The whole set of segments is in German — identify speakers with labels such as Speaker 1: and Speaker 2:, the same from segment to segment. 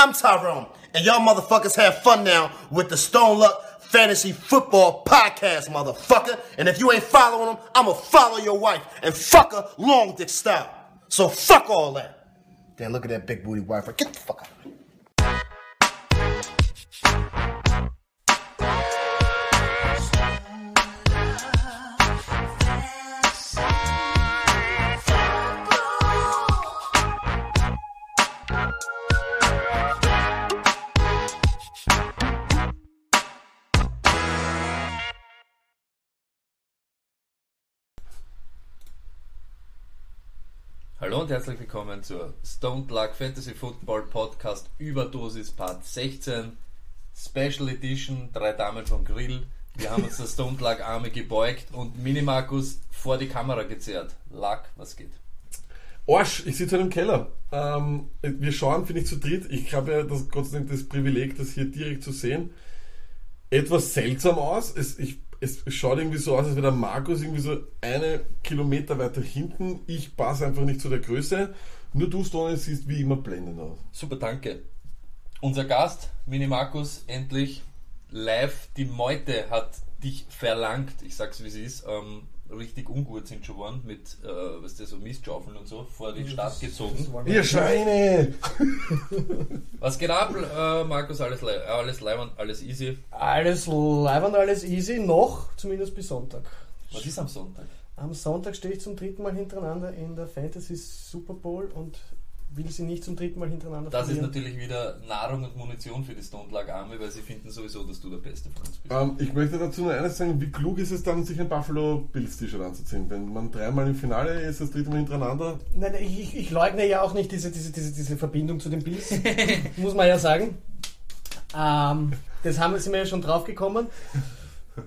Speaker 1: I'm Tyrone, and y'all motherfuckers have fun now with the Stone Luck Fantasy Football Podcast, motherfucker. And if you ain't following them, I'ma follow your wife and fuck her long dick style. So fuck all that. Damn, look at that big booty wife. Get the fuck out
Speaker 2: Hallo und herzlich willkommen zur Stone Luck Fantasy Football Podcast Überdosis Part 16 Special Edition Drei Damen vom Grill. Wir haben uns der Stone Luck Arme gebeugt und Mini Markus vor die Kamera gezerrt. Luck, was geht?
Speaker 3: Arsch, ich sitze halt im Keller. Ähm, wir schauen, finde ich, zu dritt. Ich habe ja das, Gott sei Dank das Privileg, das hier direkt zu sehen. Etwas seltsam aus. Es, ich, es schaut irgendwie so aus, als wäre der Markus irgendwie so eine Kilometer weiter hinten. Ich passe einfach nicht zu der Größe. Nur du, Stone, siehst wie immer blendend aus.
Speaker 2: Super, danke. Unser Gast, Mini Markus, endlich live. Die Meute hat dich verlangt. Ich sag's wie es ist. Ähm, richtig ungut sind schon geworden mit, äh, was der so Mistschaufeln und so vor die Stadt gezogen.
Speaker 3: Ihr Schweine!
Speaker 2: Was geht ab, äh, Markus? Alles, le alles leibend, alles easy.
Speaker 4: Alles live und alles easy, noch, zumindest bis Sonntag.
Speaker 2: Was ist am Sonntag?
Speaker 4: Am Sonntag stehe ich zum dritten Mal hintereinander in der Fantasy Super Bowl und will sie nicht zum dritten Mal hintereinander
Speaker 2: Das ist
Speaker 4: verlieren.
Speaker 2: natürlich wieder Nahrung und Munition für die Stone Luck Arme, weil sie finden sowieso, dass du der Beste von uns bist.
Speaker 3: Ähm, ich möchte dazu nur eines sagen, wie klug ist es dann, sich ein Buffalo Bills T-Shirt anzuziehen? Wenn man dreimal im Finale ist, das dritte Mal hintereinander.
Speaker 4: Nein, ich, ich leugne ja auch nicht diese, diese, diese, diese Verbindung zu den Bills, muss man ja sagen. Ähm, das haben wir, sind wir ja schon drauf gekommen.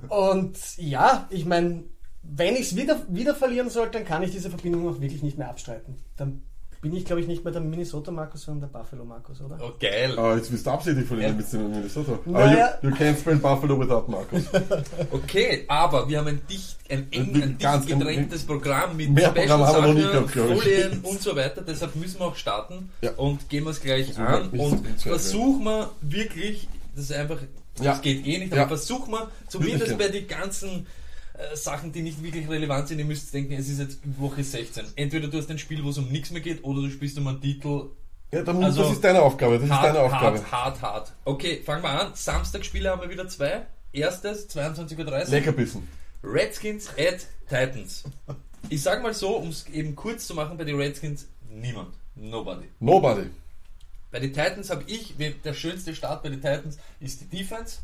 Speaker 4: Und ja, ich meine, wenn ich es wieder, wieder verlieren sollte, dann kann ich diese Verbindung auch wirklich nicht mehr abstreiten. Dann bin ich, glaube ich, nicht mehr der Minnesota Markus, sondern der Buffalo Markus, oder?
Speaker 2: Oh, geil.
Speaker 3: Ah, jetzt willst du absichtlich verlieren
Speaker 2: Ja.
Speaker 3: mit dem Minnesota.
Speaker 4: Naja.
Speaker 3: Aber you, you can't spell Buffalo without Marcus.
Speaker 2: Okay, aber wir haben ein dicht, ein eng, ein
Speaker 3: Ganz-
Speaker 2: dicht gedrängtes Programm mit
Speaker 3: Mehr Programm haben wir noch
Speaker 2: Special-Sachen,
Speaker 3: gehabt.
Speaker 2: Folien und so weiter. Deshalb müssen wir auch starten
Speaker 3: Ja.
Speaker 2: und gehen wir es gleich
Speaker 3: Versuchen
Speaker 2: an
Speaker 3: wir,
Speaker 2: und
Speaker 3: nicht
Speaker 2: versuchen wir wirklich, das ist einfach,
Speaker 3: Ja.
Speaker 2: das geht eh nicht, aber
Speaker 3: Ja.
Speaker 2: versuchen wir zumindest bei den ganzen äh, Sachen, die nicht wirklich relevant sind, ihr müsst denken, es ist jetzt Woche 16. Entweder du hast ein Spiel, wo es um nichts mehr geht, oder du spielst um einen Titel,
Speaker 3: Ja, dann,
Speaker 2: Also,
Speaker 3: das ist deine Aufgabe. Das ist
Speaker 2: hart,
Speaker 3: deine Aufgabe.
Speaker 2: hart, hart, hart. Okay, fangen wir an. Samstagspiele haben wir wieder zwei. Erstes, 22.30 Uhr.
Speaker 3: Leckerbissen.
Speaker 2: Redskins at Titans. Ich sag mal so, um es eben kurz zu machen bei den Redskins, niemand. Nobody.
Speaker 3: Nobody.
Speaker 2: Bei den Titans habe ich, der schönste Start bei den Titans ist die Defense.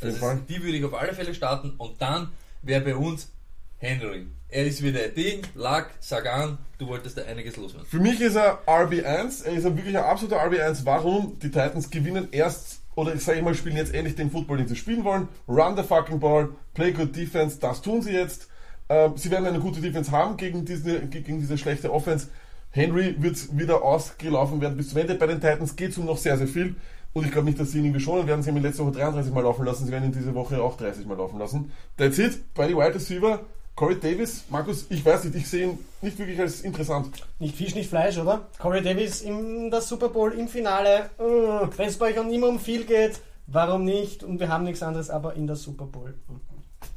Speaker 2: Das ist, die würde ich auf alle Fälle starten. Und dann wäre bei uns Henry. Er ist wieder ein Ding. Lag, sag an, du wolltest da einiges loswerden.
Speaker 3: Für mich ist er RB1. Er ist ein wirklich ein absoluter RB1. Warum? Die Titans gewinnen erst, oder ich sage mal, spielen jetzt endlich den Football, den sie spielen wollen. Run the fucking ball, play good defense. Das tun sie jetzt. Ähm, sie werden eine gute Defense haben gegen diese, gegen diese schlechte Offense. Henry wird wieder ausgelaufen werden bis zum Ende. Bei den Titans geht es um noch sehr, sehr viel. Und ich glaube nicht, dass sie ihn irgendwie schonen werden. Sie haben ihn letzte Woche 33 Mal laufen lassen. Sie werden ihn diese Woche auch 30 Mal laufen lassen. That's it. Bei die Wide Receiver. Corey Davis, Markus, ich weiß nicht, ich sehe ihn nicht wirklich als interessant.
Speaker 4: Nicht Fisch, nicht Fleisch, oder? Corey Davis in der Super Bowl im Finale. Wenn es bei euch auch immer um viel geht, warum nicht? Und wir haben nichts anderes, aber in der Super Bowl.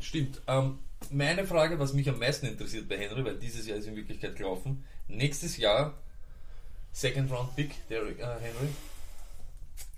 Speaker 2: Stimmt. Ähm, meine Frage, was mich am meisten interessiert bei Henry, weil dieses Jahr ist in Wirklichkeit gelaufen. Nächstes Jahr Second Round Pick, Derrick äh, Henry.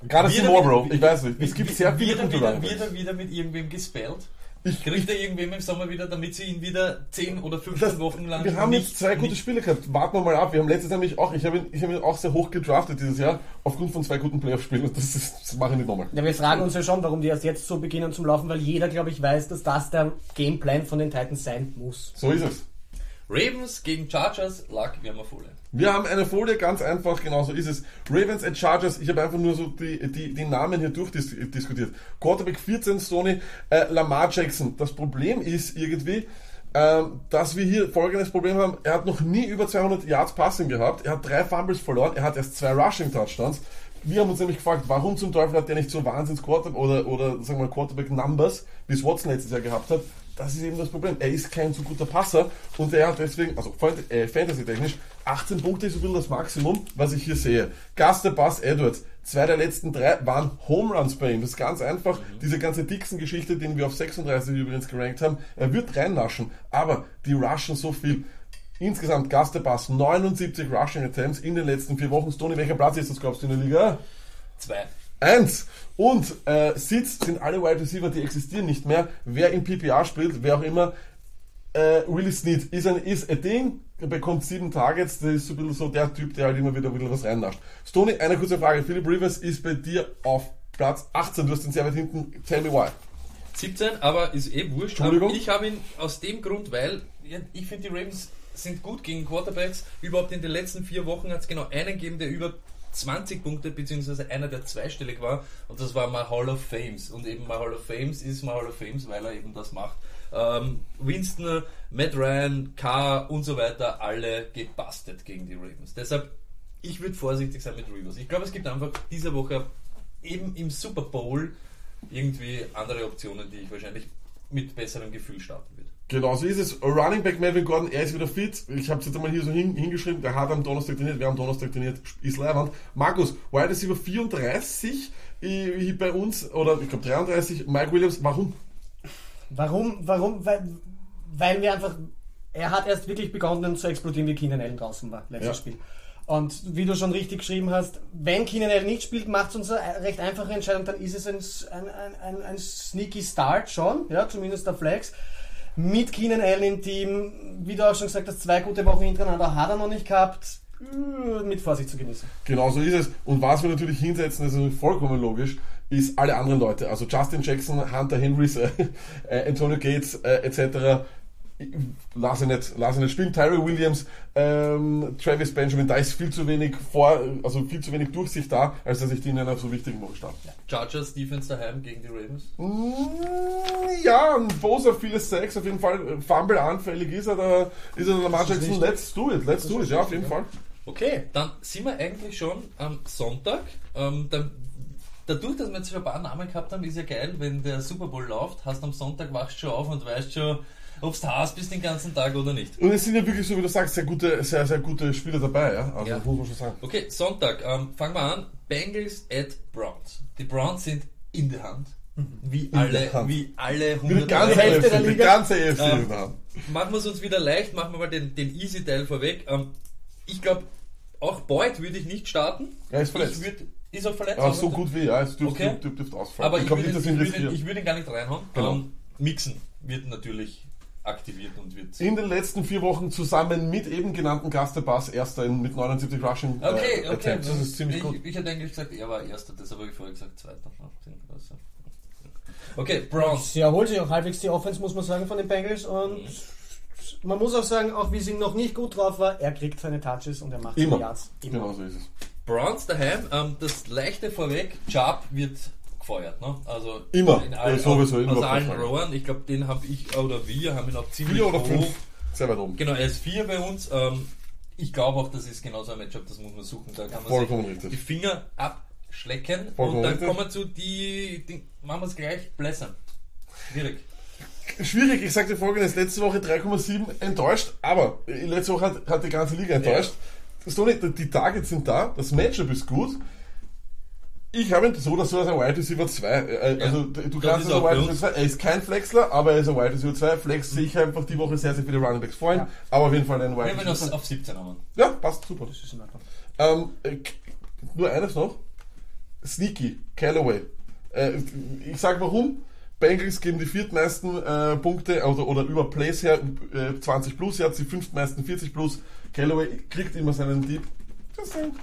Speaker 3: Gerade
Speaker 2: Wird
Speaker 3: zum
Speaker 2: er
Speaker 3: Bro,
Speaker 2: mit-
Speaker 3: ich weiß nicht. Es gibt sehr viele
Speaker 2: er wieder,
Speaker 3: Running
Speaker 2: wird
Speaker 3: Backs.
Speaker 2: er wieder mit irgendwem gespellt?
Speaker 3: Ich,
Speaker 2: Kriegt er irgendwem im Sommer wieder, damit sie ihn wieder 10 oder 15
Speaker 3: das,
Speaker 2: Wochen lang
Speaker 3: wir haben
Speaker 2: nicht,
Speaker 3: jetzt zwei gute
Speaker 2: nicht
Speaker 3: Spiele gehabt. Warten wir mal ab. Wir haben letztes Jahr nämlich auch, ich habe ihn, ich habe ihn auch sehr hoch gedraftet dieses Jahr, aufgrund von zwei guten Playoff-Spielen. Das, ist, das mache ich nicht nochmal.
Speaker 4: Ja, wir fragen uns ja schon, warum die erst jetzt so beginnen zum Laufen, weil jeder, glaube ich, weiß, dass das der Gameplan von den Titans sein muss.
Speaker 3: So ist es.
Speaker 2: Ravens gegen Chargers, lag, wir haben eine Folie.
Speaker 3: Wir haben eine Folie, ganz einfach, genau so ist es. Ravens and Chargers, ich habe einfach nur so die, die, die Namen hier durchdiskutiert. Quarterback 14, Sony, äh, Lamar Jackson. Das Problem ist irgendwie, ähm, dass wir hier folgendes Problem haben. Er hat noch nie über 200 Yards Passing gehabt. Er hat drei Fumbles verloren. Er hat erst zwei Rushing Touchdowns. Wir haben uns nämlich gefragt, warum zum Teufel hat der nicht so Wahnsinns Quarterback oder, oder sagen wir Quarterback Numbers, wie es Watson letztes Jahr gehabt hat. Das ist eben das Problem. Er ist kein so guter Passer und er hat deswegen, also äh, Fantasy-technisch, 18 Punkte ist so ein bisschen das Maximum, was ich hier sehe. Gaster, Bass, Edwards, zwei der letzten drei waren Home Runs bei ihm. Das ist ganz einfach. Diese ganze Dixon-Geschichte, den wir auf 36 übrigens gerankt haben, er wird reinnaschen, aber die rushen so viel. Insgesamt Gaster, Bass, 79 Rushing Attempts in den letzten vier Wochen. Stoney, welcher Platz ist das, glaubst du, in der Liga?
Speaker 2: Zwei.
Speaker 3: Eins. Und äh, Sitz sind alle Wide Receiver, die existieren nicht mehr. Wer im PPR spielt, wer auch immer, äh, Willie Snead ist ein, ist ein Ding, er bekommt sieben Targets, das ist so ein bisschen so der Typ, der halt immer wieder ein bisschen was reinnascht. Stoney, eine kurze Frage. Philip Rivers ist bei dir auf Platz 18, du hast den sehr weit hinten. Tell me why.
Speaker 2: 17, aber ist eh wurscht.
Speaker 3: Entschuldigung?
Speaker 2: Ich habe ihn aus dem Grund, weil ich finde, die Ravens sind gut gegen Quarterbacks. Überhaupt in den letzten vier Wochen hat es genau einen gegeben, der über 20 Punkte, beziehungsweise einer, der zweistellig war, und das war My Hall of Fames. Und eben My Hall of Fames ist My Hall of Fames, weil er eben das macht. Ähm, Winston, Matt Ryan, Carr und so weiter, alle gebastelt gegen die Ravens. Deshalb, ich würde vorsichtig sein mit Rivers. Ich glaube, es gibt einfach diese Woche eben im Super Bowl irgendwie andere Optionen, die ich wahrscheinlich mit besserem Gefühl starten.
Speaker 3: Genau so ist es. Running Back Melvin Gordon, er ist wieder fit. Ich habe es jetzt einmal hier so hin, hingeschrieben. Der hat am Donnerstag trainiert, wer am Donnerstag trainiert, ist Leihwand. Markus, Wide Receiver 34 äh, bei uns, oder ich glaube 33, Mike Williams, warum?
Speaker 4: Warum? Warum? Weil, weil wir einfach. Er hat erst wirklich begonnen zu explodieren, wie Keenan Allen draußen war, letztes
Speaker 3: Ja.
Speaker 4: Spiel. Und wie du schon richtig geschrieben hast, wenn Keenan Allen nicht spielt, macht es uns eine recht einfache Entscheidung, dann ist es ein, ein, ein, ein, ein sneaky Start schon, ja, zumindest der Flex. Mit Keenan Allen im Team, wie du auch schon gesagt hast, zwei gute Wochen hintereinander hat er noch nicht gehabt, mit Vorsicht zu genießen.
Speaker 3: Genau so ist es. Und was wir natürlich hinsetzen, das ist vollkommen logisch, ist alle anderen Leute. Also Justin Jackson, Hunter Henrys, äh, äh, Antonio Gates äh, etc. Lass ihn nicht, lass ihn nicht spielen. Tyree Williams, ähm, Travis Benjamin, da ist viel zu wenig vor, also viel zu wenig Durchsicht da, als dass ich die in einer so wichtigen Woche starte.
Speaker 2: Chargers Defense daheim gegen die Ravens.
Speaker 3: Mm, Ja, ein Bosa, viele Sex, auf jeden Fall Fumble anfällig ist er, da ist er der Lamar Jackson. Let's do it, let's do it, ja, auf jeden Fall.
Speaker 2: Okay, dann sind wir eigentlich schon am Sonntag. Ähm, dann, dadurch, dass wir jetzt schon ein paar Namen gehabt haben, ist ja geil, wenn der Super Bowl läuft, hast am Sonntag wachst schon auf und weißt schon, ob du hast bist den ganzen Tag oder nicht.
Speaker 3: Und es sind ja wirklich, so wie du sagst, sehr gute, sehr, sehr gute Spieler dabei, ja. Also
Speaker 2: Ja.
Speaker 3: muss man schon sagen.
Speaker 2: Okay, Sonntag, ähm, fangen wir an. Bengals at Browns. Die Browns sind in der Hand. Wie alle,
Speaker 3: der Hand.
Speaker 2: wie alle
Speaker 3: Wie die
Speaker 2: 100
Speaker 3: ganze
Speaker 4: Hälfte der
Speaker 3: die
Speaker 4: Liga.
Speaker 3: ganze AFC
Speaker 2: Ähm,
Speaker 3: in der Hand.
Speaker 2: Machen wir es uns wieder leicht, machen wir mal den, den easy Teil vorweg. Ähm, ich glaube, auch Boyd würde ich nicht starten.
Speaker 3: Er ist verletzt.
Speaker 2: Ich würd, ist auch verletzt.
Speaker 3: Ja, so gut wie, ja, es dürfte,
Speaker 2: Okay.
Speaker 3: dürfte, dürfte ausfallen.
Speaker 2: Aber ich,
Speaker 3: glaube
Speaker 2: würde,
Speaker 3: nicht,
Speaker 2: ich,
Speaker 3: ihn
Speaker 2: würde, ich würde ihn gar nicht reinhauen.
Speaker 3: Genau.
Speaker 2: Ähm, Mixen wird natürlich aktiviert und wird.
Speaker 3: In den letzten vier Wochen zusammen mit eben genannten Gastebass erster in, mit 79 Rushing äh,
Speaker 2: Okay, okay.
Speaker 3: Attempts. Das ist ziemlich
Speaker 2: ich,
Speaker 3: gut.
Speaker 2: Ich hätte eigentlich gesagt, er war erster, das habe ich vorher gesagt, zweiter. Okay, Browns.
Speaker 4: Sie erholt sich auch halbwegs die Offense, muss man sagen, von den Bengals. Und man muss auch sagen, auch wie sie noch nicht gut drauf war, er kriegt seine Touches und er macht seine
Speaker 3: Immer.
Speaker 4: Yards.
Speaker 3: Genau so ist es.
Speaker 2: Browns daheim, ähm, das leichte vorweg, Chubb wird gefeuert. Ne? Also
Speaker 3: Immer.
Speaker 2: in allen,
Speaker 3: Ja, sowieso,
Speaker 2: aus
Speaker 3: überhaupt
Speaker 2: allen. Rohren. Ich glaube, den habe ich oder wir haben ihn auch ziemlich
Speaker 3: Vier oder
Speaker 2: hoch.
Speaker 3: fünf. Sehr weit oben.
Speaker 2: Genau, er ist vier bei uns. Ähm, ich glaube auch, das ist genauso ein Matchup, das muss man suchen. Da kann man
Speaker 3: Vollkommen richtig.
Speaker 2: die Finger abschlecken
Speaker 3: Vollkommen
Speaker 2: und dann
Speaker 3: richtig.
Speaker 2: kommen wir zu die, die machen wir es gleich, blässern. Schwierig.
Speaker 3: Schwierig, ich sagte folgendes, letzte Woche 3,7 enttäuscht, aber äh, letzte Woche hat, hat die ganze Liga enttäuscht. Stoney, die- die Targets sind da, das Matchup ist gut. Ich habe ihn so oder so als ein Wide Receiver 2. Äh,
Speaker 2: Ja,
Speaker 3: also du
Speaker 2: das
Speaker 3: kannst als ein
Speaker 2: auch
Speaker 3: Wide Receiver
Speaker 2: uns.
Speaker 3: 2. Er ist kein Flexler, aber er ist ein Wide Receiver 2. Flex sehe ich einfach die Woche sehr, sehr viele Running Backs vorhin,
Speaker 4: Ja.
Speaker 3: aber auf jeden Fall ein Wide
Speaker 2: Wenn wir ihn
Speaker 3: Receiver
Speaker 2: auf,
Speaker 3: 2.
Speaker 2: auf 17 haben.
Speaker 3: Ja, passt super.
Speaker 4: Das ist in Ordnung.
Speaker 3: Ähm, äh, nur eines noch. Sneaky, Callaway. Äh, ich sage warum. Bengals geben die viertmeisten äh, Punkte oder, oder über Plays her, äh, 20 plus, er hat die fünftmeisten 40 plus. Callaway kriegt immer seinen Deep. Saying.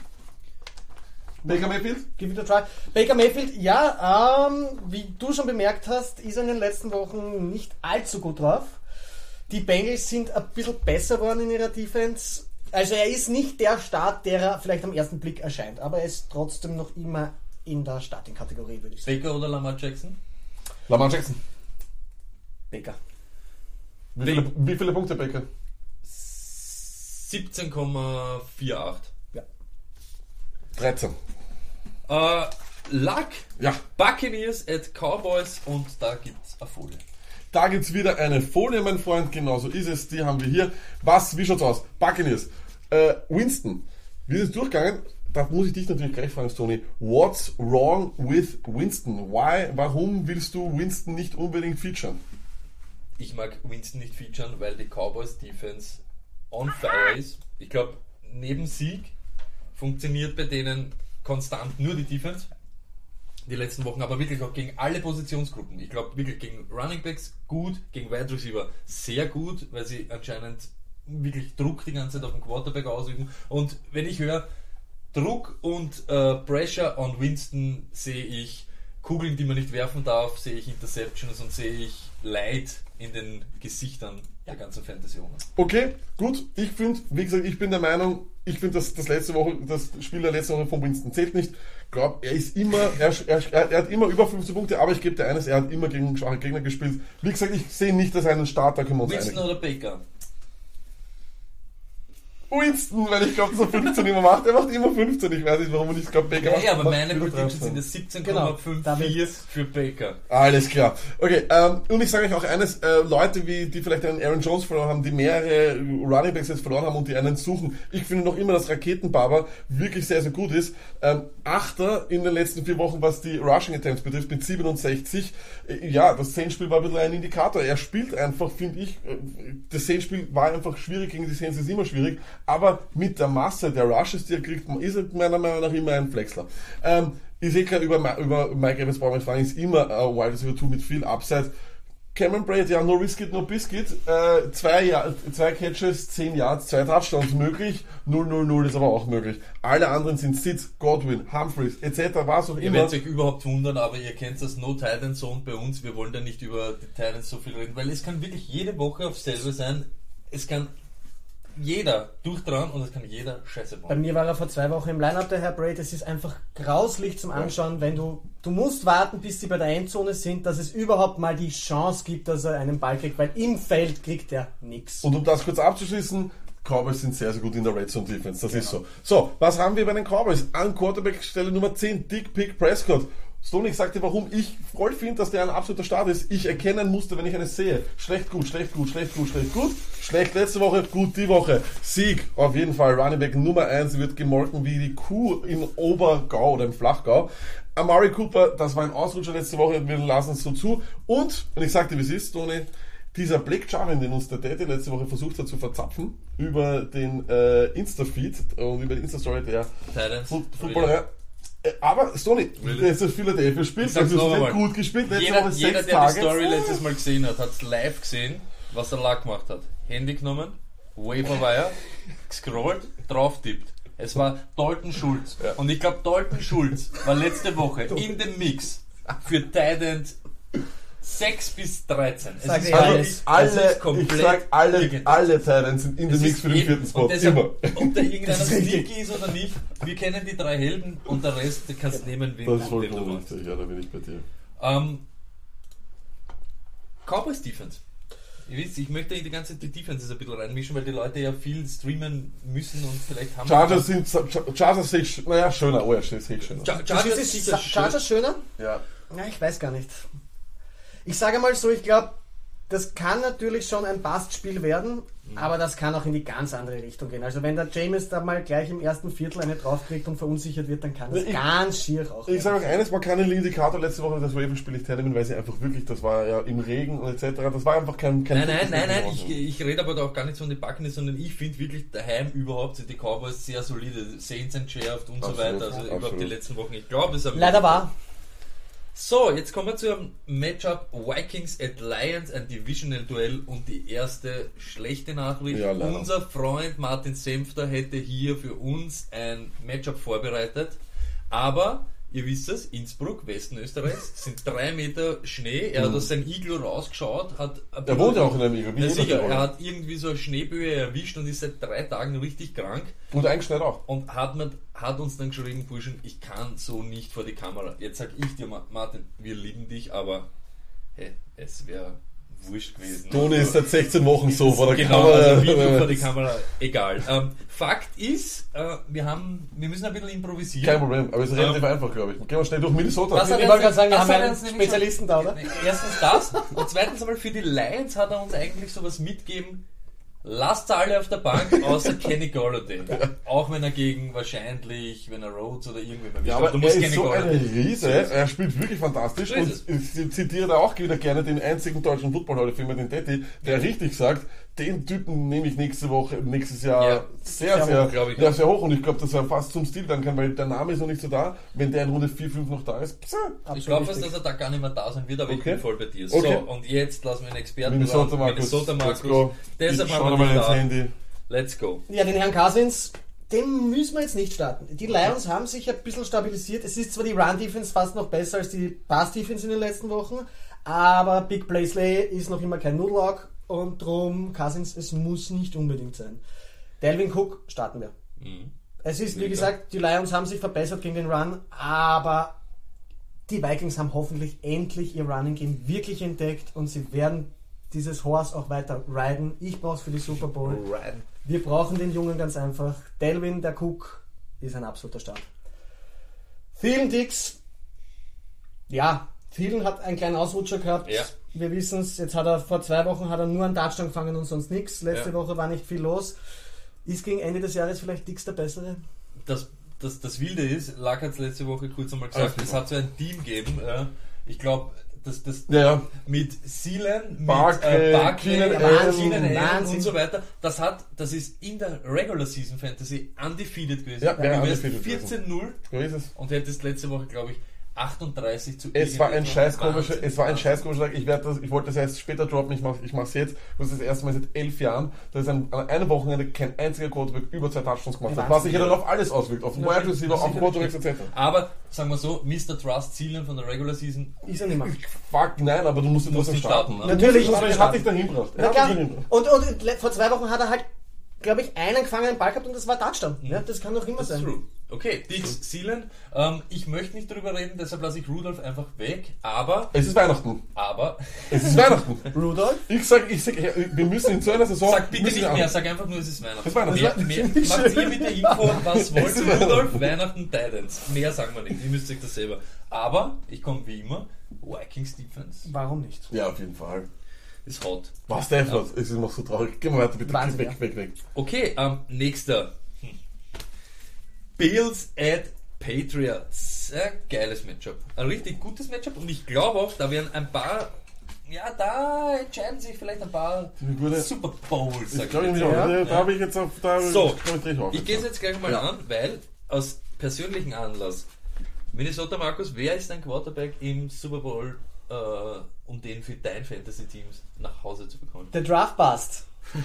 Speaker 3: Baker Mayfield?
Speaker 4: Give it a try. Baker Mayfield, ja, ähm, wie du schon bemerkt hast, ist er in den letzten Wochen nicht allzu gut drauf. Die Bengals sind ein bisschen besser geworden in ihrer Defense. Also er ist nicht der Start, der er vielleicht am ersten Blick erscheint, aber er ist trotzdem noch immer in der Starting-Kategorie, würde ich sagen.
Speaker 2: Baker oder Lamar Jackson?
Speaker 3: Lamar Jackson.
Speaker 4: Baker.
Speaker 3: Wie viele, wie viele Punkte Baker?
Speaker 2: 17,48.
Speaker 4: Ja.
Speaker 3: 13.
Speaker 2: Äh, Luck,
Speaker 3: Ja.
Speaker 2: Buccaneers at Cowboys und da gibt's eine Folie.
Speaker 3: Da gibt's wieder eine Folie, mein Freund. Genauso ist es. Die haben wir hier. Was, wie schaut's aus? Buccaneers. Äh, Winston. Wir sind durchgegangen. Da muss ich dich natürlich gleich fragen, Tony. What's wrong with Winston? Why, warum willst du Winston nicht unbedingt featuren?
Speaker 2: Ich mag Winston nicht featuren, weil die Cowboys Defense on fire ist. Ich glaube, neben Sieg funktioniert bei denen konstant nur die Defense. Die letzten Wochen, aber wirklich auch gegen alle Positionsgruppen. Ich glaube wirklich gegen Running Backs gut, gegen Wide Receiver sehr gut, weil sie anscheinend wirklich Druck die ganze Zeit auf den Quarterback ausüben. Und wenn ich höre, Druck und äh, Pressure on Winston sehe ich Kugeln, die man nicht werfen darf, sehe ich Interceptions und sehe ich Leid in den Gesichtern der ganzen Fantasy-Owner.
Speaker 3: Okay, gut. Ich finde, wie gesagt, ich bin der Meinung, ich finde, dass das letzte Woche, das Spiel der letzten Woche von Winston zählt nicht. Ich glaube, er ist immer, er, er, er hat immer über 15 Punkte, aber ich gebe dir eines, er hat immer gegen schwache Gegner gespielt. Wie gesagt, ich sehe nicht, dass er einen Starter uns
Speaker 2: Winston oder Baker?
Speaker 3: Winston, weil ich glaube, so 15 immer macht. Er macht immer 15. Ich weiß nicht, warum er nicht glaube, Baker
Speaker 2: Ja,
Speaker 3: macht.
Speaker 2: ja, aber meine Predictions
Speaker 3: 13.
Speaker 2: sind
Speaker 4: Genau,
Speaker 2: das 17,54
Speaker 4: damit-
Speaker 2: für Baker.
Speaker 3: Alles klar. Okay, ähm, und ich sage euch auch eines, äh, Leute, wie, die vielleicht einen Aaron Jones verloren haben, die mehrere Running Backs jetzt verloren haben und die einen suchen. Ich finde noch immer, dass Raketenbaba wirklich sehr, sehr gut ist. Ähm, Achter in den letzten vier Wochen, was die Rushing Attempts betrifft, mit 67. Äh, ja, das Saints-Spiel war ein bisschen ein Indikator. Er spielt einfach, finde ich, äh, das Saints-Spiel war einfach schwierig, gegen die Saints ist immer schwierig, aber mit der Masse der Rushes, die er kriegt, ist er meiner Meinung nach immer ein Flexler. Ähm, ich sehe klar, über, über Mike Evans brauchen wir fragen, ist immer ein Wide Receiver 2 mit viel Upside. Cameron Braid, ja, no risk it, no biscuit. Äh, zwei, zwei Catches, 10 Yards, zwei Touchdowns möglich. 0-0-0 ist aber auch möglich. Alle anderen sind Sitz, Godwin, Humphreys, etc., was auch
Speaker 2: Ihr
Speaker 3: immer.
Speaker 2: werdet euch überhaupt wundern, aber ihr kennt das No Titan Zone bei uns. Wir wollen da nicht über die Titans so viel reden, weil es kann wirklich jede Woche aufs selbe sein. Es kann jeder durchdran und es kann jeder Scheiße
Speaker 4: Bei
Speaker 2: bauen.
Speaker 4: mir war er vor zwei Wochen im Line-Up, der Herr Braid. Es ist einfach grauslich zum Anschauen, wenn du, du musst warten, bis sie bei der Endzone sind, dass es überhaupt mal die Chance gibt, dass er einen Ball kriegt, weil im Feld kriegt er nichts.
Speaker 3: Und um das kurz abzuschließen, Cowboys sind sehr, sehr gut in der Red Zone Defense, das ist so. So, was haben wir bei den Cowboys? An Quarterback Stelle Nummer 10, Dick Pick Prescott. Stonik sagte, warum ich voll finde, dass der ein absoluter Start ist. Ich erkenne ein Muster, wenn ich eines sehe. Schlecht, gut, schlecht, gut, schlecht, gut, schlecht, gut. Schlecht letzte Woche, gut die Woche. Sieg, auf jeden Fall. Running Back Nummer 1 wird gemolken wie die Kuh im Obergau oder im Flachgau. Amari Cooper, das war ein Ausrutscher letzte Woche, wir lassen es so zu. Und, und ich sagte, wie es ist, Toni, dieser Black Jarvin, den uns der Daddy letzte Woche versucht hat zu verzapfen, über den äh, Insta-Feed und über die Insta-Story der Footballer. Äh, Aber, Stoney,
Speaker 2: Really?
Speaker 3: der ist das Philadelphia spielt, das ist
Speaker 2: einmal.
Speaker 3: gut gespielt, letzte
Speaker 2: Jeder,
Speaker 3: Woche
Speaker 2: jeder
Speaker 3: sechs
Speaker 2: der die
Speaker 3: Tage.
Speaker 2: Story letztes Mal gesehen hat, hat es live gesehen, was er da gemacht hat. Handy genommen, Waverwire, gescrollt, drauf tippt. Es war Dalton Schulz. Und ich glaube, Dalton Schulz war letzte Woche in dem Mix für Titan 6 bis 13. Es
Speaker 4: Sag
Speaker 2: ist
Speaker 3: Also ich, alle,
Speaker 2: es ist
Speaker 3: ich
Speaker 2: komplett
Speaker 3: sag, alle, alle Titans sind in dem Mix
Speaker 2: ist
Speaker 3: für den vierten Spot.
Speaker 2: und deshalb,
Speaker 3: Immer.
Speaker 2: Ob da irgendeiner
Speaker 4: Das ist
Speaker 2: sneaky ist oder nicht, wir kennen die drei Helden und der Rest den kannst nehmen, wen,
Speaker 3: Das ist
Speaker 2: wen
Speaker 3: vollkommen
Speaker 2: du willst.
Speaker 3: richtig, ja, da bin ich bei dir.
Speaker 2: Ähm, Cowboys Defense. Ihr wisst, ich möchte in die ganze die Defenses ein bisschen reinmischen, weil die Leute ja viel streamen müssen und vielleicht haben
Speaker 3: Chargers sind, Chargers sehe ich, naja, schöner, oh ja, sehe ich schöner.
Speaker 2: Char-
Speaker 4: Das
Speaker 2: Chargers
Speaker 4: ist
Speaker 2: sicher.
Speaker 4: Chargers schöner?
Speaker 3: Ja.
Speaker 4: Ja, ich weiß gar nicht. Ich sage mal so, ich glaube, das kann natürlich schon ein Bastspiel werden,
Speaker 3: Mhm.
Speaker 4: aber das kann auch in die ganz andere Richtung gehen. Also wenn der James da mal gleich im ersten Viertel eine draufkriegt und verunsichert wird, dann kann das
Speaker 3: Ich-
Speaker 4: ganz schier auch
Speaker 3: Ich sage euch
Speaker 4: werden.
Speaker 3: eines, man kann den Indikator letzte Woche das Raven-Spiel nicht hernehmen, weil sie einfach wirklich, das war ja im Regen und etc., das war einfach kein... kein
Speaker 2: Nein, nein, nein, nein, ich, ich rede aber da auch gar nicht so um die Buccaneers, sondern ich finde wirklich daheim überhaupt sind die Cowboys sehr solide. Saints entschärft und so
Speaker 3: Absolut,
Speaker 2: weiter. Also überhaupt
Speaker 3: absolut.
Speaker 2: die letzten Wochen. Ich glaube, es haben
Speaker 4: Leider war.
Speaker 2: So, jetzt kommen wir zu einem Matchup Vikings at Lions, ein Divisional Duell und die erste schlechte Nachricht.
Speaker 3: Ja.
Speaker 2: Unser Freund Martin Senfter hätte hier für uns ein Matchup vorbereitet, aber ihr wisst es, Innsbruck, Westen Österreichs, sind drei Meter Schnee. Er hat aus seinem Iglo rausgeschaut, hat
Speaker 3: Er wohnt ja auch in einem Iglo,
Speaker 2: Ja, sicher, er hat irgendwie so eine Schneeböe erwischt und ist seit drei Tagen richtig krank
Speaker 3: Und eingeschneit auch.
Speaker 2: und hat, mir, hat uns dann geschrieben, Burschen, ich kann so nicht vor die Kamera. Jetzt sag ich dir, Ma- Martin, wir lieben dich, aber hey, es wäre wurscht gewesen.
Speaker 3: Toni ist seit 16 Wochen so vor der
Speaker 2: Genau,
Speaker 3: Kamera.
Speaker 2: also Video vor die Kamera, egal. Ähm, Fakt ist, äh, wir haben, wir müssen ein bisschen improvisieren.
Speaker 3: Kein Problem, aber es ist relativ
Speaker 2: Ähm,
Speaker 3: einfach, glaube ich. Gehen wir schnell durch Minnesota.
Speaker 2: Was hat
Speaker 4: Ich
Speaker 2: er
Speaker 4: wollte gerade sagen, wir
Speaker 2: das
Speaker 4: haben
Speaker 2: hat
Speaker 4: einen Spezialisten da, oder?
Speaker 2: schon- Erstens das und zweitens einmal für die Lions hat er uns eigentlich sowas mitgeben. Lasst alle auf der Bank, außer Kenny Golladay. Auch wenn er gegen wahrscheinlich, wenn er Rhodes oder irgendwen
Speaker 3: Ja,
Speaker 2: aber du
Speaker 3: er
Speaker 2: musst
Speaker 3: ist
Speaker 2: Kenny
Speaker 3: so
Speaker 2: Golladay.
Speaker 3: Riese, er spielt wirklich fantastisch
Speaker 2: So
Speaker 3: und ich zitiere da auch wieder gerne den einzigen deutschen Football Famer, den Detti, der richtig sagt, den Typen nehme ich nächste Woche, nächstes Jahr
Speaker 2: Ja.
Speaker 3: sehr,
Speaker 2: Sehr
Speaker 3: sehr,
Speaker 2: hoch, ich,
Speaker 3: ja,
Speaker 2: auch.
Speaker 3: sehr hoch und ich glaube, dass er fast zum Stil werden kann, weil der Name ist noch nicht so da. Wenn der in Runde 4, 5 noch da ist, psa,
Speaker 2: Ich glaube fast, dass er da gar nicht mehr da sein wird, aber ich
Speaker 3: Okay.
Speaker 2: bin voll bei dir.
Speaker 3: Okay.
Speaker 2: So, und jetzt lassen wir einen Experten
Speaker 3: Minnesota
Speaker 2: ran.
Speaker 3: Markus.
Speaker 2: Minnesota
Speaker 3: Let's
Speaker 2: Markus.
Speaker 3: go.
Speaker 2: Deshalb
Speaker 3: ich
Speaker 2: haben wir
Speaker 3: mal ins
Speaker 2: da.
Speaker 3: Handy.
Speaker 2: Let's go.
Speaker 4: Ja, den Herrn Cousins, den müssen wir jetzt nicht starten. Die Lions haben sich ein bisschen stabilisiert. Es ist zwar die Run-Defense fast noch besser als die Pass-Defense in den letzten Wochen, aber Big Play Slay ist noch immer kein Noodlock und drum Cousins, es muss nicht unbedingt sein. Delvin Cook starten wir. Es ist, wie gesagt, die Lions haben sich verbessert gegen den Run, aber die Vikings haben hoffentlich endlich ihr Running Game wirklich entdeckt und sie werden dieses Horse auch weiter riden. Ich brauche es für die Super Bowl. Wir brauchen den Jungen ganz einfach. Delvin, der Cook, ist ein absoluter Start. Thielen Dix, ja, Thielen hat einen kleinen Ausrutscher gehabt.
Speaker 2: Ja.
Speaker 4: Wir wissen es, jetzt hat er vor zwei Wochen hat er nur einen Touchdown gefangen und sonst nichts. Letzte
Speaker 2: Ja.
Speaker 4: Woche war nicht viel los. Ist gegen Ende des Jahres vielleicht Dix der Bessere?
Speaker 2: das, das, das Wilde ist, Lack hat es letzte Woche kurz einmal gesagt, es hat so ein Team gegeben. Äh, ich glaube, das, das
Speaker 3: Ja, ja.
Speaker 2: mit Sealan, mit
Speaker 3: Barclay,
Speaker 2: äh, Barclay,
Speaker 3: Keenan
Speaker 2: Allen, Keenan und so weiter. Das hat, das ist in der Regular Season Fantasy undefeated gewesen.
Speaker 3: Ja, wäre
Speaker 2: du wärst
Speaker 3: undefeated
Speaker 2: 14-0
Speaker 3: So ist es.
Speaker 2: und hättest letzte Woche, glaube ich, 38 zu
Speaker 3: Es war ein scheiß komischer, es war ein scheiß komischer Tag. Ich werde das, ich wollte das erst später droppen, ich mach, ich mach's jetzt. Das ist das erste Mal seit elf Jahren, dass an, an einem Wochenende kein einziger Quarterback über zwei Touchdowns gemacht hat. Was sich ja dann auf alles auswirkt. Auf Wide Receiver, auf Quarterbacks etc.
Speaker 2: Aber, sagen wir so, Mr. Trust Sealan von der Regular Season
Speaker 4: Ist er nicht mehr.
Speaker 3: Fuck, nein, aber du musst ihn trotzdem starten.
Speaker 2: starten, ne?
Speaker 4: Natürlich muss
Speaker 3: ihn
Speaker 4: man
Speaker 3: starten. Er hat dich dahin gebracht. Er.
Speaker 4: Und, und vor zwei Wochen hat er halt, glaube ich, einen gefangenen Ball gehabt und das war Touchdown. Ja, das kann doch immer
Speaker 2: Das ist
Speaker 4: sein.
Speaker 2: true. Okay, Dix Sealan. Ähm, ich möchte nicht drüber reden, deshalb lasse ich Rudolf einfach weg. Aber,
Speaker 3: Es ist Weihnachten.
Speaker 2: aber,
Speaker 3: Es ist Weihnachten.
Speaker 4: Rudolph?
Speaker 3: Ich sag, ich sag, wir müssen in so einer Saison.
Speaker 2: sag bitte nicht mehr,
Speaker 3: an-
Speaker 2: sag einfach nur, es ist Weihnachten.
Speaker 3: Es ist Weihnachten.
Speaker 2: Mehr, mehr, macht ihr mit der Info, was wollt ihr. Rudolf? Weihnachten Titans. Mehr sagen wir nicht, ihr müsst euch das selber. Aber, ich komme wie immer, Vikings Defense
Speaker 4: Warum nicht?
Speaker 3: Ja, auf jeden Fall.
Speaker 2: Ist hot.
Speaker 3: Was, Stefan? Es ist noch so traurig. Geh mal weiter, bitte.
Speaker 4: Wahnsinn,
Speaker 3: weg,
Speaker 4: ja.
Speaker 3: weg, weg.
Speaker 2: Okay, ähm, nächster. Bills at Patriots. Sehr geiles Matchup. Ein richtig gutes Matchup und ich glaube auch, da werden ein paar, ja, da entscheiden sich vielleicht ein paar Super Bowls. sag
Speaker 3: Ich glaube, ich auch.
Speaker 4: Ja.
Speaker 3: Da, da habe ich jetzt auf. Da
Speaker 2: So,
Speaker 3: komm ich auf.
Speaker 2: Ich gehe es jetzt gleich mal an, weil aus persönlichen Anlass. Minnesota Markus, wer ist dein Quarterback im Super Bowl, äh, um den für dein Fantasy-Teams nach Hause zu bekommen?
Speaker 4: Der Draft Bust.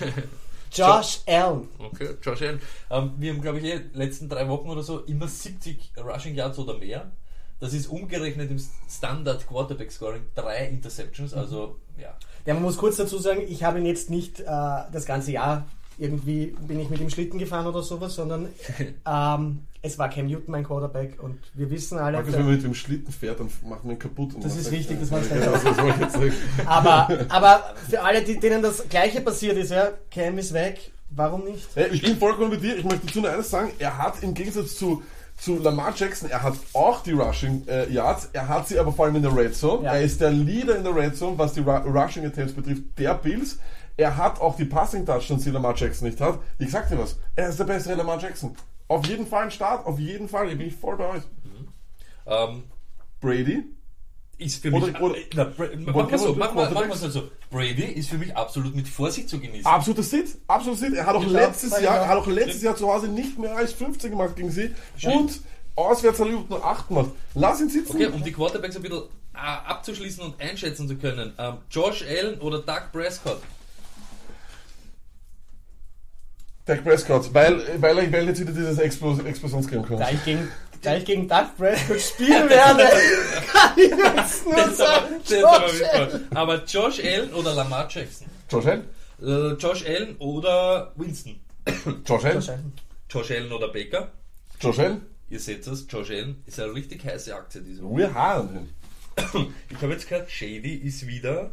Speaker 4: Josh Allen.
Speaker 2: Okay, Josh Allen. Ähm, wir haben, glaube ich, eh letzten drei Wochen oder so immer 70 Rushing Yards oder mehr. Das ist umgerechnet im Standard Quarterback Scoring drei Interceptions, also ja.
Speaker 4: Ja, man muss kurz dazu sagen, ich habe ihn jetzt nicht äh, das ganze Jahr irgendwie bin ich mit ihm Schlitten gefahren oder sowas, sondern ähm, es war Cam Newton mein Quarterback und wir wissen alle,
Speaker 3: Markus, wenn man mit dem Schlitten fährt, dann macht man ihn kaputt. und
Speaker 4: Das ist richtig, das war
Speaker 3: genau, das
Speaker 4: aber, aber für alle, die, denen das gleiche passiert ist, ja, Cam ist weg, warum nicht?
Speaker 3: Hey, ich bin vollkommen bei dir. Ich möchte dazu nur eines sagen. Er hat im Gegensatz zu, zu Lamar Jackson, er hat auch die Rushing äh, Yards. Er hat sie aber vor allem in der Red Zone.
Speaker 4: Ja.
Speaker 3: Er ist der Leader in der Red Zone, was die Ru Rushing Attempts betrifft, der Bills. Er hat auch die Passing Touchdowns, die Lamar Jackson nicht hat. Ich sag dir was. Er ist der bessere Lamar Jackson. Auf jeden Fall ein Start, auf jeden Fall. Ich bin voll bei euch.
Speaker 2: Ähm,
Speaker 3: Brady.
Speaker 2: ist für mich.
Speaker 3: Oder- oder-
Speaker 2: na, Bra- mach mal so, mach mal, mach mal so. Brady ist für mich absolut mit Vorsicht zu genießen.
Speaker 3: Absoluter Sit, absoluter Sit. Er hat auch
Speaker 4: Ich
Speaker 3: letztes
Speaker 4: auch,
Speaker 3: Jahr, hat auch letztes Jahr zu Hause nicht mehr als 15 gemacht gegen sie und auswärts hat er nur 8 gemacht. Lass ihn sitzen.
Speaker 2: Okay, um die Quarterbacks ein bisschen äh, abzuschließen und einschätzen zu können. Ähm, Josh Allen oder Doug Prescott?
Speaker 3: Dak Prescott, weil, weil, er, weil jetzt wieder dieses Explos Explosionsgame kommt.
Speaker 4: Da ich gegen, da ich gegen Doug Prescott spielen werde, kann ich jetzt nur
Speaker 2: Das ist aber,
Speaker 4: sagen,
Speaker 2: aber
Speaker 4: Josh. Allen.
Speaker 2: aber Josh Allen oder Lamar Jackson?
Speaker 3: Josh Allen?
Speaker 2: Äh, Josh Allen oder Winston?
Speaker 3: Josh Allen?
Speaker 4: Josh Allen.
Speaker 2: Josh Allen oder Baker?
Speaker 3: Josh Allen?
Speaker 2: Ihr seht es, Josh Allen ist eine richtig heiße Aktie diese Woche.
Speaker 3: Wir haben ihn.
Speaker 2: Ich habe jetzt gehört, Shady ist wieder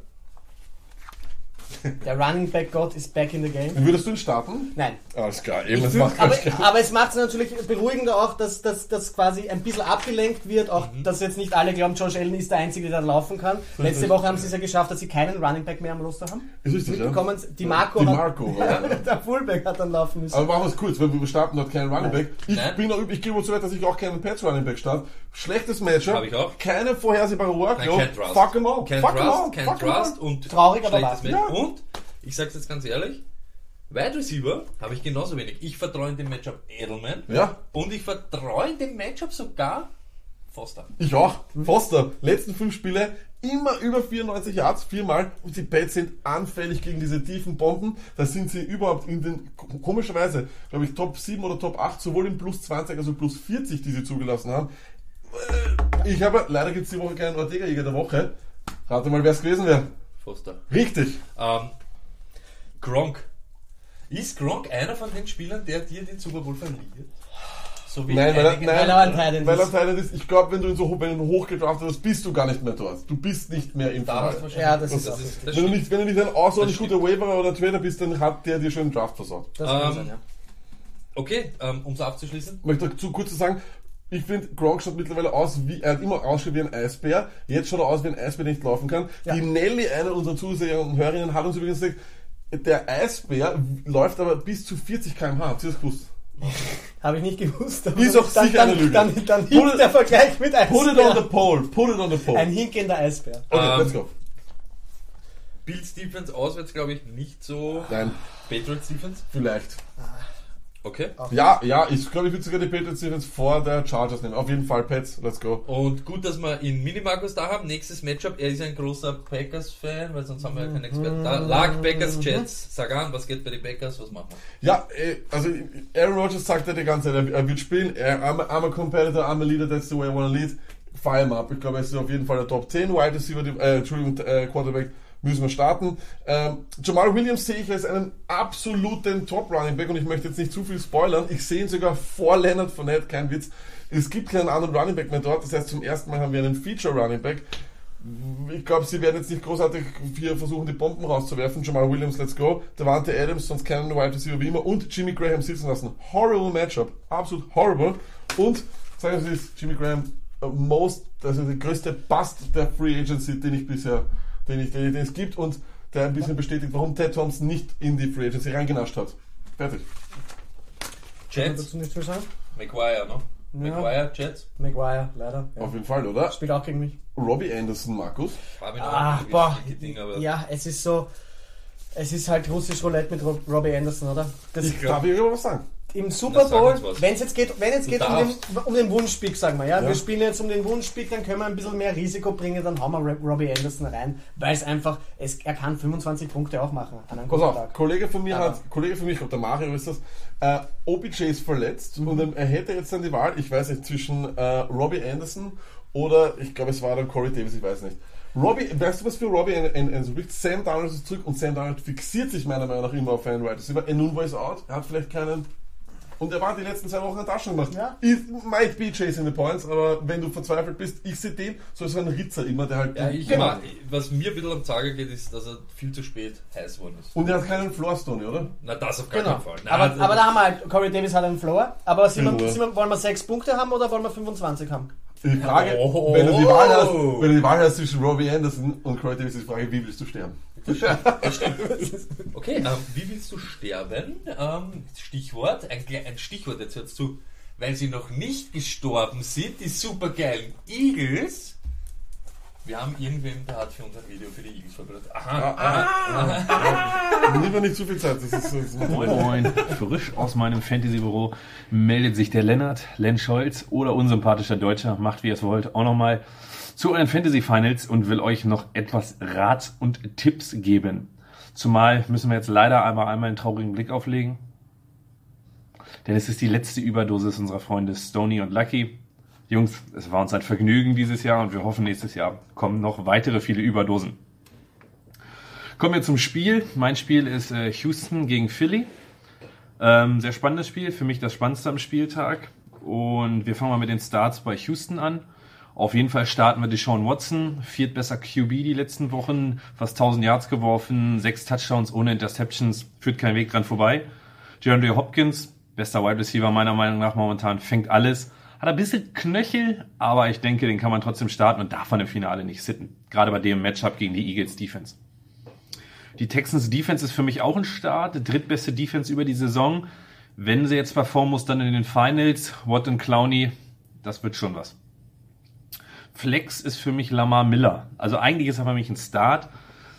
Speaker 4: Der Running Back Gott ist back in the game.
Speaker 3: Würdest du ihn starten?
Speaker 4: Nein.
Speaker 3: Alles klar, eben,
Speaker 4: fühl-
Speaker 3: macht
Speaker 4: aber, aber es macht es natürlich beruhigender auch, dass das quasi ein bisschen abgelenkt wird, auch
Speaker 3: Mhm.
Speaker 4: dass jetzt nicht alle glauben, Josh Allen ist der Einzige, der laufen kann. Letzte Woche haben sie es ja geschafft, dass sie keinen Running Back mehr am Roster haben.
Speaker 3: Ist richtig, ja?
Speaker 4: Die Marco,
Speaker 3: Die
Speaker 4: hat,
Speaker 3: Marco, ja.
Speaker 4: der Fullback hat dann laufen müssen.
Speaker 3: Aber machen wir es kurz, weil wir starten dort keinen Running Back. Ich
Speaker 2: Nein.
Speaker 3: bin auch, ich gebe so weit, dass ich auch keinen Pets Running Back starte. Schlechtes Matchup.
Speaker 2: Hab ich auch.
Speaker 3: Keine vorhersehbare Workload. Fuck 'em all.
Speaker 2: Kein
Speaker 3: Fuck 'em
Speaker 2: Trust,
Speaker 3: all.
Speaker 2: kein
Speaker 3: Fuck 'em
Speaker 2: Trust
Speaker 3: all.
Speaker 2: und
Speaker 4: Traurig, aber.
Speaker 3: Ja.
Speaker 2: Und, ich sag's jetzt ganz ehrlich, Wide Receiver habe ich genauso wenig. Ich vertraue in dem Matchup Edelman
Speaker 3: Ja,
Speaker 2: und ich vertraue in dem Matchup sogar Foster.
Speaker 3: ich auch. Foster, letzten fünf Spiele, immer über 94 Yards, viermal. Und die Pets sind anfällig gegen diese tiefen Bomben. Da sind sie überhaupt in den, komischerweise, glaube ich, Top 7 oder Top 8, sowohl im Plus 20 als auch Plus 40, die sie zugelassen haben. Äh, Ich habe, leider gibt es die Woche keinen Ortega-Jäger der Woche. Rate mal, wer es gewesen wäre.
Speaker 2: Foster.
Speaker 3: Richtig.
Speaker 2: Ähm, Gronk. Ist Gronk einer von den Spielern, der dir den Super Bowl verliert? So wie
Speaker 3: Nein, weil er, nein,
Speaker 4: Weil er ein
Speaker 3: weil er
Speaker 4: ist.
Speaker 3: Ich glaube, wenn du ihn so wenn du hochgedraftet hast, bist du gar nicht mehr dort. Du bist nicht mehr im
Speaker 2: du wahrscheinlich-
Speaker 4: Ja, das ist
Speaker 2: das
Speaker 4: auch
Speaker 2: ist, das
Speaker 3: Wenn du,
Speaker 2: stimmt.
Speaker 3: nicht, wenn du nicht ein außerordentlich
Speaker 2: Das
Speaker 3: guter Waverer oder Trader bist, dann hat der dir schon einen Draft versorgt.
Speaker 4: Das kann
Speaker 2: Ähm,
Speaker 4: sein, ja.
Speaker 2: Okay, ähm, um es abzuschließen.
Speaker 3: Ich möchte dazu kurz sagen, ich finde, Gronk schaut mittlerweile aus wie, er hat immer ausgeschaut wie ein Eisbär. Jetzt schaut er aus wie ein Eisbär, der nicht laufen kann.
Speaker 4: Ja.
Speaker 3: Die Nelly, eine unserer Zuseher und Hörerinnen, hat uns übrigens gesagt, der Eisbär läuft aber bis zu 40 km/h. Habt ihr das gewusst?
Speaker 4: Habe ich nicht gewusst. Aber
Speaker 3: Ist auch
Speaker 4: dann,
Speaker 3: sicher
Speaker 4: dann,
Speaker 3: eine Lüge.
Speaker 4: Dann, dann, dann
Speaker 3: Put
Speaker 4: hinkt
Speaker 3: it-
Speaker 4: der Vergleich mit
Speaker 3: Put it on the
Speaker 4: Eisbär.
Speaker 3: pole, put it on the pole.
Speaker 4: Ein hinkender Eisbär.
Speaker 3: Okay,
Speaker 2: Ähm,
Speaker 3: let's go.
Speaker 2: Bills Defense auswärts, glaube ich, nicht so.
Speaker 3: Nein,
Speaker 2: Patriots Defense?
Speaker 3: vielleicht.
Speaker 2: Okay.
Speaker 3: Ja, ja, ich glaube, ich würde sogar die Patriots Defense vor der Chargers nehmen. Auf jeden Fall, Pets, let's go.
Speaker 2: Und gut, dass wir ihn Minimarkus da haben. Nächstes Matchup. Er ist ein großer Packers-Fan, weil sonst haben wir ja keinen Experten da. Lag Packers Jets. Sag an, was geht bei den Packers? Was machen wir?
Speaker 3: Ja, äh, also Aaron Rodgers sagt ja die ganze Zeit, er, wird spielen. I'm, a, I'm a competitor, I'm a leader, that's the way I wanna lead. Fire him up. Ich glaube, er ist auf jeden Fall der Top 10 Wide Receiver, äh, Entschuldigung, äh, Quarterback. Müssen wir starten. Ähm, Jamal Williams sehe ich als einen absoluten Top Running Back und ich möchte jetzt nicht zu viel spoilern. Ich sehe ihn sogar vor Leonard Fournette, kein Witz. Es gibt keinen anderen Running Back mehr dort. Das heißt, zum ersten Mal haben wir einen Feature Running Back. Ich glaube, sie werden jetzt nicht großartig hier versuchen, die Bomben rauszuwerfen. Jamal Williams, let's go. Devante Adams, sonst keinen Wide Receiver wie immer. Und Jimmy Graham sitzen lassen. Horrible Matchup. Absolut horrible. Und, sagen Sie es, Jimmy Graham, äh, most, also der größte Bust der Free Agency, den ich bisher, den, ich, den, den es gibt. Und der ein bisschen bestätigt, warum Ted Thompson nicht in die Free Agency reingenascht hat. Fertig.
Speaker 2: Jets?
Speaker 4: dazu nicht viel sagen?
Speaker 2: McGuire, ne?
Speaker 4: Ja.
Speaker 2: McGuire, Jets?
Speaker 4: Maguire, leider. Ja.
Speaker 3: Auf jeden Fall, oder?
Speaker 4: Spielt auch gegen mich.
Speaker 3: Robbie Anderson, Markus.
Speaker 2: Noch
Speaker 4: Ah, boah.
Speaker 2: Ding, aber
Speaker 4: Ja, es ist so. Es ist halt russisch Roulette mit Rob- Robbie Anderson, oder? Das
Speaker 3: Ich darf ich was sagen.
Speaker 4: Im Super Bowl, wenn es jetzt geht, wenn jetzt geht um den, um den Wunschpick, sagen wir, ja?
Speaker 3: Ja.
Speaker 4: wir spielen jetzt um den Wunschpick, dann können wir ein bisschen mehr Risiko bringen, dann hauen wir Rob- Robbie Anderson rein, weil es einfach, es, er kann 25 Punkte auch machen an einem guten
Speaker 3: auf,
Speaker 4: Tag.
Speaker 3: Kollege von mir
Speaker 4: Aber-
Speaker 3: hat, Kollege von mir, ich glaube der Mario ist das, äh, OBJ ist verletzt
Speaker 4: Mhm.
Speaker 3: und er hätte jetzt dann die Wahl, ich weiß nicht, zwischen äh, Robbie Anderson oder ich glaube es war dann Corey Davis, ich weiß nicht. Robbie, weißt du was für Robbie Anderson spricht? Sam Darnold ist zurück und Sam Darnold fixiert sich meiner Meinung nach immer auf einen Wide Receiver. Enunwa ist out, er hat vielleicht keinen und er war die letzten zwei Wochen in Taschen gemacht.
Speaker 4: Ja.
Speaker 3: It might be chasing the points, aber wenn du verzweifelt bist, ich sehe den so als ein Ritzer immer, der halt
Speaker 2: Ja, ich
Speaker 3: Genau.
Speaker 2: mag, was mir ein bisschen am Tage geht, ist, dass er viel zu spät heiß geworden ist.
Speaker 3: Und er hat keinen Floor Stone, oder?
Speaker 2: Na, das auf
Speaker 4: Genau.
Speaker 2: keinen Fall. Na,
Speaker 4: Aber,
Speaker 2: das-
Speaker 4: aber da haben wir halt, Corey Davis hat einen Floor, aber sind wir, sind wir, wollen wir 6 Punkte haben oder wollen wir 25 haben?
Speaker 3: Die Frage,
Speaker 2: Oh.
Speaker 3: wenn, du die Wahl hast, wenn du die Wahl hast zwischen Robbie Anderson und Corey Davis, ist die Frage, wie willst du sterben?
Speaker 2: Okay, ähm, wie willst du sterben? Ähm, Stichwort, ein, ein Stichwort jetzt hörst du, weil sie noch nicht gestorben sind, die supergeilen Eagles. Wir haben irgendwen, der hat für uns ein Video für die Eagles vorbereitet. Aha, aha.
Speaker 3: Lieber nicht zu viel Zeit. Das ist, ist
Speaker 5: Moin Moin, frisch aus meinem Fantasy-Büro meldet sich der Lennart, Len Scholz oder unsympathischer Deutscher, macht wie ihr es wollt, auch nochmal zu euren Fantasy-Finals und will euch noch etwas Rat und Tipps geben. Zumal müssen wir jetzt leider einmal einmal einen traurigen Blick auflegen. Denn es ist die letzte Überdosis unserer Freunde Stony und Lucky. Jungs, es war uns ein Vergnügen dieses Jahr und wir hoffen, nächstes Jahr kommen noch weitere viele Überdosen. Kommen wir zum Spiel. Mein Spiel ist äh, Houston gegen Philly. Ähm, sehr spannendes Spiel, für mich das spannendste am Spieltag. Und wir fangen mal mit den Starts bei Houston an. Auf jeden Fall starten wir Deshaun Watson, viertbester QB die letzten Wochen, fast 1000 Yards geworfen, sechs Touchdowns ohne Interceptions, führt kein Weg dran vorbei. DeAndre Hopkins, bester Wide Receiver meiner Meinung nach momentan, fängt alles. Hat ein bisschen Knöchel, aber ich denke, den kann man trotzdem starten und darf man im Finale nicht sitten. Gerade bei dem Matchup gegen die Eagles Defense. Die Texans Defense ist für mich auch ein Start, drittbeste Defense über die Saison. Wenn sie jetzt performen muss, dann in den Finals. Watt und Clowney, das wird schon was. Flex ist für mich Lamar Miller. Also eigentlich ist er für mich ein Start.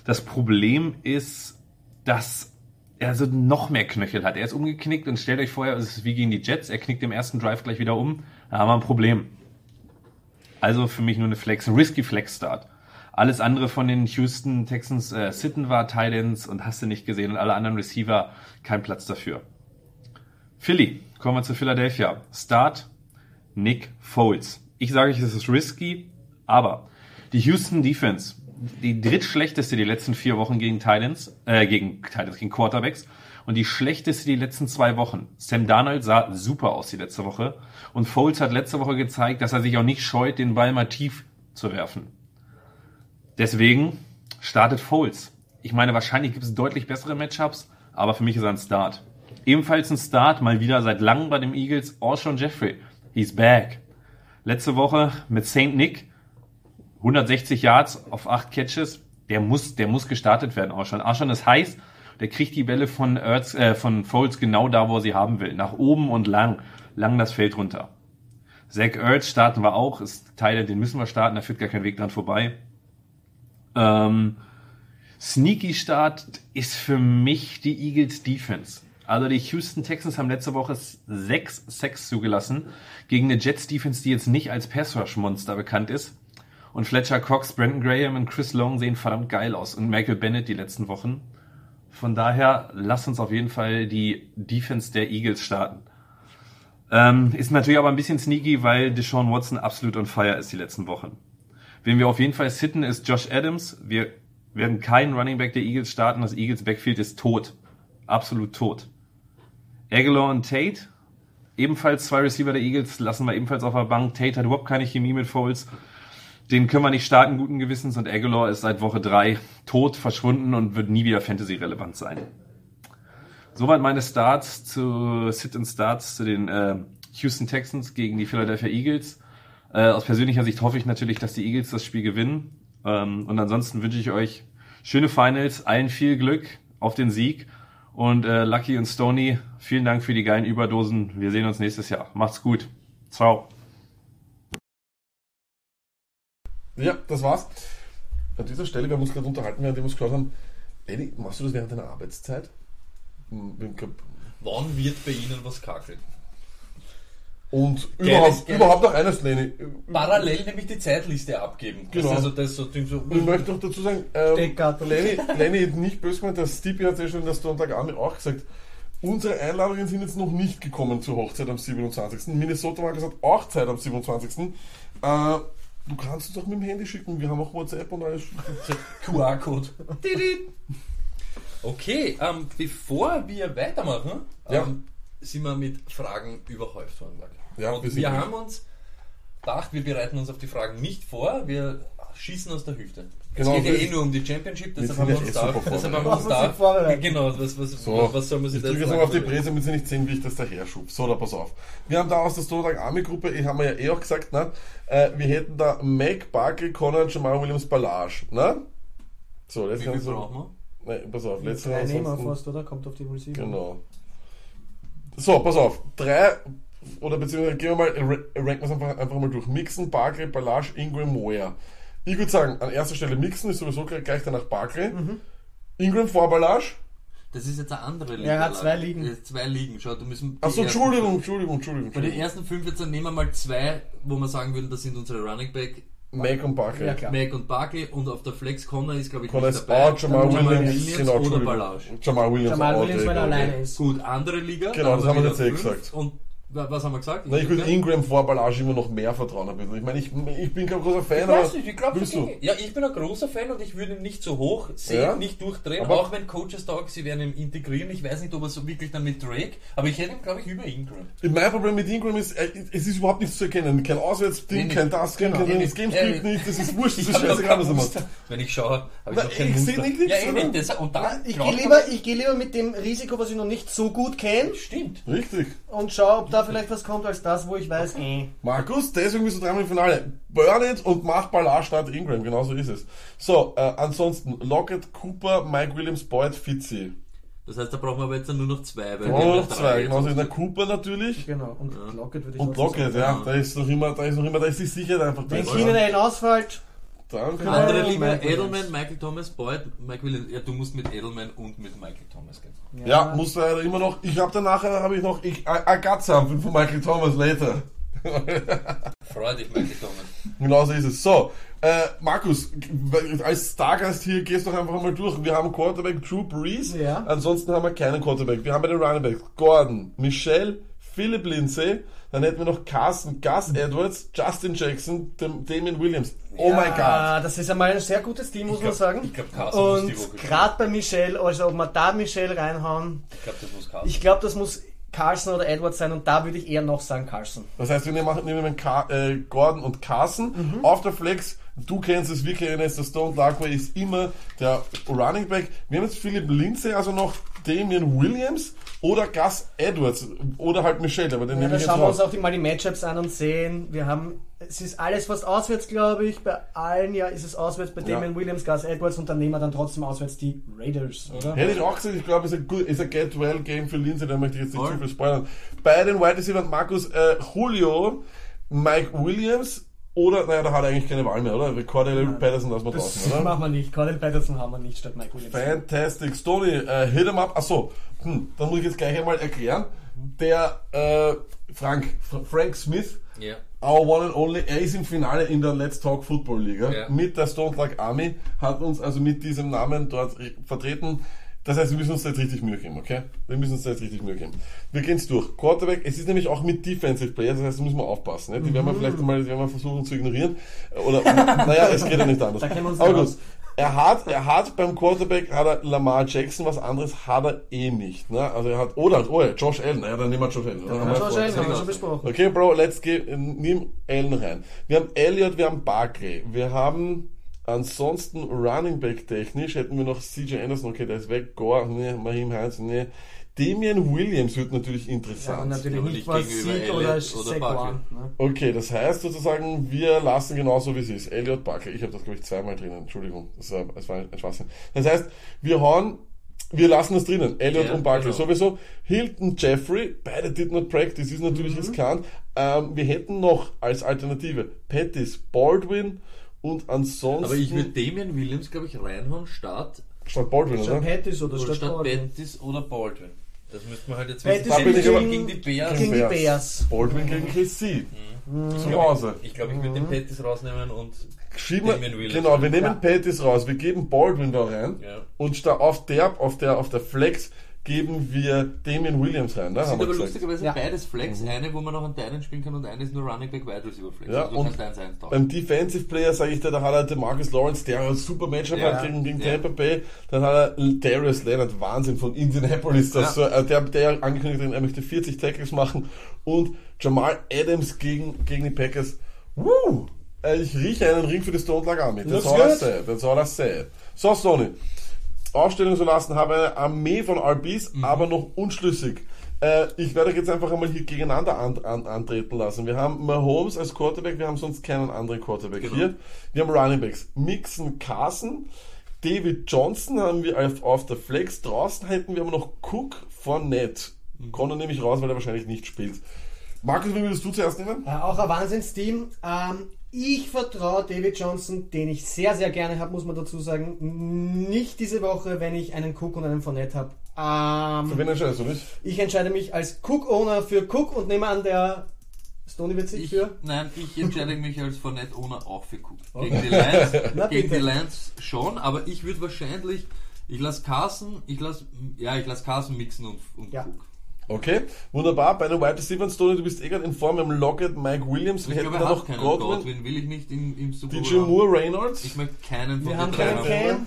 Speaker 5: Das Problem ist, dass er so noch mehr Knöchel hat. Er ist umgeknickt und stellt euch vor, es ist wie gegen die Jets. Er knickt im ersten Drive gleich wieder um. Da haben wir ein Problem. Also für mich nur eine Flex, ein risky Flex-Start. Alles andere von den Houston Texans äh, Sitten war Titans und hast du nicht gesehen und alle anderen Receiver kein Platz dafür. Philly, kommen wir zu Philadelphia. Start Nick Foles. Ich sage euch, es ist risky, aber die Houston Defense, die drittschlechteste die letzten vier Wochen gegen Titans, äh, gegen Titans, gegen Quarterbacks und die schlechteste die letzten zwei Wochen. Sam Darnold sah super aus die letzte Woche und Foles hat letzte Woche gezeigt, dass er sich auch nicht scheut, den Ball mal tief zu werfen. Deswegen startet Foles. Ich meine, wahrscheinlich gibt es deutlich bessere Matchups, aber für mich ist er ein Start. Ebenfalls ein Start, mal wieder seit langem bei dem Eagles, Alshon Jeffrey. He's back. Letzte Woche mit St. Nick 160 Yards auf 8 Catches. Der muss, der muss gestartet werden, Alshon. Alshon ist heiß. Der kriegt die Bälle von, Ertz, äh, von Foles genau da, wo er sie haben will. Nach oben und lang. Lang das Feld runter. Zach Ertz starten wir auch. Ist Teil, den müssen wir starten. Da führt gar kein Weg dran vorbei. Ähm, Sneaky Start ist für mich die Eagles Defense. Also die Houston Texans haben letzte Woche sechs Sacks zugelassen gegen eine Jets Defense, die jetzt nicht als Pass Rush Monster bekannt ist. Und Fletcher Cox, Brandon Graham und Chris Long sehen verdammt geil aus und Michael Bennett die letzten Wochen. Von daher lasst uns auf jeden Fall die Defense der Eagles starten. Ähm, ist natürlich aber ein bisschen sneaky, weil Deshaun Watson absolut on fire ist die letzten Wochen. Wen wir auf jeden Fall sitten, ist Josh Adams. Wir werden keinen Running Back der Eagles starten. Das Eagles Backfield ist tot. Absolut tot. Aguilar und Tate, ebenfalls zwei Receiver der Eagles, lassen wir ebenfalls auf der Bank. Tate hat überhaupt keine Chemie mit Foles. Den können wir nicht starten, guten Gewissens. Und Aguilar ist seit Woche drei tot, verschwunden und wird nie wieder Fantasy-relevant sein. Soweit meine Starts zu Sit-and-Starts zu den äh, Houston Texans gegen die Philadelphia Eagles. Äh, aus persönlicher Sicht hoffe ich natürlich, dass die Eagles das Spiel gewinnen. Ähm, und ansonsten wünsche ich euch schöne Finals, allen viel Glück auf den Sieg. Und äh, Lucky und Stony, vielen Dank für die geilen Überdosen. Wir sehen uns nächstes Jahr. Macht's gut. Ciao.
Speaker 3: Ja, das war's. An dieser Stelle, wir haben uns gerade unterhalten, während wir uns geschaut haben, Eddie, machst du das während deiner Arbeitszeit? Hm,
Speaker 2: Wann wird bei Ihnen was kakelt?
Speaker 3: Und
Speaker 2: Geiles-
Speaker 3: überhaupt,
Speaker 2: geiles-
Speaker 3: überhaupt noch eines, Leni.
Speaker 2: Parallel nämlich die Zeitliste abgeben.
Speaker 3: Genau.
Speaker 2: Das also das so, so
Speaker 3: Ich möchte noch dazu sagen, ähm. Lenny, Lenny hat nicht böse gemeint, der Stipi hat ja schon in der Sonntag Army auch gesagt, unsere Einladungen sind jetzt noch nicht gekommen zur Hochzeit am 27. Minnesota war gesagt, auch Zeit am 27. Äh, du kannst uns auch mit dem Handy schicken, wir haben auch WhatsApp und alles.
Speaker 2: QR-Code. Okay, ähm, bevor wir weitermachen,
Speaker 3: Ja.
Speaker 2: ähm, sind wir mit Fragen überhäuft worden.
Speaker 3: Ja,
Speaker 2: Und
Speaker 3: wir
Speaker 2: wir, haben uns gedacht, wir bereiten uns auf die Fragen nicht vor, wir schießen aus der Hüfte.
Speaker 3: Genau,
Speaker 2: es geht ja
Speaker 3: wir-
Speaker 2: eh nur um die Championship,
Speaker 3: wir
Speaker 2: deshalb haben wir uns
Speaker 3: eh
Speaker 2: da, deshalb haben wir
Speaker 4: vorbereitet.
Speaker 2: uns da, genau, was, was,
Speaker 3: So,
Speaker 2: was soll man sich
Speaker 3: ich
Speaker 2: da jetzt
Speaker 3: mal auf die
Speaker 2: sagen?
Speaker 3: Präse, damit sie nicht sehen, wie ich das daherschub. So, da pass auf. Wir haben da aus der Stonedag Army Gruppe, ich habe ja eh auch gesagt, ne, äh, wir hätten da Mac, Barkley, Connor, Jamal Williams, Ballage, ne? So, jetzt
Speaker 2: Wie viel
Speaker 3: kannst du.
Speaker 2: brauchen
Speaker 3: Ne, pass auf, letzte
Speaker 4: Drei nehmen wir
Speaker 3: ansonsten-
Speaker 4: fast, oder? Kommt auf die Receiver.
Speaker 3: Genau. So, pass auf. Drei, oder beziehungsweise gehen wir mal, ra- ranken wir es einfach, einfach mal durch. Mixen, Barkley, Ballage, Ingram, Moya. Ich würde sagen, an erster Stelle Mixen ist sowieso gleich danach Barkley.
Speaker 4: Mhm.
Speaker 3: Ingram vor Ballage.
Speaker 2: Das ist jetzt eine andere Liga.
Speaker 4: Er hat zwei Ligen.
Speaker 2: Äh, Zwei Ligen, schau, du müssen.
Speaker 3: Achso,
Speaker 2: ersten-
Speaker 3: Entschuldigung, Entschuldigung, Entschuldigung.
Speaker 2: Bei den
Speaker 3: Entschuldigung.
Speaker 2: ersten fünf jetzt nehmen wir mal zwei, wo wir sagen würden, das sind unsere Running Back,
Speaker 3: Mac und Barkley.
Speaker 4: Ja, klar.
Speaker 2: Mac und Barkley und auf der Flex Connor ist glaube ich
Speaker 3: Connor
Speaker 2: nicht
Speaker 3: ist
Speaker 2: dabei.
Speaker 3: out, Jamal
Speaker 2: Jamal
Speaker 3: Williams,
Speaker 2: Williams
Speaker 3: genau,
Speaker 2: oder. Ballage.
Speaker 3: Jamal Williams
Speaker 4: Jamal Williams,
Speaker 3: ey,
Speaker 4: weil er alleine ist.
Speaker 2: Gut, andere Liga.
Speaker 3: Genau,
Speaker 2: da
Speaker 3: das haben wir jetzt eh gesagt.
Speaker 2: Und Was haben wir gesagt?
Speaker 3: Na, ich würde Ingram vor Ballage immer noch mehr vertrauen. ein bisschen. Ich meine, ich, ich bin kein großer Fan,
Speaker 2: Ich
Speaker 3: aber
Speaker 2: weiß nicht, ich glaube, ja, ich bin ein großer Fan und ich würde ihn nicht so hoch sehen,
Speaker 3: Ja.
Speaker 2: nicht durchdrehen,
Speaker 3: Aber-
Speaker 2: auch wenn Coaches sagen, sie werden ihn integrieren. Ich weiß nicht, ob er so wirklich dann mit Drake, aber ich hätte ihn, glaube ich, über Ingram.
Speaker 3: Mein Problem mit Ingram ist, äh, es ist überhaupt nichts zu erkennen. Kein Auswärtsding,
Speaker 2: Nee,
Speaker 3: kein
Speaker 2: nee.
Speaker 3: das, kein,
Speaker 2: Genau.
Speaker 3: kein
Speaker 2: Nee,
Speaker 3: das
Speaker 2: nee.
Speaker 3: Gamescript
Speaker 2: Ja,
Speaker 3: nicht, das ist wurscht, das
Speaker 2: Ich
Speaker 3: ist scheißegal, was er macht.
Speaker 2: Wenn ich schaue, habe ich
Speaker 3: Na,
Speaker 2: noch kein
Speaker 3: ich
Speaker 2: Muster.
Speaker 3: seh nicht nichts,
Speaker 2: ja,
Speaker 3: oder?
Speaker 2: nicht. Das, und
Speaker 4: Ich gehe lieber, ich geh lieber mit dem Risiko, was ich noch nicht so gut kenne,
Speaker 2: Stimmt.
Speaker 3: Richtig.
Speaker 4: und schaue, ob da vielleicht was kommt, als das, wo ich weiß, äh.
Speaker 3: Markus, deswegen bist du dreimal im Finale. Burn it und mach Ballage statt Ingram, genau so ist es. So, äh, ansonsten, Lockett, Cooper, Mike Williams, Boyd, Fitzy.
Speaker 2: Das heißt, da brauchen wir aber jetzt nur noch zwei. Weil
Speaker 3: Oh,
Speaker 2: wir haben
Speaker 3: noch zwei,
Speaker 2: jetzt.
Speaker 3: genauso in der Cooper natürlich.
Speaker 4: Genau, und Lockett würde ich
Speaker 3: Und
Speaker 4: trotzdem
Speaker 3: Lockett,
Speaker 4: sagen.
Speaker 3: ja, da ist noch immer, da ist noch immer, da ist die Sicherheit einfach
Speaker 4: Wenn. Keenan Allen ausfällt,
Speaker 3: Dann können
Speaker 2: Andere
Speaker 4: Ja,
Speaker 2: Liga,
Speaker 4: Mike Williams.
Speaker 2: Edelman, Michael Thomas, Boyd, Mike Williams. Ja, du musst mit Edelman und mit Michael Thomas gehen.
Speaker 3: ja, muss leider immer noch, ich habe dann nachher, habe ich noch, ich, I, I got something von Michael Thomas later.
Speaker 2: Freu dich, Michael Thomas.
Speaker 3: Genau so ist es. So, äh, Markus, als Stargast hier gehst du doch einfach mal durch. Wir haben Quarterback Drew Brees,
Speaker 4: Ja.
Speaker 3: ansonsten haben wir keinen Quarterback. Wir haben bei den Running Backs Gordon, Michelle, Philip Lindsay, dann hätten wir noch Carson, Gus Edwards, Justin Jackson, Damien Williams. Oh mein Gott.
Speaker 4: Das ist einmal ein sehr gutes Team, muss
Speaker 2: Ich
Speaker 4: man
Speaker 2: glaub-
Speaker 4: sagen.
Speaker 2: ich glaub, Carson
Speaker 4: Und gerade bei Michelle, also ob wir da Michelle reinhauen,
Speaker 2: Ich glaube, das muss Carsten.
Speaker 4: ich glaube, das muss Carlson oder Edwards sein und da würde ich eher noch sagen Carlson.
Speaker 3: Das heißt, wir nehmen, nehmen Ka äh, Gordon und Carson
Speaker 4: Mhm.
Speaker 3: auf der Flex. Du kennst es, wir kennen es, der Stone Larkway ist immer der Running Back. Wir haben jetzt Philip Lindsay, also noch Damien Williams oder Gus Edwards oder halt Michelle, aber den
Speaker 4: Ja,
Speaker 3: nehme ich jetzt
Speaker 4: schauen wir uns auch die, mal die Matchups an und sehen, wir haben, es ist alles fast auswärts, glaube ich, bei allen ja ist es auswärts, bei
Speaker 3: Ja.
Speaker 4: Damien Williams, Gus Edwards und dann nehmen wir dann trotzdem auswärts die Raiders, oder?
Speaker 3: Hätte ich auch gesagt, ich glaube, es ist ein, good- ist ein Get-Well-Game für Lindsay, da möchte ich jetzt nicht zu viel spoilern. Bei den Wide Receiver Markus äh, Julio, Mike Williams oder, naja, da hat er eigentlich keine Wahl mehr, oder? Cordell Patterson lassen wir
Speaker 4: Das
Speaker 3: draußen, oder?
Speaker 4: machen wir nicht. Cordell Patterson haben wir nicht statt Mike Williams.
Speaker 3: Fantastic Story. Äh, hit 'em up. Achso, hm, dann muss ich jetzt gleich einmal erklären. Der äh, Frank, Frank Smith,
Speaker 2: Ja.
Speaker 3: our one and only, er ist im Finale in der Let's Talk Football Liga
Speaker 2: Ja.
Speaker 3: mit der Stone Luck Army, hat uns also mit diesem Namen dort re- vertreten. Das heißt, wir müssen uns da jetzt richtig Mühe geben, okay? Wir müssen uns da jetzt richtig Mühe geben. Wir gehen es durch. Quarterback, es ist nämlich auch mit Defensive Players, das heißt, da müssen wir aufpassen. Ne? Die werden wir
Speaker 2: Mhm.
Speaker 3: vielleicht mal die werden wir versuchen zu ignorieren. Oder, naja, es geht ja nicht anders.
Speaker 4: Da kennen wir uns
Speaker 3: Aber gut. Er hat, er hat beim Quarterback hat er Lamar Jackson, was anderes hat er eh nicht. Ne? Also er hat, oder, oh ja, Josh Allen, naja, dann nehmen wir Josh Allen. Wir
Speaker 4: Josh Allen haben wir schon besprochen.
Speaker 3: Okay, Bro, let's go. Nimm Allen rein. Wir haben Elliott, wir haben Barkley. Wir haben ansonsten Running Back technisch hätten wir noch CJ Anderson, okay, der ist weg. Gore, ne, Mahim Heinz, ne. Damian Williams wird natürlich
Speaker 4: Ja,
Speaker 3: interessant.
Speaker 4: und natürlich nicht
Speaker 2: nicht
Speaker 4: was
Speaker 2: gegenüber
Speaker 4: Sieg oder
Speaker 2: oder. Barkley.
Speaker 4: Ne?
Speaker 3: Okay, das heißt sozusagen, wir lassen genauso wie es ist. Elliot Barkley, ich habe das glaube ich zweimal drinnen, Entschuldigung, das war, das war ein Schwachsinn. Das heißt, wir hauen, wir lassen es drinnen, Elliot
Speaker 2: Ja,
Speaker 3: und Barkley
Speaker 2: genau.
Speaker 3: sowieso. Hilton, Jeffrey, beide did not practice, ist natürlich riskant. Ähm, wir hätten noch als Alternative Pettis, Baldwin und ansonsten...
Speaker 2: Aber ich würde Damian Williams, glaube ich, reinhauen, statt,
Speaker 3: Statt Baldwin,
Speaker 4: Statt
Speaker 3: oder?
Speaker 4: Pettis oder
Speaker 2: oder
Speaker 4: statt Baldwin.
Speaker 2: Bettis oder Baldwin. Das müsste man halt jetzt
Speaker 4: Pettis
Speaker 3: bin ich aber-
Speaker 2: gegen die Bears.
Speaker 4: gegen die Bears.
Speaker 3: Baldwin gegen KC. Zu Hause.
Speaker 2: Ich glaube, ich würde den Pettis rausnehmen und
Speaker 3: Schieben wir,
Speaker 2: Damian Williams.
Speaker 3: genau, wir nehmen
Speaker 4: Ja.
Speaker 3: Pettis raus, wir geben Baldwin da rein
Speaker 2: Ja.
Speaker 3: und da auf der, auf der, auf der Flex geben wir Damien Williams rein. Ne,
Speaker 2: Das sind aber
Speaker 3: gesagt.
Speaker 2: lustigerweise
Speaker 4: Ja.
Speaker 2: beides Flex. Eine, wo man noch einen Titan spielen kann und eine ist nur Running Back Wide Receiver Flex.
Speaker 3: Ja,
Speaker 2: also
Speaker 3: und. Beim Defensive Player sage ich dir, da hat er den Marcus Lawrence, der ein super Matchup
Speaker 2: Ja.
Speaker 3: hat gegen, gegen
Speaker 2: Ja.
Speaker 3: Tampa Bay. Dann hat er Darius Leonard, Wahnsinn, von Indianapolis, das so,
Speaker 2: Ja.
Speaker 3: äh, der, der angekündigt hat, er möchte 40 Tackles machen. Und Jamal Adams gegen, gegen die Packers. Woo! Äh, Ich rieche einen Ring für die Stone Lag Army. That's
Speaker 4: Looks
Speaker 3: all I said. That's all I said. So, Sony. Aufstellung so lassen, habe eine Armee von RBs,
Speaker 2: Mhm.
Speaker 3: aber noch unschlüssig. Äh, ich werde euch jetzt einfach einmal hier gegeneinander an, an, antreten lassen. Wir haben Mahomes als Quarterback, wir haben sonst keinen anderen Quarterback
Speaker 2: Genau.
Speaker 3: hier. Wir haben Running Backs. Mixon, Carson, David Johnson haben wir auf, auf der Flex. Draußen hätten wir aber noch Cook Fournette.
Speaker 2: Mhm.
Speaker 3: Conor nehme ich raus, weil er wahrscheinlich nicht spielt. Markus, wie würdest du zuerst nehmen?
Speaker 4: Äh, auch ein Wahnsinnsteam. Ähm, ich vertraue David Johnson, den ich sehr, sehr gerne habe, muss man dazu sagen. Nicht diese Woche, wenn ich einen Cook und einen Fournette habe.
Speaker 3: Für
Speaker 4: Ähm,
Speaker 3: wen entscheidest du dich?
Speaker 4: ich entscheide mich als Cook-Owner für Cook und nehme an, der Stoney wird sich
Speaker 2: Ich,
Speaker 4: für.
Speaker 2: nein, ich entscheide mich als Fournette Owner auch für Cook. Gegen die Lions,
Speaker 4: Na,
Speaker 2: gegen die. Lions schon, aber ich würde wahrscheinlich, ich lasse Carson, ich lasse, ja, ich lasse Carson mixen und, und
Speaker 4: Ja.
Speaker 2: Cook.
Speaker 3: Okay, wunderbar. Bei den Wide Receivers, Tony, du bist eh gerade in Form. Wir haben Lockett, Mike Williams. Wir
Speaker 2: Ich
Speaker 3: hätten
Speaker 2: glaube,
Speaker 3: da noch
Speaker 2: keinen
Speaker 3: Godwin,
Speaker 2: Godwin. will ich nicht im, im Super
Speaker 3: DJ. Moore, Reynolds.
Speaker 2: Ich möchte keinen von
Speaker 4: Wir haben keinen. Cam.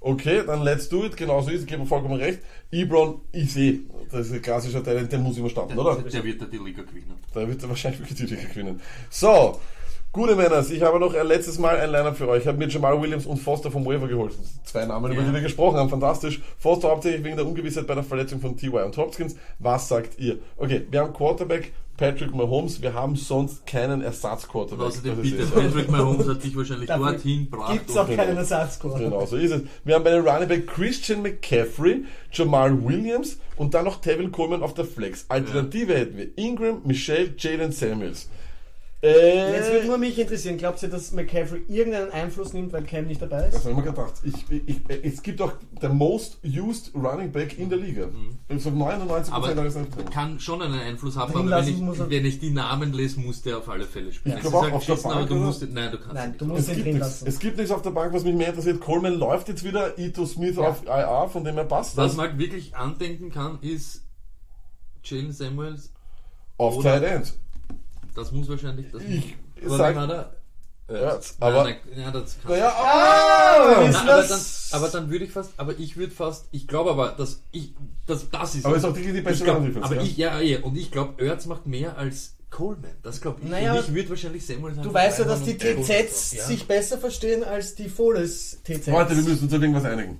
Speaker 3: Okay, dann let's do it. Genauso ist es, gebe vollkommen recht. Ebron, ich sehe. Das ist ein klassischer Teil, den muss immer starten, oder?
Speaker 2: Der wird ja die Liga gewinnen.
Speaker 3: Da wird er wahrscheinlich wirklich die Liga gewinnen. So, gute Männers, ich habe noch ein letztes Mal ein Lineup für euch. Ich habe mir Jamal Williams und Foster vom Waiver geholt. Zwei Namen, über
Speaker 2: Ja.
Speaker 3: die wir gesprochen haben. Fantastisch. Foster hauptsächlich wegen der Ungewissheit bei der Verletzung von T.Y. und Hopkins. Was sagt ihr? Okay, wir haben Quarterback Patrick Mahomes. Wir haben sonst keinen Ersatzquarterback.
Speaker 2: außerdem
Speaker 3: Das ist
Speaker 2: bitte
Speaker 3: es.
Speaker 2: Patrick Mahomes hat dich wahrscheinlich
Speaker 4: Dafür
Speaker 2: dorthin gebracht.
Speaker 4: Gibt es auch keinen Ersatzscore.
Speaker 3: Genau, so ist es. Wir haben bei den Running Back Christian McCaffrey, Jamal Williams und dann noch Tevin Coleman auf der Flex. Alternative hätten wir Ingram, Michelle, Jalen Samuels. Äh,
Speaker 4: Jetzt würde nur mich interessieren, glaubt ihr, dass McCaffrey irgendeinen Einfluss nimmt, weil Cam nicht dabei
Speaker 3: das
Speaker 4: ist?
Speaker 3: habe ich mir gedacht. Ich, ich, ich, es gibt auch der most used Running Back in der Liga. Also 99%
Speaker 2: Aber kann schon einen Einfluss haben, aber wenn ich,
Speaker 4: muss
Speaker 2: wenn ich die Namen lese, muss der auf alle Fälle spielen.
Speaker 3: Ich
Speaker 2: Es
Speaker 3: glaub
Speaker 2: ist
Speaker 3: auch auf der
Speaker 2: beschissen, aber
Speaker 3: Bank,
Speaker 2: du musst, nein, du kannst
Speaker 4: Nein,
Speaker 2: nicht.
Speaker 4: du musst
Speaker 3: Es
Speaker 4: ihn
Speaker 3: gibt,
Speaker 4: drin
Speaker 3: nichts,
Speaker 4: lassen.
Speaker 3: es gibt nichts auf der Bank, was mich mehr interessiert. Coleman läuft jetzt wieder, Ito Smith auf IR, von dem er passt.
Speaker 2: Was
Speaker 3: das.
Speaker 2: man halt wirklich andenken kann, ist Jalen Samuels,
Speaker 3: auf Tight End.
Speaker 2: Das muss wahrscheinlich das
Speaker 3: Ich
Speaker 2: Aber
Speaker 3: sag-
Speaker 2: hat er? Äh,
Speaker 3: Ja, aber-
Speaker 2: nein, ja, das kann
Speaker 3: Naja,
Speaker 4: Ah, wir
Speaker 2: Na,
Speaker 4: wissen
Speaker 2: aber, dann, aber dann würde ich fast, aber ich würde fast, ich glaube aber, dass ich, dass das ist.
Speaker 3: Aber ist auch die, die beste
Speaker 2: glaub, aber
Speaker 3: ja?
Speaker 2: ich, ja, ja, und ich glaube, Erz macht mehr als Coleman. Das glaube ich.
Speaker 4: Naja,
Speaker 2: und ich würde wahrscheinlich Samuel
Speaker 4: Du weißt ja, dass die TZs
Speaker 2: Ja.
Speaker 4: sich besser verstehen als die Foles TZs.
Speaker 3: Leute, wir müssen uns auf irgendwas einigen.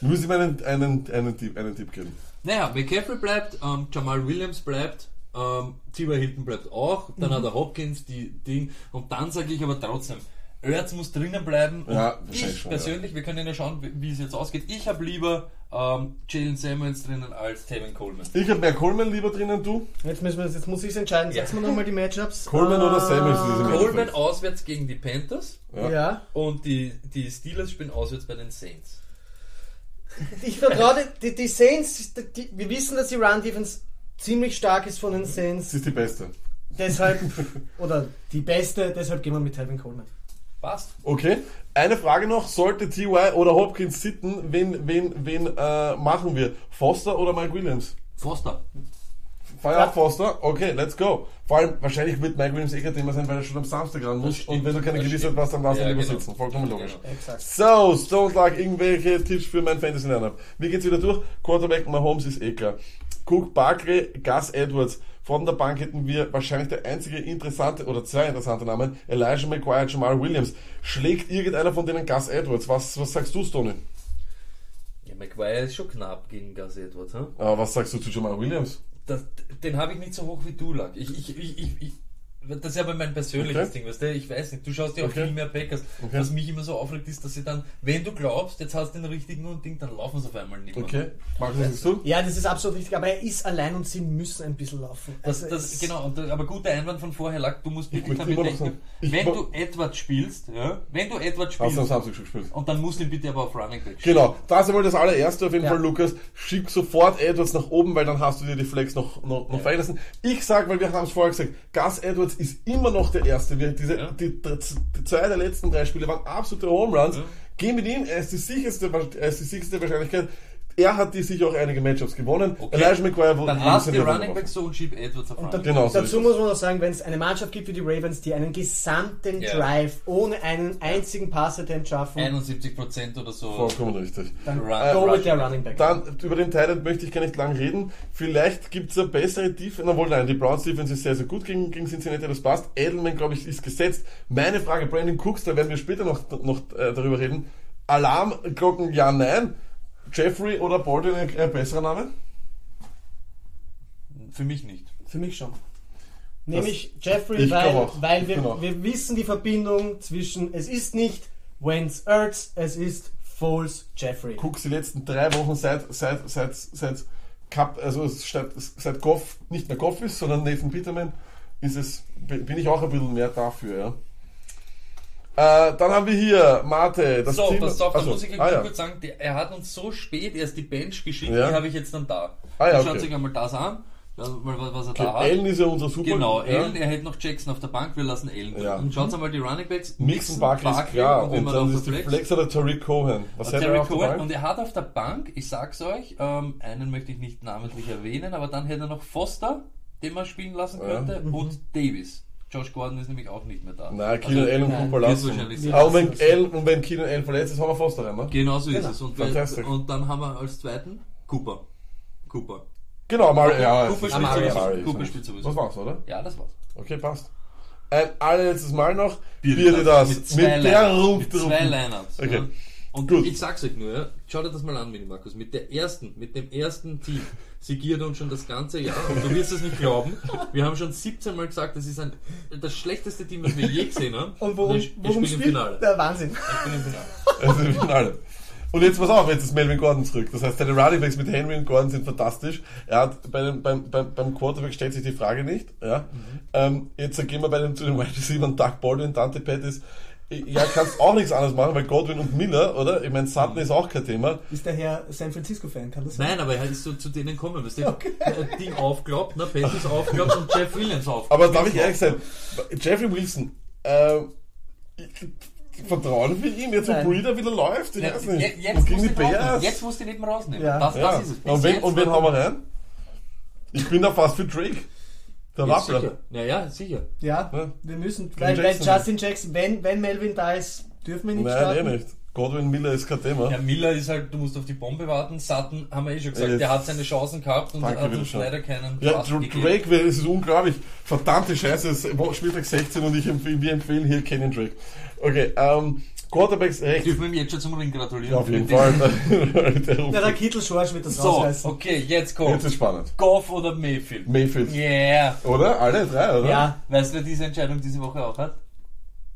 Speaker 3: Wir müssen ihm einen, einen, einen, Tipp, einen Tipp geben.
Speaker 2: Naja, McCaffrey bleibt, ähm, Jamal Williams bleibt, ähm, T.Y. Hilton bleibt auch, dann
Speaker 3: Mhm.
Speaker 2: hat er Hopkins, die Ding, und dann sage ich aber trotzdem, Erz muss drinnen bleiben. Und
Speaker 3: Ja,
Speaker 2: ich
Speaker 3: schon,
Speaker 2: persönlich, wir können ja schauen, wie, wie es jetzt ausgeht. Ich habe lieber ähm, Jalen Samuels drinnen als Tevin Coleman.
Speaker 3: Ich habe mehr Coleman lieber drinnen, du.
Speaker 4: Jetzt, müssen wir, jetzt muss ich entscheiden.
Speaker 2: Ja.
Speaker 4: Setzen wir nochmal die Matchups.
Speaker 3: Coleman oder Samuels? Diese
Speaker 2: Coleman auswärts gegen die Panthers
Speaker 3: Ja.
Speaker 4: Ja.
Speaker 2: und die, die Steelers spielen auswärts bei den Saints.
Speaker 4: Ich vertraue die, die Saints, die, wir wissen, dass die Run-Defense ziemlich stark ist von den Saints.
Speaker 3: Das ist die beste.
Speaker 4: Deshalb, oder die beste, deshalb gehen wir mit Tevin Coleman.
Speaker 2: Passt.
Speaker 3: Okay. Eine Frage noch. Sollte T.Y. oder Hopkins sitten, wen, wen, wen äh, machen wir? Foster oder Mike Williams?
Speaker 2: Foster.
Speaker 3: Fire up Foster. Okay, let's go. Vor allem, wahrscheinlich wird Mike Williams eh kein Thema sein, weil er schon am Samstag ran muss. Und wenn du keine Gewissheit hast, dann darfst du
Speaker 2: Ja,
Speaker 3: lieber
Speaker 2: genau.
Speaker 3: sitzen. Vollkommen logisch.
Speaker 2: Genau.
Speaker 3: So, Stone Lag, irgendwelche Tipps für mein Fantasy Lineup. Mir geht's wieder durch. Quarterback Mahomes ist eh klar. Cook, Barkley, Gus Edwards. Von der Bank hätten wir wahrscheinlich der einzige interessante oder zwei interessante Namen. Elijah McGuire, Jamal Williams. Schlägt irgendeiner von denen Gus Edwards? Was, was sagst du, Stoney?
Speaker 2: Ja, McGuire ist schon knapp gegen Gus Edwards. Hm?
Speaker 3: Aber was sagst du zu Jamal Williams?
Speaker 2: Das, den habe ich nicht so hoch wie du, Lack. Ich, ich, ich, ich, das ist aber mein persönliches
Speaker 3: Okay.
Speaker 2: Ding, weißt du? Ich weiß nicht, du schaust ja auch
Speaker 3: Okay.
Speaker 2: viel mehr Packers.
Speaker 3: Okay.
Speaker 2: Was mich immer so aufregt, ist, dass sie dann, wenn du glaubst, jetzt hast du den richtigen und Ding, dann laufen sie auf einmal nicht mehr.
Speaker 3: Okay. Markus, sagst du?
Speaker 4: Ja, das ist absolut richtig, aber er ist allein und sie müssen ein bisschen laufen.
Speaker 2: Das,
Speaker 4: Also
Speaker 2: das, genau, und, aber guter Einwand von vorher, Lack, du musst wirklich damit
Speaker 3: ich
Speaker 2: wenn du Edward spielst, ja, wenn du Edward
Speaker 3: Hast du am
Speaker 2: spielst,
Speaker 3: Samstag schon gespielt?
Speaker 2: und dann musst du ihn bitte aber auf Running Back spielen.
Speaker 3: Genau, das ist einmal das allererste auf jeden
Speaker 4: Ja.
Speaker 3: Fall, Lukas. Schick sofort Edwards nach oben, weil dann hast du dir die Flex noch, noch, noch lassen. Ich sag, weil wir haben es vorher gesagt, Gus Edwards ist immer noch der Erste. Wir, diese,
Speaker 2: Ja.
Speaker 3: die, die, die zwei der letzten drei Spiele waren absolute Home Runs. Geh mit ihm, er ist die sicherste, er ist die sicherste Wahrscheinlichkeit. Er hat die sicher auch einige Matchups gewonnen.
Speaker 2: Okay.
Speaker 3: Elijah McGuire
Speaker 2: Dann
Speaker 3: wir
Speaker 2: lass die Running
Speaker 3: machen.
Speaker 2: Back so und schieb Edwards auf
Speaker 4: Und
Speaker 2: Running
Speaker 4: da,
Speaker 3: Genau, so
Speaker 4: dazu muss man noch sagen, wenn es eine Mannschaft gibt wie die Ravens, die einen gesamten
Speaker 2: Ja.
Speaker 4: Drive ohne einen einzigen Pass-Attempt schaffen,
Speaker 2: 71% oder so.
Speaker 3: Vollkommen richtig.
Speaker 4: dann
Speaker 2: Run-
Speaker 4: go with der Running Back.
Speaker 3: Dann, über den Thailand möchte ich gar nicht lang reden. Vielleicht gibt es eine bessere Defense. Na wohl, nein, die Browns Defense ist sehr, sehr gut gegen, gegen Cincinnati, das passt. Edelman, glaube ich, ist gesetzt. Meine Frage, Brandon Cooks, da werden wir später noch, noch äh, darüber reden. Alarmglocken, ja, nein. Jeffrey oder Baldwin ein, ein besserer Name?
Speaker 2: Für mich nicht.
Speaker 4: Für mich schon. Nämlich Jeffrey,
Speaker 3: ich
Speaker 4: weil, weil wir, wir wissen die Verbindung zwischen, es ist nicht Wentz Ertz, es ist Foles Jeffrey.
Speaker 3: Cooks die letzten drei Wochen seit, seit, seit, seit Cup, also seit, seit Goff nicht mehr Goff ist, sondern Nathan Peterman, ist es, bin ich auch ein bisschen mehr dafür, ja. Äh, dann haben wir hier Mate, das
Speaker 2: so,
Speaker 3: Team.
Speaker 2: pass auf, da muss ich
Speaker 3: ah, ja.
Speaker 2: kurz sagen, der, er hat uns so spät erst die Bench geschickt,
Speaker 3: Ja.
Speaker 2: die habe ich jetzt dann da.
Speaker 3: Ah, ja,
Speaker 2: Schaut
Speaker 3: okay.
Speaker 2: euch einmal das an. Weil, was er
Speaker 3: Okay,
Speaker 2: da hat.
Speaker 3: Allen ist ja unser Super.
Speaker 2: Genau,
Speaker 3: ja.
Speaker 2: Allen, er hält noch Jackson auf der Bank, wir lassen Allen.
Speaker 3: Ja.
Speaker 2: Und schaut einmal die Running Backs.
Speaker 3: Mixon, Barkley ist klar.
Speaker 2: und,
Speaker 3: Und,
Speaker 2: wenn man
Speaker 3: dann
Speaker 2: auf
Speaker 3: ist die
Speaker 2: der
Speaker 3: Flex oder Tariq Cohen. Was hat
Speaker 2: Terry
Speaker 3: er auf der
Speaker 2: Cohen
Speaker 3: Bank?
Speaker 2: und er hat auf der Bank, ich sag's euch, ähm, einen möchte ich nicht namentlich erwähnen, aber dann hätte er noch Foster, den man spielen lassen
Speaker 3: Ja.
Speaker 2: könnte, und Davis. Josh Gordon ist nämlich auch nicht mehr da.
Speaker 3: Nein, Keenan Allen und Cooper lassen. und wenn Allen, und wenn Keenan Allen verletzt ist, haben wir Foster rein, ne?
Speaker 2: Genau so ist
Speaker 4: Genau.
Speaker 2: es. Und,
Speaker 3: Fantastic.
Speaker 2: und dann haben wir als zweiten Cooper. Cooper.
Speaker 3: Genau, mal, ja.
Speaker 2: Cooper spielt
Speaker 4: Amari,
Speaker 2: sowieso.
Speaker 3: Amari ist
Speaker 2: Cooper
Speaker 3: nicht.
Speaker 2: spielt sowieso.
Speaker 3: Das war's, oder?
Speaker 2: Ja, das war's.
Speaker 3: Okay, passt. Ein allerletztes Mal noch.
Speaker 2: Bier
Speaker 3: Bier das.
Speaker 2: Mit
Speaker 3: Mit, der. Rumpf
Speaker 2: Mit zwei Lineups.
Speaker 3: Okay.
Speaker 2: Und
Speaker 3: Gut.
Speaker 2: ich sag's euch nur, ja, schau dir das mal an, Mini Markus. Mit der ersten, mit dem ersten Team sigiert uns schon das ganze Jahr und du wirst es nicht glauben. Wir haben schon 17 Mal gesagt, das ist ein, das schlechteste Team, das wir je gesehen haben.
Speaker 4: Und worum,
Speaker 2: ich, ich
Speaker 4: worum
Speaker 2: bin im
Speaker 4: spielt
Speaker 2: Finale.
Speaker 4: der Wahnsinn?
Speaker 2: Ich bin im Finale.
Speaker 3: Also im Finale. Und jetzt pass auf, jetzt ist Melvin Gordon zurück. Das heißt, seine Running Backs mit Henry und Gordon sind fantastisch. Er hat bei dem, beim, beim, beim Quarterback stellt sich die Frage nicht. Ja. Ähm, jetzt gehen wir bei dem, zu den Wide Receiver Doug Baldwin, Dante Pettis. Ja, kannst auch nichts anderes machen, weil Godwin und Miller, oder? Ich meine, Sutton ist auch kein Thema.
Speaker 4: Ist der Herr San Francisco-Fan, kann das sein?
Speaker 2: Nein, aber er ist so zu denen kommen, weißt du? Okay. Ding aufgeklappt, ne, Pettis aufgeklappt und Jeff Williams aufgeklappt.
Speaker 3: Aber darf ich ehrlich sein, Jeffrey Wilson, ich- Vertrauen wir ihm jetzt, wo. Breeder wieder läuft? Ich
Speaker 2: Ja,
Speaker 3: weiß nicht.
Speaker 2: jetzt,
Speaker 3: gegen
Speaker 2: musst
Speaker 3: die. Bears?
Speaker 2: jetzt musst du ihn eben rausnehmen.
Speaker 4: Ja.
Speaker 2: Das,
Speaker 3: ja.
Speaker 2: das ist es. Bis
Speaker 3: Und wen, und wen haben wir rein? Ich bin da fast für Drake. Der
Speaker 2: Ja,
Speaker 3: Wappler.
Speaker 2: sicher. Ja, ja, sicher.
Speaker 4: Ja,
Speaker 3: Ja.
Speaker 4: wir müssen, weil, weil. Justin Jackson, wenn, wenn Melvin da ist, dürfen wir nicht
Speaker 3: Nein,
Speaker 4: starten.
Speaker 3: eh nicht. Godwin Miller ist kein Thema.
Speaker 2: Ja, Miller ist halt, du musst auf die Bombe warten. Sutton haben wir eh schon gesagt,
Speaker 3: Ja,
Speaker 2: der hat seine Chancen gehabt und
Speaker 3: Danke,
Speaker 2: hat uns leider keinen
Speaker 3: Ja, Dr-. Drake, wäre- es ist unglaublich. Verdammte Scheiße, es ist Spieltag 16 und ich empfehle, wir empfehlen hier Kenyon Drake. Okay, ähm, Quarterbacks rechts.
Speaker 2: Dürfen wir ihm jetzt schon zum Ring gratulieren?
Speaker 3: Ja, auf jeden Fall.
Speaker 4: Ja, der
Speaker 3: ruft-
Speaker 4: Kittel Schorsch wird das
Speaker 2: So,
Speaker 4: rausreißen.
Speaker 2: okay, jetzt kommt.
Speaker 3: Jetzt ist spannend.
Speaker 2: Goff oder Mayfield?
Speaker 3: Mayfield.
Speaker 2: Yeah.
Speaker 3: Oder? Alle drei, oder?
Speaker 4: Ja,
Speaker 2: Weißt du, wer diese Entscheidung diese Woche auch hat?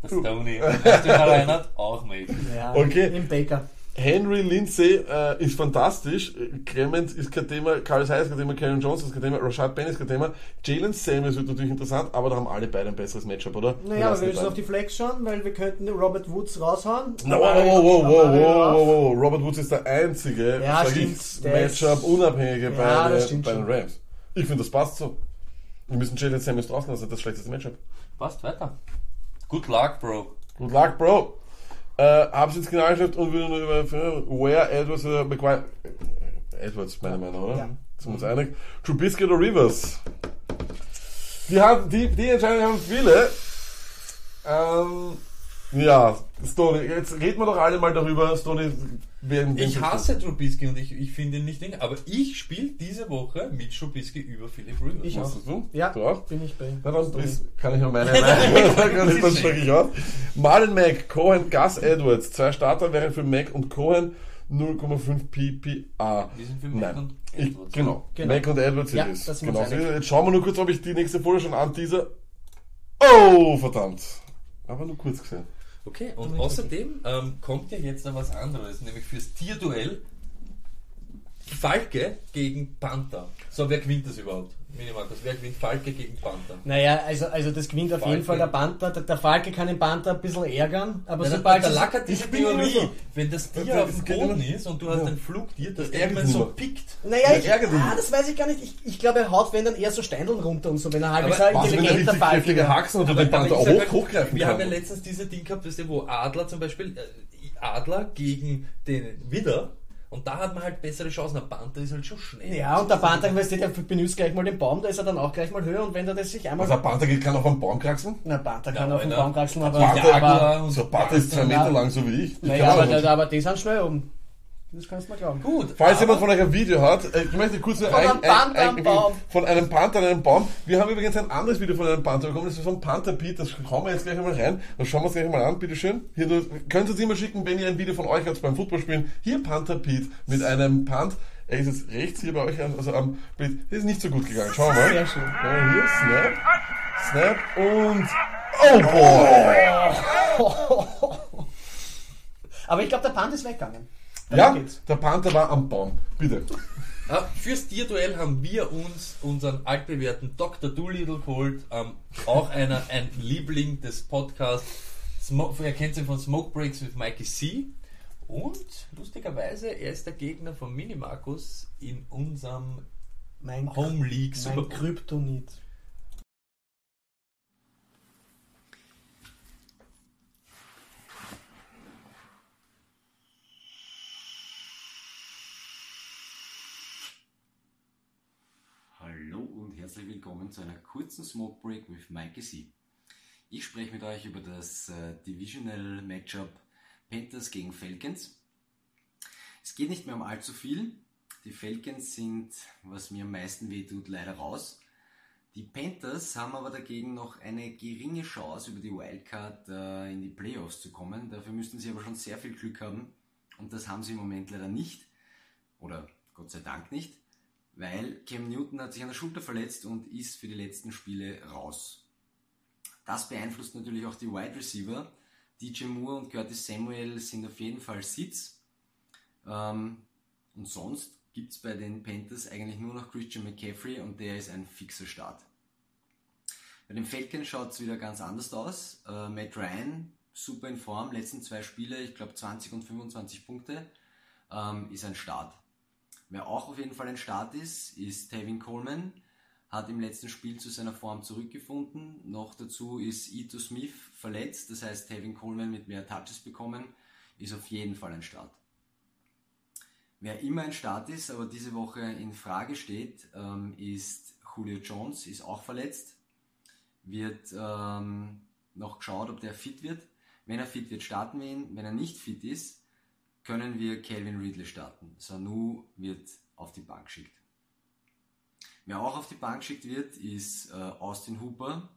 Speaker 2: Der Stoney. Und weißt du, wer Reinhard? Auch Mayfield.
Speaker 4: ja.
Speaker 3: Okay.
Speaker 4: Im Baker.
Speaker 3: Henry Lindsay äh, ist fantastisch. Clement ist kein Thema, Carlos Hyde ist kein Thema, Karen Jones ist kein Thema, Rashad Penny ist kein Thema. Jalen Samuels wird natürlich interessant, aber da haben alle beide ein besseres Matchup, oder?
Speaker 4: Naja, aber wir müssen auf die Flex schauen, weil wir könnten Robert Woods raushauen.
Speaker 3: No, wow, wow, wow, wow, wow, wow, wow. Robert Woods ist der einzige
Speaker 4: Ja, ist-
Speaker 3: Matchup-unabhängige
Speaker 4: Ja,
Speaker 3: bei,
Speaker 4: das
Speaker 3: bei den. Rams. Ich finde, das passt so. Wir müssen Jalen Samuels draußen lassen, das schlechteste Matchup.
Speaker 2: Passt weiter. Good luck, Bro.
Speaker 3: Good luck, Bro. Äh, hab's ins Kanal geschafft und will nur über Where Edwards oder McGuire. Edwards, meine Meinung, oder?
Speaker 4: Ja.
Speaker 3: Sind wir uns einig? Trubisky oder Rivers? Die, haben, die, die Entscheidungen haben viele. Ähm, ja, Stoney, jetzt reden wir doch alle mal darüber, Stoney, wer wen
Speaker 2: Ich hasse Trubisky und ich, ich finde ihn nicht Ding, aber ich spiele diese Woche mit Trubisky über Philip Rivers.
Speaker 4: Ich
Speaker 3: hast du?
Speaker 4: Ja,
Speaker 3: Du auch?
Speaker 4: bin ich bei.
Speaker 3: Na dann ist, kann ich ja meine Meinung sagen, das spreche ich aus. Marlon Mack, Cohen, Gus Edwards. Zwei Starter wären für Mack und Cohen 0,5 PPA.
Speaker 2: Die sind für Mack
Speaker 3: Nein.
Speaker 2: und
Speaker 3: Ich,
Speaker 2: Edwards.
Speaker 3: genau.
Speaker 4: Genau.
Speaker 3: Mack und Edwards
Speaker 4: Ja,
Speaker 3: sind es.
Speaker 4: das wir
Speaker 3: Genau. Jetzt schauen wir nur kurz, ob ich die nächste Folie schon anteaser. Oh, verdammt. Aber nur kurz gesehen.
Speaker 2: Okay, und außerdem ähm, kommt ja jetzt noch was anderes, nämlich fürs Tierduell Falke gegen Panther. So, wer gewinnt das überhaupt? Minimarkus, wer gewinnt Falke gegen Panther?
Speaker 4: Naja, also, also das gewinnt auf jeden. Fall der Panther. Der, der Falke kann den Panther ein bisschen ärgern, aber
Speaker 2: Ja,
Speaker 4: sobald
Speaker 2: der Lack hat diese Theorie,
Speaker 3: so.
Speaker 2: wenn das Tier
Speaker 3: Das
Speaker 2: auf dem Boden ist und du hast ein Flugtier, dass
Speaker 3: Das
Speaker 2: der irgendwann so pickt.
Speaker 4: Naja,
Speaker 3: Ja,
Speaker 4: ich,
Speaker 3: ärgert ihn.
Speaker 4: ah, das weiß ich gar nicht. Ich, ich glaube, er haut wenn dann eher so Steindeln runter und so, wenn er halt ist
Speaker 3: der
Speaker 4: intelligenter Falke. wäre.
Speaker 3: Haxen
Speaker 2: Aber-
Speaker 3: den Panther hoch,
Speaker 2: sag
Speaker 3: hochgreifen
Speaker 2: Wir haben ja
Speaker 3: kann?
Speaker 2: letztens diese Ding gehabt, wo Adler zum Beispiel, äh, Adler gegen den Widder und da hat man halt bessere Chancen. Der Panther ist halt schon schnell.
Speaker 4: Ja, und der Panther, weißt du, der benutzt gleich mal den Baum, da ist er dann auch gleich mal höher und wenn er das sich einmal.
Speaker 3: Also ein Panther geht- kann auf einen Baum kraxeln?
Speaker 4: na, Panther kann
Speaker 2: Ja,
Speaker 4: auf den
Speaker 2: Alter.
Speaker 4: Baum kraxeln, aber.
Speaker 3: Panther-
Speaker 4: aber
Speaker 3: So ein Panther ist zwei Meter lang, so wie ich. Ich
Speaker 4: naja, aber, aber die sind schnell oben. Das kannst du mal glauben.
Speaker 2: Gut.
Speaker 3: Falls jemand von euch ein Video hat, äh, ich möchte kurz nur
Speaker 4: Von einem Panther am Baum.
Speaker 3: von einem Panther an einem Baum. Wir haben übrigens ein anderes Video von einem Panther bekommen, das ist von Panther Pete, das hauen wir jetzt gleich einmal rein. Das schauen wir uns gleich mal an, bitteschön. Hier, du, könnt ihr uns immer schicken, wenn ihr ein Video von euch habt beim Footballspielen. Hier Panther Pete mit einem Punt. Er ist jetzt rechts hier bei euch, an- also am Bild. Das ist nicht so gut gegangen. Schauen wir mal.
Speaker 4: Sehr schön.
Speaker 3: Ja, hier, Snap. Snap und. Oh boy!
Speaker 4: Aber ich glaube, der Panther ist weggegangen.
Speaker 3: Ja,
Speaker 4: geht's.
Speaker 3: der Panther war am Baum. Bitte.
Speaker 2: Ah, Fürs Tierduell haben wir uns unseren altbewährten Dr. Doolittle geholt, ähm, auch einer, ein Liebling des Podcasts. Smo er kennt ihn von Smoke Breaks with Mikey C. Und lustigerweise, er ist der Gegner von Mini Markus in unserem
Speaker 4: Mein,
Speaker 2: Home League Super
Speaker 4: mein. Kryptonit.
Speaker 6: Hallo und herzlich willkommen zu einer kurzen Smoke Break with Mikey C. Ich spreche mit euch über das äh, Divisional Matchup Panthers gegen Falcons. Es geht nicht mehr um allzu viel. Die Falcons sind, was mir am meisten wehtut, leider raus. Die Panthers haben aber dagegen noch eine geringe Chance, über die Wildcard äh, in die Playoffs zu kommen. Dafür müssten sie aber schon sehr viel Glück haben. Und das haben sie im Moment leider nicht. Oder Gott sei Dank nicht weil Cam Newton hat sich an der Schulter verletzt und ist für die letzten Spiele raus. Das beeinflusst natürlich auch die Wide Receiver. DJ Moore und Curtis Samuel sind auf jeden Fall Sitz. Ähm, und sonst gibt es bei den Panthers eigentlich nur noch Christian McCaffrey und der ist ein fixer Start. Bei den Falcons schaut es wieder ganz anders aus. Äh, Matt Ryan, super in Form, letzten zwei Spiele, ich glaube 20 und 25 Punkte, ähm, ist ein Start. Wer auch auf jeden Fall ein Start ist, ist Tevin Coleman. Hat im letzten Spiel zu seiner Form zurückgefunden. Noch dazu ist Ito Smith verletzt. Das heißt, Tevin Coleman mit mehr Touches bekommen, ist auf jeden Fall ein Start. Wer immer ein Start ist, aber diese Woche in Frage steht, ähm, ist Julio Jones, ist auch verletzt. Wird ähm, noch geschaut, ob der fit wird. Wenn er fit wird, starten wir ihn. Wenn er nicht fit ist, können wir Calvin Ridley starten. Sanu wird auf die Bank geschickt. Wer auch auf die Bank geschickt wird, ist äh, Austin Hooper.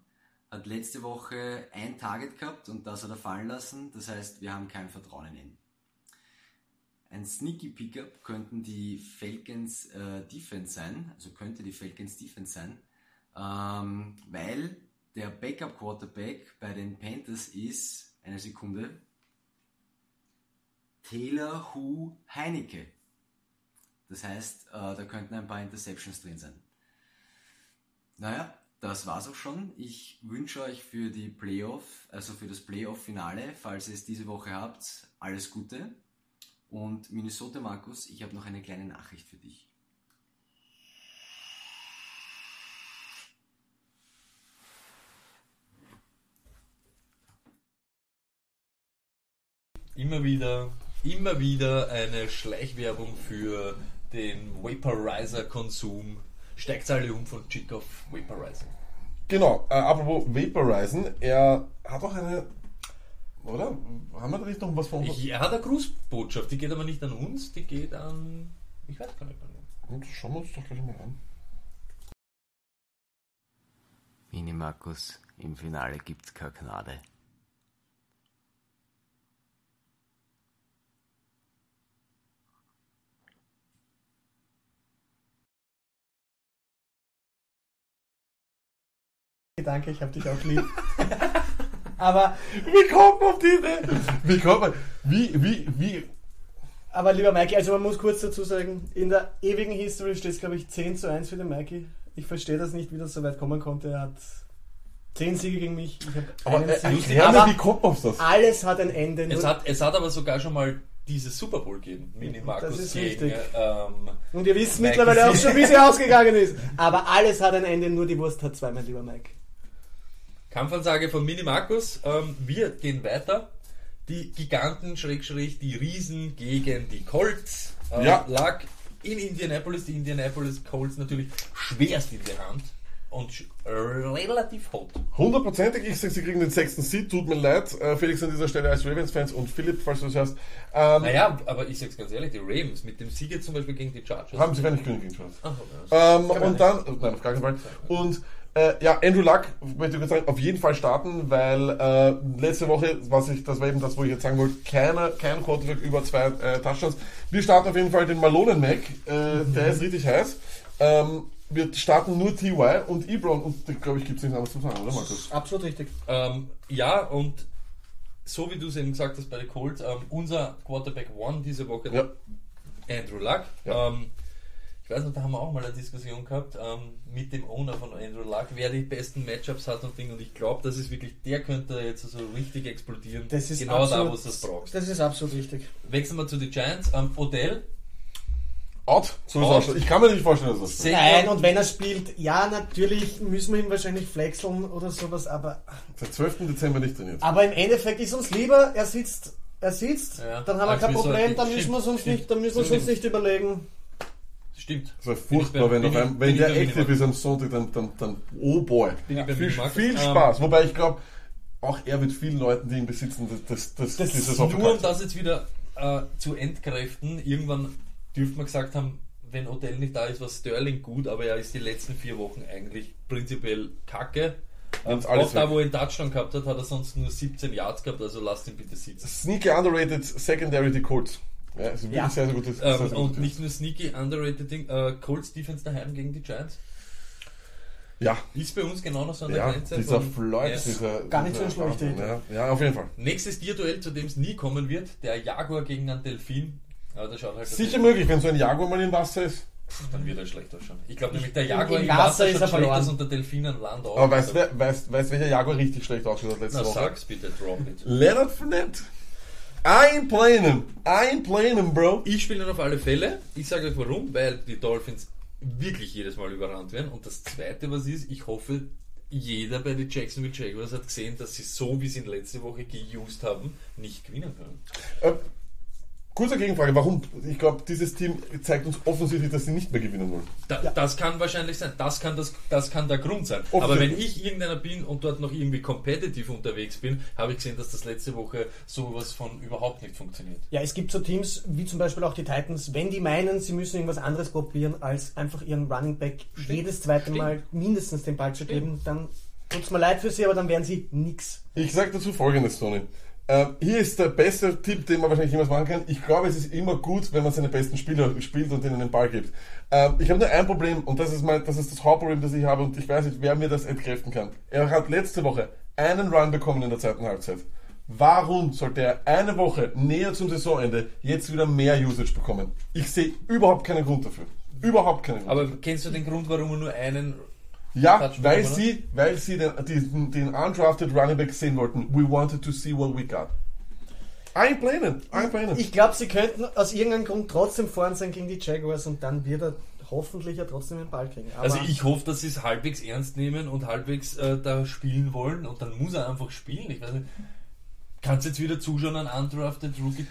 Speaker 6: Hat letzte Woche ein Target gehabt und das hat er fallen lassen. Das heißt, wir haben kein Vertrauen in ihn. Ein Sneaky Pickup könnten die Falcons äh, Defense sein, also könnte die Falcons Defense sein, ähm, weil der Backup Quarterback bei den Panthers ist, eine Sekunde, Taylor Hu Heinecke. Das heißt, äh, da könnten ein paar Interceptions drin sein. Naja, das war's auch schon. Ich wünsche euch für die Playoff, also für das Playoff-Finale, falls ihr es diese Woche habt, alles Gute. Und Minnesota Markus, ich habe noch eine kleine Nachricht für dich.
Speaker 2: Immer wieder, immer wieder eine Schleichwerbung für den Vaporizer-Konsum. Steigt alle um von Chick auf Vaporizer.
Speaker 3: Genau, äh, apropos Vaporizen, er hat auch eine. Oder? Haben wir da nicht noch was von uns?
Speaker 2: Er hat eine Grußbotschaft, die geht aber nicht an uns, die geht an. Ich weiß gar nicht an wen.
Speaker 3: Gut, schauen wir uns doch gleich mal an.
Speaker 6: Mini Markus, im Finale gibt's keine Gnade.
Speaker 4: Danke, ich hab dich auch lieb. aber,
Speaker 3: Wie kommt man auf die Idee? Wie kommt man? Wie, wie, wie?
Speaker 4: aber lieber Mikey, also man muss kurz dazu sagen, in der ewigen History steht es glaube ich 10 zu 1 für den Mikey. Ich verstehe das nicht, wie das so weit kommen konnte. Er hat 10 Siege gegen mich. Ich habe
Speaker 3: Aber
Speaker 4: einen
Speaker 3: äh,
Speaker 4: Sieg.
Speaker 3: mir,
Speaker 4: Aber
Speaker 3: wie kommt man auf das?
Speaker 4: alles hat ein Ende.
Speaker 2: Es hat, es hat aber sogar schon mal dieses Super Bowl gegeben. Mini Markus
Speaker 4: ist
Speaker 2: gegen.
Speaker 4: richtig.
Speaker 2: Ähm,
Speaker 4: Und ihr wisst mittlerweile auch schon, wie sie ausgegangen ist. Aber alles hat ein Ende, nur die Wurst hat zwei, mein lieber Mike.
Speaker 2: Kampfansage von Mini Markus. Ähm, wir gehen weiter. Die Giganten, Schrägstrich, die Riesen gegen die Colts. Äh,
Speaker 3: Ja.
Speaker 2: Lag in Indianapolis. Die Indianapolis Colts natürlich schwerst in der Hand. Und relativ hot.
Speaker 3: Hundertprozentig, ich sage, sie kriegen den sechsten Seed, tut mir leid. Äh, Felix an dieser Stelle als Ravens-Fans und Philipp, falls du das hörst. Ähm,
Speaker 2: Naja, aber ich sag's ganz ehrlich, die Ravens mit dem Sieg jetzt zum Beispiel gegen die Chargers.
Speaker 3: Haben sie gar nicht genug geschaut.
Speaker 2: Ach, okay.
Speaker 3: Ähm, und dann, nein, auf gar keinen Fall. Und äh, ja, Andrew Luck, möchte ich kurz sagen, auf jeden Fall starten, weil äh, letzte Woche, was ich, das war eben das, wo ich jetzt sagen wollte, keiner, kein Quarterback über zwei äh, Touchdowns. Wir starten auf jeden Fall den Malonen Mac, äh, der ist richtig heiß. Ähm, wir starten nur TY und Ebron und glaube ich, gibt es nichts anderes zu sagen, oder Markus?
Speaker 4: Absolut richtig.
Speaker 2: Ähm, ja, und so wie du es eben gesagt hast bei den Colts, ähm, unser Quarterback One diese Woche,
Speaker 3: Ja.
Speaker 2: Andrew Luck.
Speaker 3: Ja.
Speaker 2: Ähm, weiß nicht, da haben wir auch mal eine Diskussion gehabt ähm, mit dem Owner von Andrew Luck, wer die besten Matchups hat und Ding. Und ich glaube, das ist wirklich, der könnte jetzt so richtig explodieren.
Speaker 4: Das ist
Speaker 2: genau
Speaker 4: absolut,
Speaker 2: da, wo du das brauchst.
Speaker 4: Das ist absolut richtig.
Speaker 2: Wechseln wir zu den Giants. Ähm, Odell,
Speaker 3: Out? So
Speaker 2: Out.
Speaker 3: Ich kann mir nicht vorstellen, dass das so ist.
Speaker 4: Nein, und wenn er spielt, ja, natürlich müssen wir ihn wahrscheinlich flexeln oder sowas, aber,
Speaker 3: Seit 12. Dezember nicht trainiert.
Speaker 4: aber im Endeffekt ist uns lieber, er sitzt, er sitzt,
Speaker 2: Ja,
Speaker 4: dann haben wir kein
Speaker 2: so-
Speaker 4: Problem, dann müssen wir es uns
Speaker 2: stimmt.
Speaker 4: nicht, dann müssen wir uns nicht überlegen.
Speaker 2: Stimmt.
Speaker 3: Das
Speaker 2: ich
Speaker 3: furchtbar, wenn,
Speaker 2: ich-
Speaker 3: einem, wenn der active ist am Sonntag, dann, dann, dann oh boy.
Speaker 2: Bei
Speaker 3: viel viel
Speaker 2: Ähm,
Speaker 3: Spaß. Wobei ich glaube, auch er wird vielen Leuten, die ihn besitzen, das, das, das,
Speaker 4: Das
Speaker 3: dieses
Speaker 4: ist
Speaker 2: Nur um das jetzt wieder äh, zu entkräften, irgendwann dürfte man gesagt haben, wenn Odell nicht da ist, war Sterling gut, aber er ist die letzten vier Wochen eigentlich prinzipiell kacke. Ähm,
Speaker 3: Und alles
Speaker 2: auch da,
Speaker 3: weg.
Speaker 2: wo er einen Touchdown gehabt hat, hat er sonst nur 17 Yards gehabt, also lasst ihn bitte sitzen.
Speaker 3: Sneaky underrated secondary die Colts. Ja, also wirklich
Speaker 4: Ja.
Speaker 3: sehr, sehr gutes. sehr,
Speaker 2: Ähm,
Speaker 3: sehr
Speaker 2: und
Speaker 3: gutes.
Speaker 2: nicht nur sneaky, underrated Ding, äh, Colts Defense daheim gegen die Giants.
Speaker 3: Ja,
Speaker 2: Ist bei uns genau noch so an der
Speaker 3: ja,
Speaker 2: Grenze.
Speaker 3: dieser
Speaker 2: von-
Speaker 3: Floyd,
Speaker 2: Ja.
Speaker 3: dieser.
Speaker 4: Gar nicht so eine schlechte
Speaker 3: Wahnsinn, ja. ja, auf jeden Fall.
Speaker 2: Nächstes Tierduell, zu dem es nie kommen wird, der Jaguar gegen einen Delfin. Aber das schaut halt
Speaker 3: Sicher möglich, wenn so ein Jaguar mal im Wasser ist.
Speaker 2: Dann wird er schlecht ausschauen. Ich glaube nämlich, der Jaguar
Speaker 4: Im
Speaker 2: im
Speaker 4: Wasser
Speaker 2: Wasser
Speaker 4: ist er
Speaker 2: schlecht
Speaker 4: verloren.
Speaker 2: und der Delfin an Land auch.
Speaker 3: Aber weißt du, wer- weißt, weißt, welcher Jaguar richtig schlecht ausgeschaut hat letzte
Speaker 2: Na,
Speaker 3: Woche?
Speaker 2: sag's bitte, drop it.
Speaker 3: Leonard Fournette. I ain't playing him, bro.
Speaker 2: Ich spiele ihn auf alle Fälle. Ich sage euch warum, weil die Dolphins wirklich jedes Mal überrannt werden. Und das zweite, was ist, ich hoffe, jeder bei den Jacksonville Jaguars hat gesehen, dass sie so, wie sie ihn letzte Woche geused haben, nicht gewinnen können.
Speaker 3: Äh, kurze Gegenfrage, warum? Ich glaube, dieses Team zeigt uns offensichtlich, dass sie nicht mehr gewinnen wollen.
Speaker 2: Da, Das kann wahrscheinlich sein. Das kann, das, das kann der Grund sein. Aber wenn ich irgendeiner bin und dort noch irgendwie competitive unterwegs bin, habe ich gesehen, dass das letzte Woche sowas von überhaupt nicht funktioniert.
Speaker 4: Ja, es gibt so Teams, wie zum Beispiel auch die Titans, wenn die meinen, sie müssen irgendwas anderes probieren, als einfach ihren Running Back jedes zweite
Speaker 2: Stimmt.
Speaker 4: Mal mindestens den Ball zu geben, dann tut's mir leid für sie, aber dann werden sie nix.
Speaker 3: Ich sage dazu folgendes, Tony. Äh, hier ist der beste Tipp, den man wahrscheinlich jemals machen kann. Ich glaube, es ist immer gut, wenn man seine besten Spieler spielt und ihnen den Ball gibt. Ähm, ich habe nur ein Problem und das ist, mein, das ist das Hauptproblem, das ich habe und ich weiß nicht, wer mir das entkräften kann. Er hat letzte Woche einen Run bekommen in der zweiten Halbzeit. Warum sollte er eine Woche näher zum Saisonende jetzt wieder mehr Usage bekommen? Ich sehe überhaupt keinen Grund dafür. Überhaupt keinen Grund.
Speaker 2: Aber kennst du den Grund, warum er nur einen
Speaker 3: Ja, weil sie, weil sie den, den, den undrafted Running Back sehen wollten. We wanted to see what we got. Ein Plänen, ein Plänen.
Speaker 4: Ich glaube, sie könnten aus irgendeinem Grund trotzdem vorn sein gegen die Jaguars und dann wird er hoffentlich ja trotzdem den Ball kriegen. Aber
Speaker 2: Also ich hoffe, dass sie es halbwegs ernst nehmen und halbwegs äh, da spielen wollen und dann muss er einfach spielen. Ich weiß nicht. Kannst jetzt wieder zuschauen an Undrafted Rookie?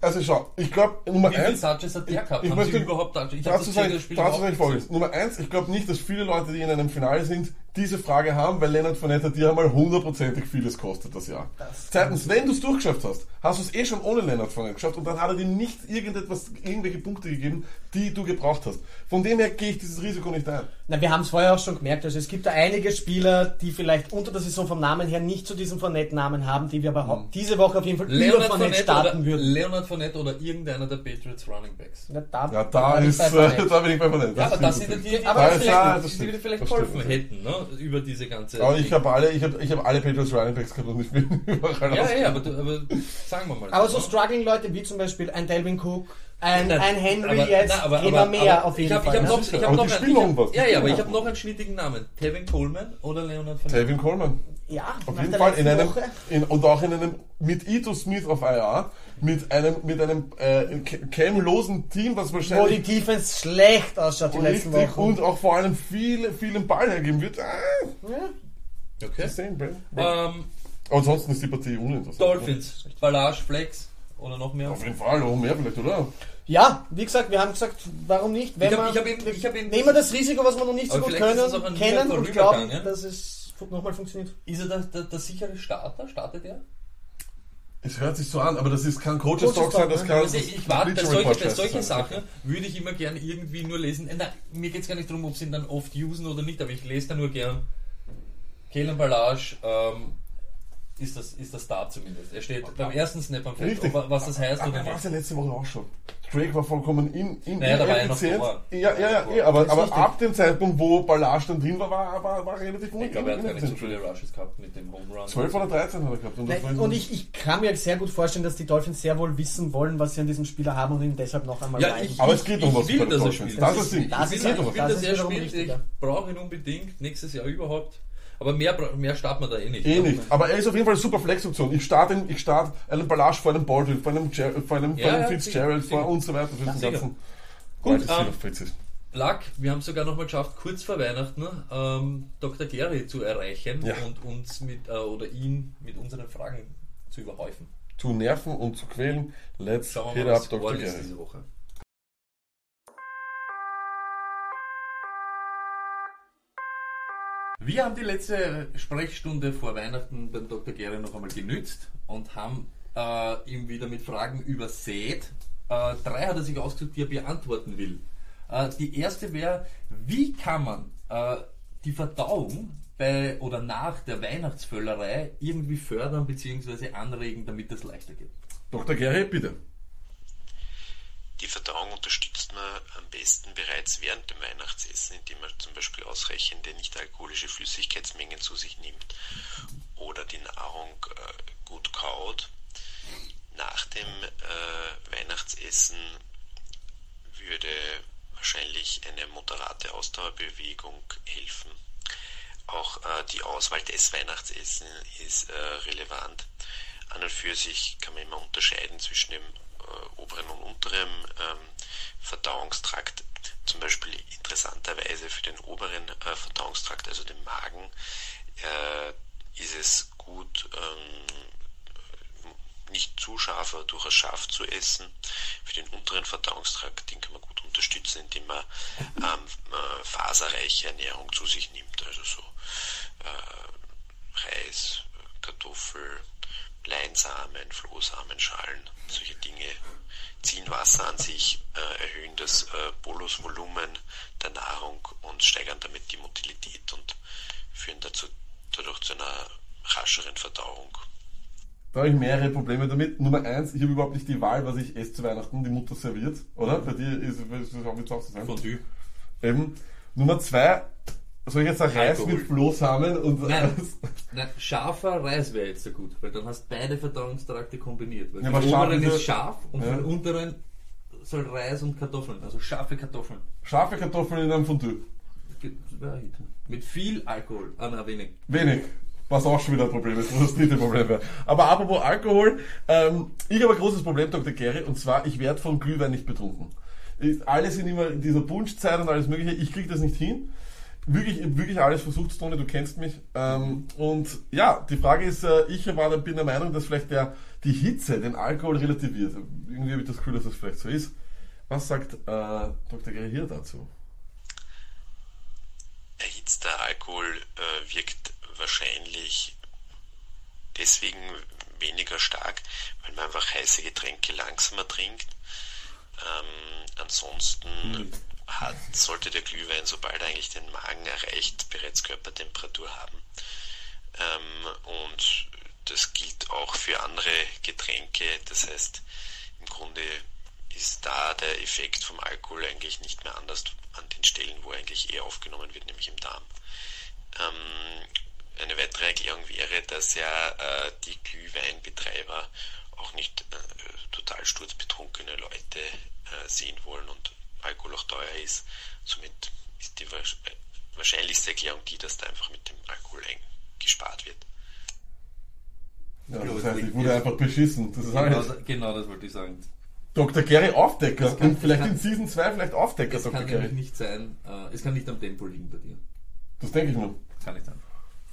Speaker 3: Also schau, ich glaube, Nummer
Speaker 2: Wie
Speaker 3: eins,
Speaker 2: Touches hat der gehabt?
Speaker 3: ich
Speaker 2: Haben
Speaker 3: möchte
Speaker 2: überhaupt Touches? Ich habe
Speaker 3: dazu
Speaker 2: das
Speaker 3: sage ich,
Speaker 2: Spiel
Speaker 3: dazu sage ich
Speaker 2: nicht
Speaker 3: folgendes. Nummer eins, ich glaube nicht, dass viele Leute, die in einem Finale sind, diese Frage haben, weil Leonard Fournette dir einmal hundertprozentig vieles kostet das Jahr.
Speaker 4: Das-
Speaker 3: Zweitens, wenn du es durchgeschafft hast, hast du es eh schon ohne Leonard Fournette geschafft und dann hat er dir nicht irgendetwas, irgendwelche Punkte gegeben, die du gebraucht hast. Von dem her gehe ich dieses Risiko nicht ein.
Speaker 4: Na, wir haben es vorher auch schon gemerkt. Also es gibt da einige Spieler, die vielleicht unter der Saison vom Namen her nicht zu diesem Fournette-Namen haben, die wir aber hau- diese Woche auf jeden Fall über
Speaker 2: Leonard
Speaker 4: Fournette
Speaker 2: Fournette,
Speaker 4: starten
Speaker 2: oder,
Speaker 4: würden.
Speaker 2: Leonard Fournette oder irgendeiner der Patriots Running Backs.
Speaker 4: Na, da,
Speaker 3: Ja, da
Speaker 4: bin ich
Speaker 3: ist, da bin ich bei Fournette.
Speaker 2: Ja, aber das sind die, die,
Speaker 4: Aber
Speaker 2: die,
Speaker 3: das
Speaker 2: vielleicht,
Speaker 3: stimmt. Ja, das
Speaker 2: die,
Speaker 3: stimmt.
Speaker 2: die vielleicht geholfen hätten, ne? Über diese ganze.
Speaker 3: Aber ich habe alle, ich habe ich hab alle Patriots Running Backs gehabt und ich bin überall
Speaker 2: ja, ja, aber, du, aber sagen wir mal.
Speaker 4: Aber so
Speaker 2: ne?
Speaker 4: struggling Leute wie zum Beispiel ein Delvin Cook, ein,
Speaker 2: Nein,
Speaker 4: ein Henry
Speaker 2: aber-
Speaker 4: jetzt,
Speaker 2: nein, aber-
Speaker 4: gehen
Speaker 2: aber-
Speaker 4: wir mehr
Speaker 2: aber
Speaker 4: auf jeden
Speaker 2: ich hab,
Speaker 4: Fall.
Speaker 2: Ich habe
Speaker 4: ne?
Speaker 2: noch, ich hab noch, einen- ich hab, Ja, ja, aber ich habe noch einen schnittigen Namen. Tevin Coleman oder Leonard Fournette?
Speaker 3: Tevin Coleman.
Speaker 4: ja,
Speaker 3: Auf jeden Fall in einem
Speaker 4: Woche.
Speaker 3: in, und auch in einem mit Ito Smith auf IR, mit einem mit einem äh, Cam-losen Team, was
Speaker 4: Wo die
Speaker 3: wahrscheinlich
Speaker 4: Defense schlecht ausschaut die letzten Wochen.
Speaker 3: und auch vor allem viel vielen Ball hergeben wird. Ah,
Speaker 4: ja.
Speaker 2: Okay.
Speaker 3: same, bro.
Speaker 2: Ähm,
Speaker 3: Aber ansonsten ist die Partie uninteressant.
Speaker 2: Dolphins, Ballage, Flex oder noch mehr?
Speaker 3: Auf jeden Fall, auch mehr vielleicht, oder?
Speaker 4: ja, wie gesagt, wir haben gesagt, warum nicht? Wenn
Speaker 2: Ich hab-
Speaker 4: wir,
Speaker 2: ich hab eben- ich hab eben-
Speaker 4: nehmen wir das Risiko, was wir noch nicht so gut können, kennen und glauben,
Speaker 2: vorübergegangen.
Speaker 4: dass es nochmal funktioniert.
Speaker 2: Ist er der, der, der sichere Starter? Startet er?
Speaker 3: Es hört sich so an, aber das ist kein Coaches Talk sein, das
Speaker 4: ne?
Speaker 3: kann
Speaker 2: Also ich, ich warte, bei, solche, bei solchen. Sachen würde ich immer gern irgendwie nur lesen. Nein, mir geht es gar nicht darum, ob sie ihn dann oft usen oder nicht, aber ich lese da nur gern. Kalen Ballage ähm, ist, das, ist das da zumindest. Er steht beim ersten Snap am Feld.
Speaker 3: Richtig.
Speaker 2: Was das heißt
Speaker 3: Aber
Speaker 2: oder
Speaker 3: er war es
Speaker 2: nicht.
Speaker 3: ja letzte Woche auch schon. Drake war vollkommen in, in
Speaker 2: Naja, da war er noch
Speaker 3: ineffizient. Ja, ja, ja,
Speaker 2: Vor.
Speaker 3: eh, aber, aber ab dem Zeitpunkt, wo Ballage dann drin war, war, war, war er relativ
Speaker 2: Ich glaube, er hat gar nicht so
Speaker 3: ineffizient.
Speaker 2: viele Rushes gehabt mit dem Home Run.
Speaker 3: 12 oder 13 hat er gehabt. Und
Speaker 4: Nein, und ich, ich kann mir sehr gut vorstellen, dass die Dolphins sehr wohl wissen wollen, was sie an diesem Spieler haben und ihn deshalb noch einmal
Speaker 2: Ja, ich,
Speaker 3: Aber
Speaker 2: ich,
Speaker 3: es geht um
Speaker 2: ich
Speaker 3: was
Speaker 2: will,
Speaker 3: bei den
Speaker 2: dass er spielt.
Speaker 3: Das ist
Speaker 2: ich
Speaker 4: das
Speaker 2: will,
Speaker 4: ist
Speaker 2: ich will, dass er spielt. Ich
Speaker 4: ja.
Speaker 2: brauche ihn unbedingt nächstes Jahr überhaupt. Aber mehr, mehr startet man da eh nicht.
Speaker 3: Eh nicht. Aber er ist auf jeden Fall eine super Flex-Option. Ich starte, ihn- ich starte einen Ballage vor einem Baldwin, vor einem, Jer vor einem,
Speaker 2: Ja,
Speaker 3: vor einem
Speaker 2: ja,
Speaker 3: Fitzgerald,
Speaker 2: sicher,
Speaker 3: vor und so weiter. Für den ganzen.
Speaker 2: Gut, ähm. Lack, wir haben es sogar noch mal geschafft, kurz vor Weihnachten ähm, Dr. Gary zu erreichen
Speaker 3: Ja.
Speaker 2: und uns mit, äh, oder ihn mit unseren Fragen zu überhäufen.
Speaker 3: Zu nerven und zu quälen. Let's
Speaker 2: Schauen wir mal, was
Speaker 3: Dr. Gary.
Speaker 2: diese Woche. Wir haben die letzte Sprechstunde vor Weihnachten beim Dr. Gary noch einmal genützt und haben äh, ihm wieder mit Fragen übersät. Äh, drei hat er sich ausgesucht, die er beantworten will. Äh, die erste wäre, wie kann man äh, die Verdauung bei oder nach der Weihnachtsvöllerei irgendwie fördern bzw. anregen, damit es leichter geht?
Speaker 3: Dr. Gary, bitte.
Speaker 7: Die Verdauung unterstützt man am besten bereits während dem Weihnachtsessen, indem man zum Beispiel ausreichende nicht-alkoholische Flüssigkeitsmengen zu sich nimmt oder die Nahrung äh, gut kaut. Nach dem äh, Weihnachtsessen würde wahrscheinlich eine moderate Ausdauerbewegung helfen. Auch äh, die Auswahl des Weihnachtsessen ist äh, relevant. An und für sich kann man immer unterscheiden zwischen dem äh, oberen und unteren ähm, Verdauungstrakt. Zum Beispiel interessanterweise für den oberen äh, Verdauungstrakt, also den Magen, äh, ist es gut, ähm, nicht zu scharf, aber durchaus scharf zu essen. Für den unteren Verdauungstrakt, den kann man gut unterstützen, indem man ähm, äh, faserreiche Ernährung zu sich nimmt. Also so äh, Reis, Kartoffel, Leinsamen, Flohsamen, Schalen, solche Dinge ziehen Wasser an sich, äh, erhöhen das äh, Bolusvolumen der Nahrung und steigern damit die Motilität und führen dazu, dadurch zu einer rascheren Verdauung.
Speaker 3: Da habe ich mehrere Probleme damit. Nummer eins, ich habe überhaupt nicht die Wahl, was ich esse zu Weihnachten. Die Mutter serviert, oder? Bei dir ist ist es auch mit zu Hause sein.
Speaker 2: Fondue.
Speaker 3: Eben. Nummer zwei, soll ich jetzt ein Reis mit Flohsamen und
Speaker 2: Nein. Nein, scharfer Reis wäre jetzt so gut, weil dann hast beide Verdauungstrakte kombiniert. Weil
Speaker 3: Ja, aber
Speaker 2: oberen
Speaker 3: ist
Speaker 2: scharf und
Speaker 3: Ja.
Speaker 2: für den unteren soll Reis und Kartoffeln, also scharfe Kartoffeln.
Speaker 3: scharfe Kartoffeln in einem Fondue.
Speaker 2: Mit viel Alkohol, ah na wenig.
Speaker 3: Wenig. Was auch schon wieder ein Problem ist, wo das dritte Problem wäre. Aber apropos Alkohol, ähm, ich habe ein großes Problem, Dr. Gary, und zwar, ich werde von Glühwein nicht betrunken. Ich, alle sind immer in dieser Punschzeit und alles mögliche, ich kriege das nicht hin. Wirklich, wirklich alles versucht, Toni, du kennst mich. Ähm, und ja, die Frage ist, äh, ich war, bin der Meinung, dass vielleicht der, die Hitze den Alkohol relativiert. Irgendwie habe ich das Gefühl, dass das vielleicht so ist. Was sagt äh, Dr. Gary hier dazu?
Speaker 7: Erhitzter Alkohol äh, wirkt wahrscheinlich deswegen weniger stark, weil man einfach heiße Getränke langsamer trinkt. Ähm, ansonsten hat, sollte der Glühwein, sobald er eigentlich den Magen erreicht, bereits Körpertemperatur haben. Ähm, und das gilt auch für andere Getränke. Das heißt, im Grunde ist da der Effekt vom Alkohol eigentlich nicht mehr anders an den Stellen, wo eigentlich eher aufgenommen wird, nämlich im Darm. Ähm, eine weitere Erklärung wäre, dass ja äh, die Glühweinbetreiber auch nicht äh, total sturzbetrunkene Leute äh, sehen wollen und Alkohol auch teuer ist. Somit ist die äh, wahrscheinlichste Erklärung die, dass da einfach mit dem Alkohol gespart wird.
Speaker 3: Ja, das heißt, ich wurde einfach beschissen. Das ist
Speaker 2: Genau, genau das wollte ich sagen.
Speaker 3: Dr. Gary Aufdecker.
Speaker 2: kann-
Speaker 3: und vielleicht
Speaker 2: kann-
Speaker 3: in Season 2 vielleicht Aufdecker,
Speaker 2: Es
Speaker 3: Dr.
Speaker 2: kann
Speaker 3: Gary.
Speaker 2: nämlich nicht sein, äh, es kann nicht am Tempo liegen bei dir.
Speaker 3: Das denke ich mir.
Speaker 2: Kann nicht sein.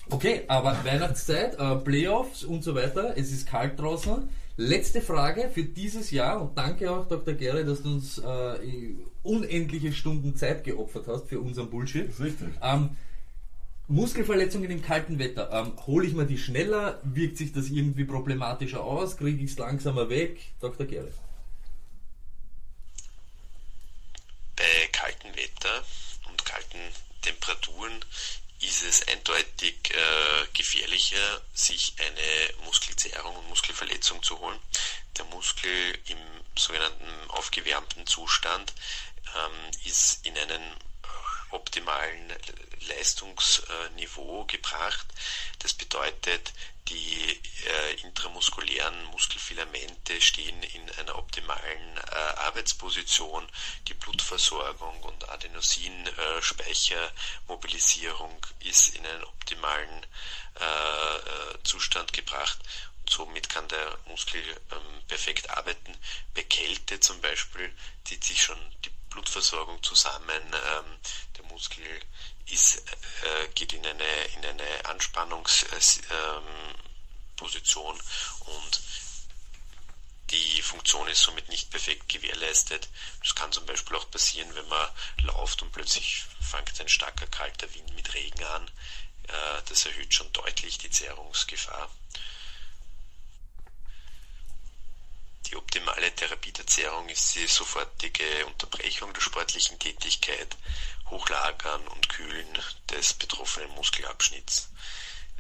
Speaker 2: Okay, aber Weihnachtszeit, äh, Playoffs und so weiter, es ist kalt draußen. Letzte Frage für dieses Jahr und danke auch Dr. Gary, dass du uns äh, unendliche Stunden Zeit geopfert hast für unseren Bullshit.
Speaker 3: Das ist richtig.
Speaker 2: Ähm, Muskelverletzungen im kalten Wetter. Ähm, Hole ich mir die schneller? Wirkt sich das irgendwie problematischer aus? Kriege ich es langsamer weg? Dr. Gere.
Speaker 7: Bei kaltem Wetter und kalten Temperaturen ist es eindeutig äh, gefährlicher, sich eine Muskelzerrung und Muskelverletzung zu holen. Der Muskel im sogenannten aufgewärmten Zustand ist in einen äh, optimalen Leistungsniveau gebracht. Das bedeutet, die äh, intramuskulären Muskelfilamente stehen in einer optimalen äh, Arbeitsposition. Die Blutversorgung und Adenosinspeichermobilisierung ist in einen optimalen äh, äh, Zustand gebracht. Und somit kann der Muskel ähm, perfekt arbeiten. Bei Kälte zum Beispiel zieht sich schon die Blutversorgung zusammen. Ähm, der Muskel ist, äh, geht in eine, in eine Anspannungsposition ähm, Position und die Funktion ist somit nicht perfekt gewährleistet. Das kann zum Beispiel auch passieren, wenn man läuft und plötzlich fängt ein starker kalter Wind mit Regen an. Äh, Das erhöht schon deutlich die Zerrungsgefahr. Die optimale Therapie der Zerrung ist die sofortige Unterbrechung der sportlichen Tätigkeit, Hochlagern und Kühlen des betroffenen Muskelabschnitts.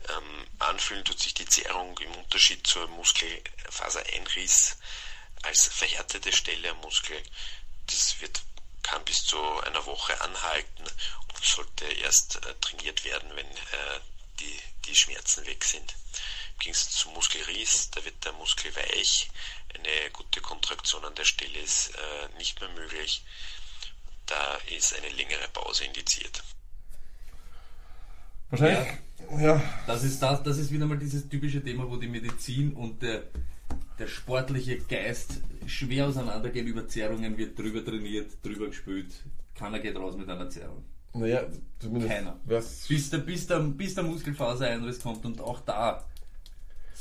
Speaker 7: Ähm, anfühlen tut sich die Zerrung im Unterschied zur Muskelfasereinriss als verhärtete Stelle am Muskel. Das wird, kann bis zu einer Woche anhalten und sollte erst äh, trainiert werden, wenn äh, die, die Schmerzen weg sind. Im Gegensatz zum Muskelriss, da wird der Muskel weich, eine gute Kontraktion an der Stelle ist äh, nicht mehr möglich. Da ist eine längere Pause indiziert.
Speaker 3: Wahrscheinlich, ja.
Speaker 2: Das ist, das, das ist wieder mal dieses typische Thema, wo die Medizin und der, der sportliche Geist schwer auseinandergehen. Über Zerrungen wird drüber trainiert, drüber gespült. Keiner geht raus mit einer Zerrung.
Speaker 3: Naja, zumindest.
Speaker 2: Keiner. Bis der, bis der, bis der Muskelfasereinriss kommt und auch da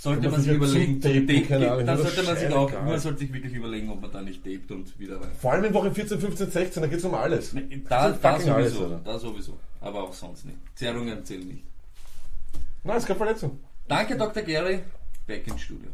Speaker 2: sollte
Speaker 3: man
Speaker 2: sich überlegen,
Speaker 3: zutapen,
Speaker 2: tape-
Speaker 3: keine Ahnung,
Speaker 2: da
Speaker 3: das
Speaker 2: sollte man sich auch, man sollte sich wirklich überlegen, ob man da nicht tapet und wieder rein.
Speaker 3: Vor allem in Woche 14, 15, 16, da geht's um alles.
Speaker 2: Da,
Speaker 3: Das
Speaker 2: da
Speaker 3: alles,
Speaker 2: sowieso,
Speaker 3: Alter.
Speaker 2: da sowieso, aber auch sonst nicht. Zerrungen zählen nicht.
Speaker 3: Nein, es gab Verletzung.
Speaker 2: Danke, Dr. Gary. Back ins Studio.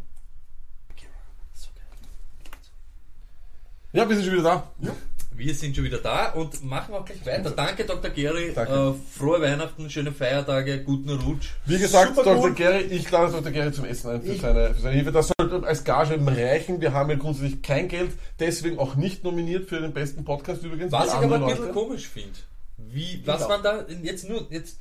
Speaker 3: Ja, wir sind schon wieder da. Ja.
Speaker 2: Wir sind schon wieder da und machen auch gleich weiter. Danke, Dr. Gary.
Speaker 3: Danke.
Speaker 2: Äh, frohe Weihnachten, schöne Feiertage, guten Rutsch.
Speaker 3: Wie gesagt,
Speaker 4: Super
Speaker 3: Dr.
Speaker 4: gut.
Speaker 3: Gary, ich lade Dr. Gary zum Essen ein für
Speaker 4: Ich-
Speaker 3: seine, für seine Hilfe. Das sollte als Gage reichen. Wir haben ja grundsätzlich kein Geld, deswegen auch nicht nominiert für den besten Podcast übrigens.
Speaker 2: Was ich aber ein bisschen
Speaker 3: Leute.
Speaker 2: komisch finde. Wie, was
Speaker 4: auch.
Speaker 2: man da jetzt nur, jetzt,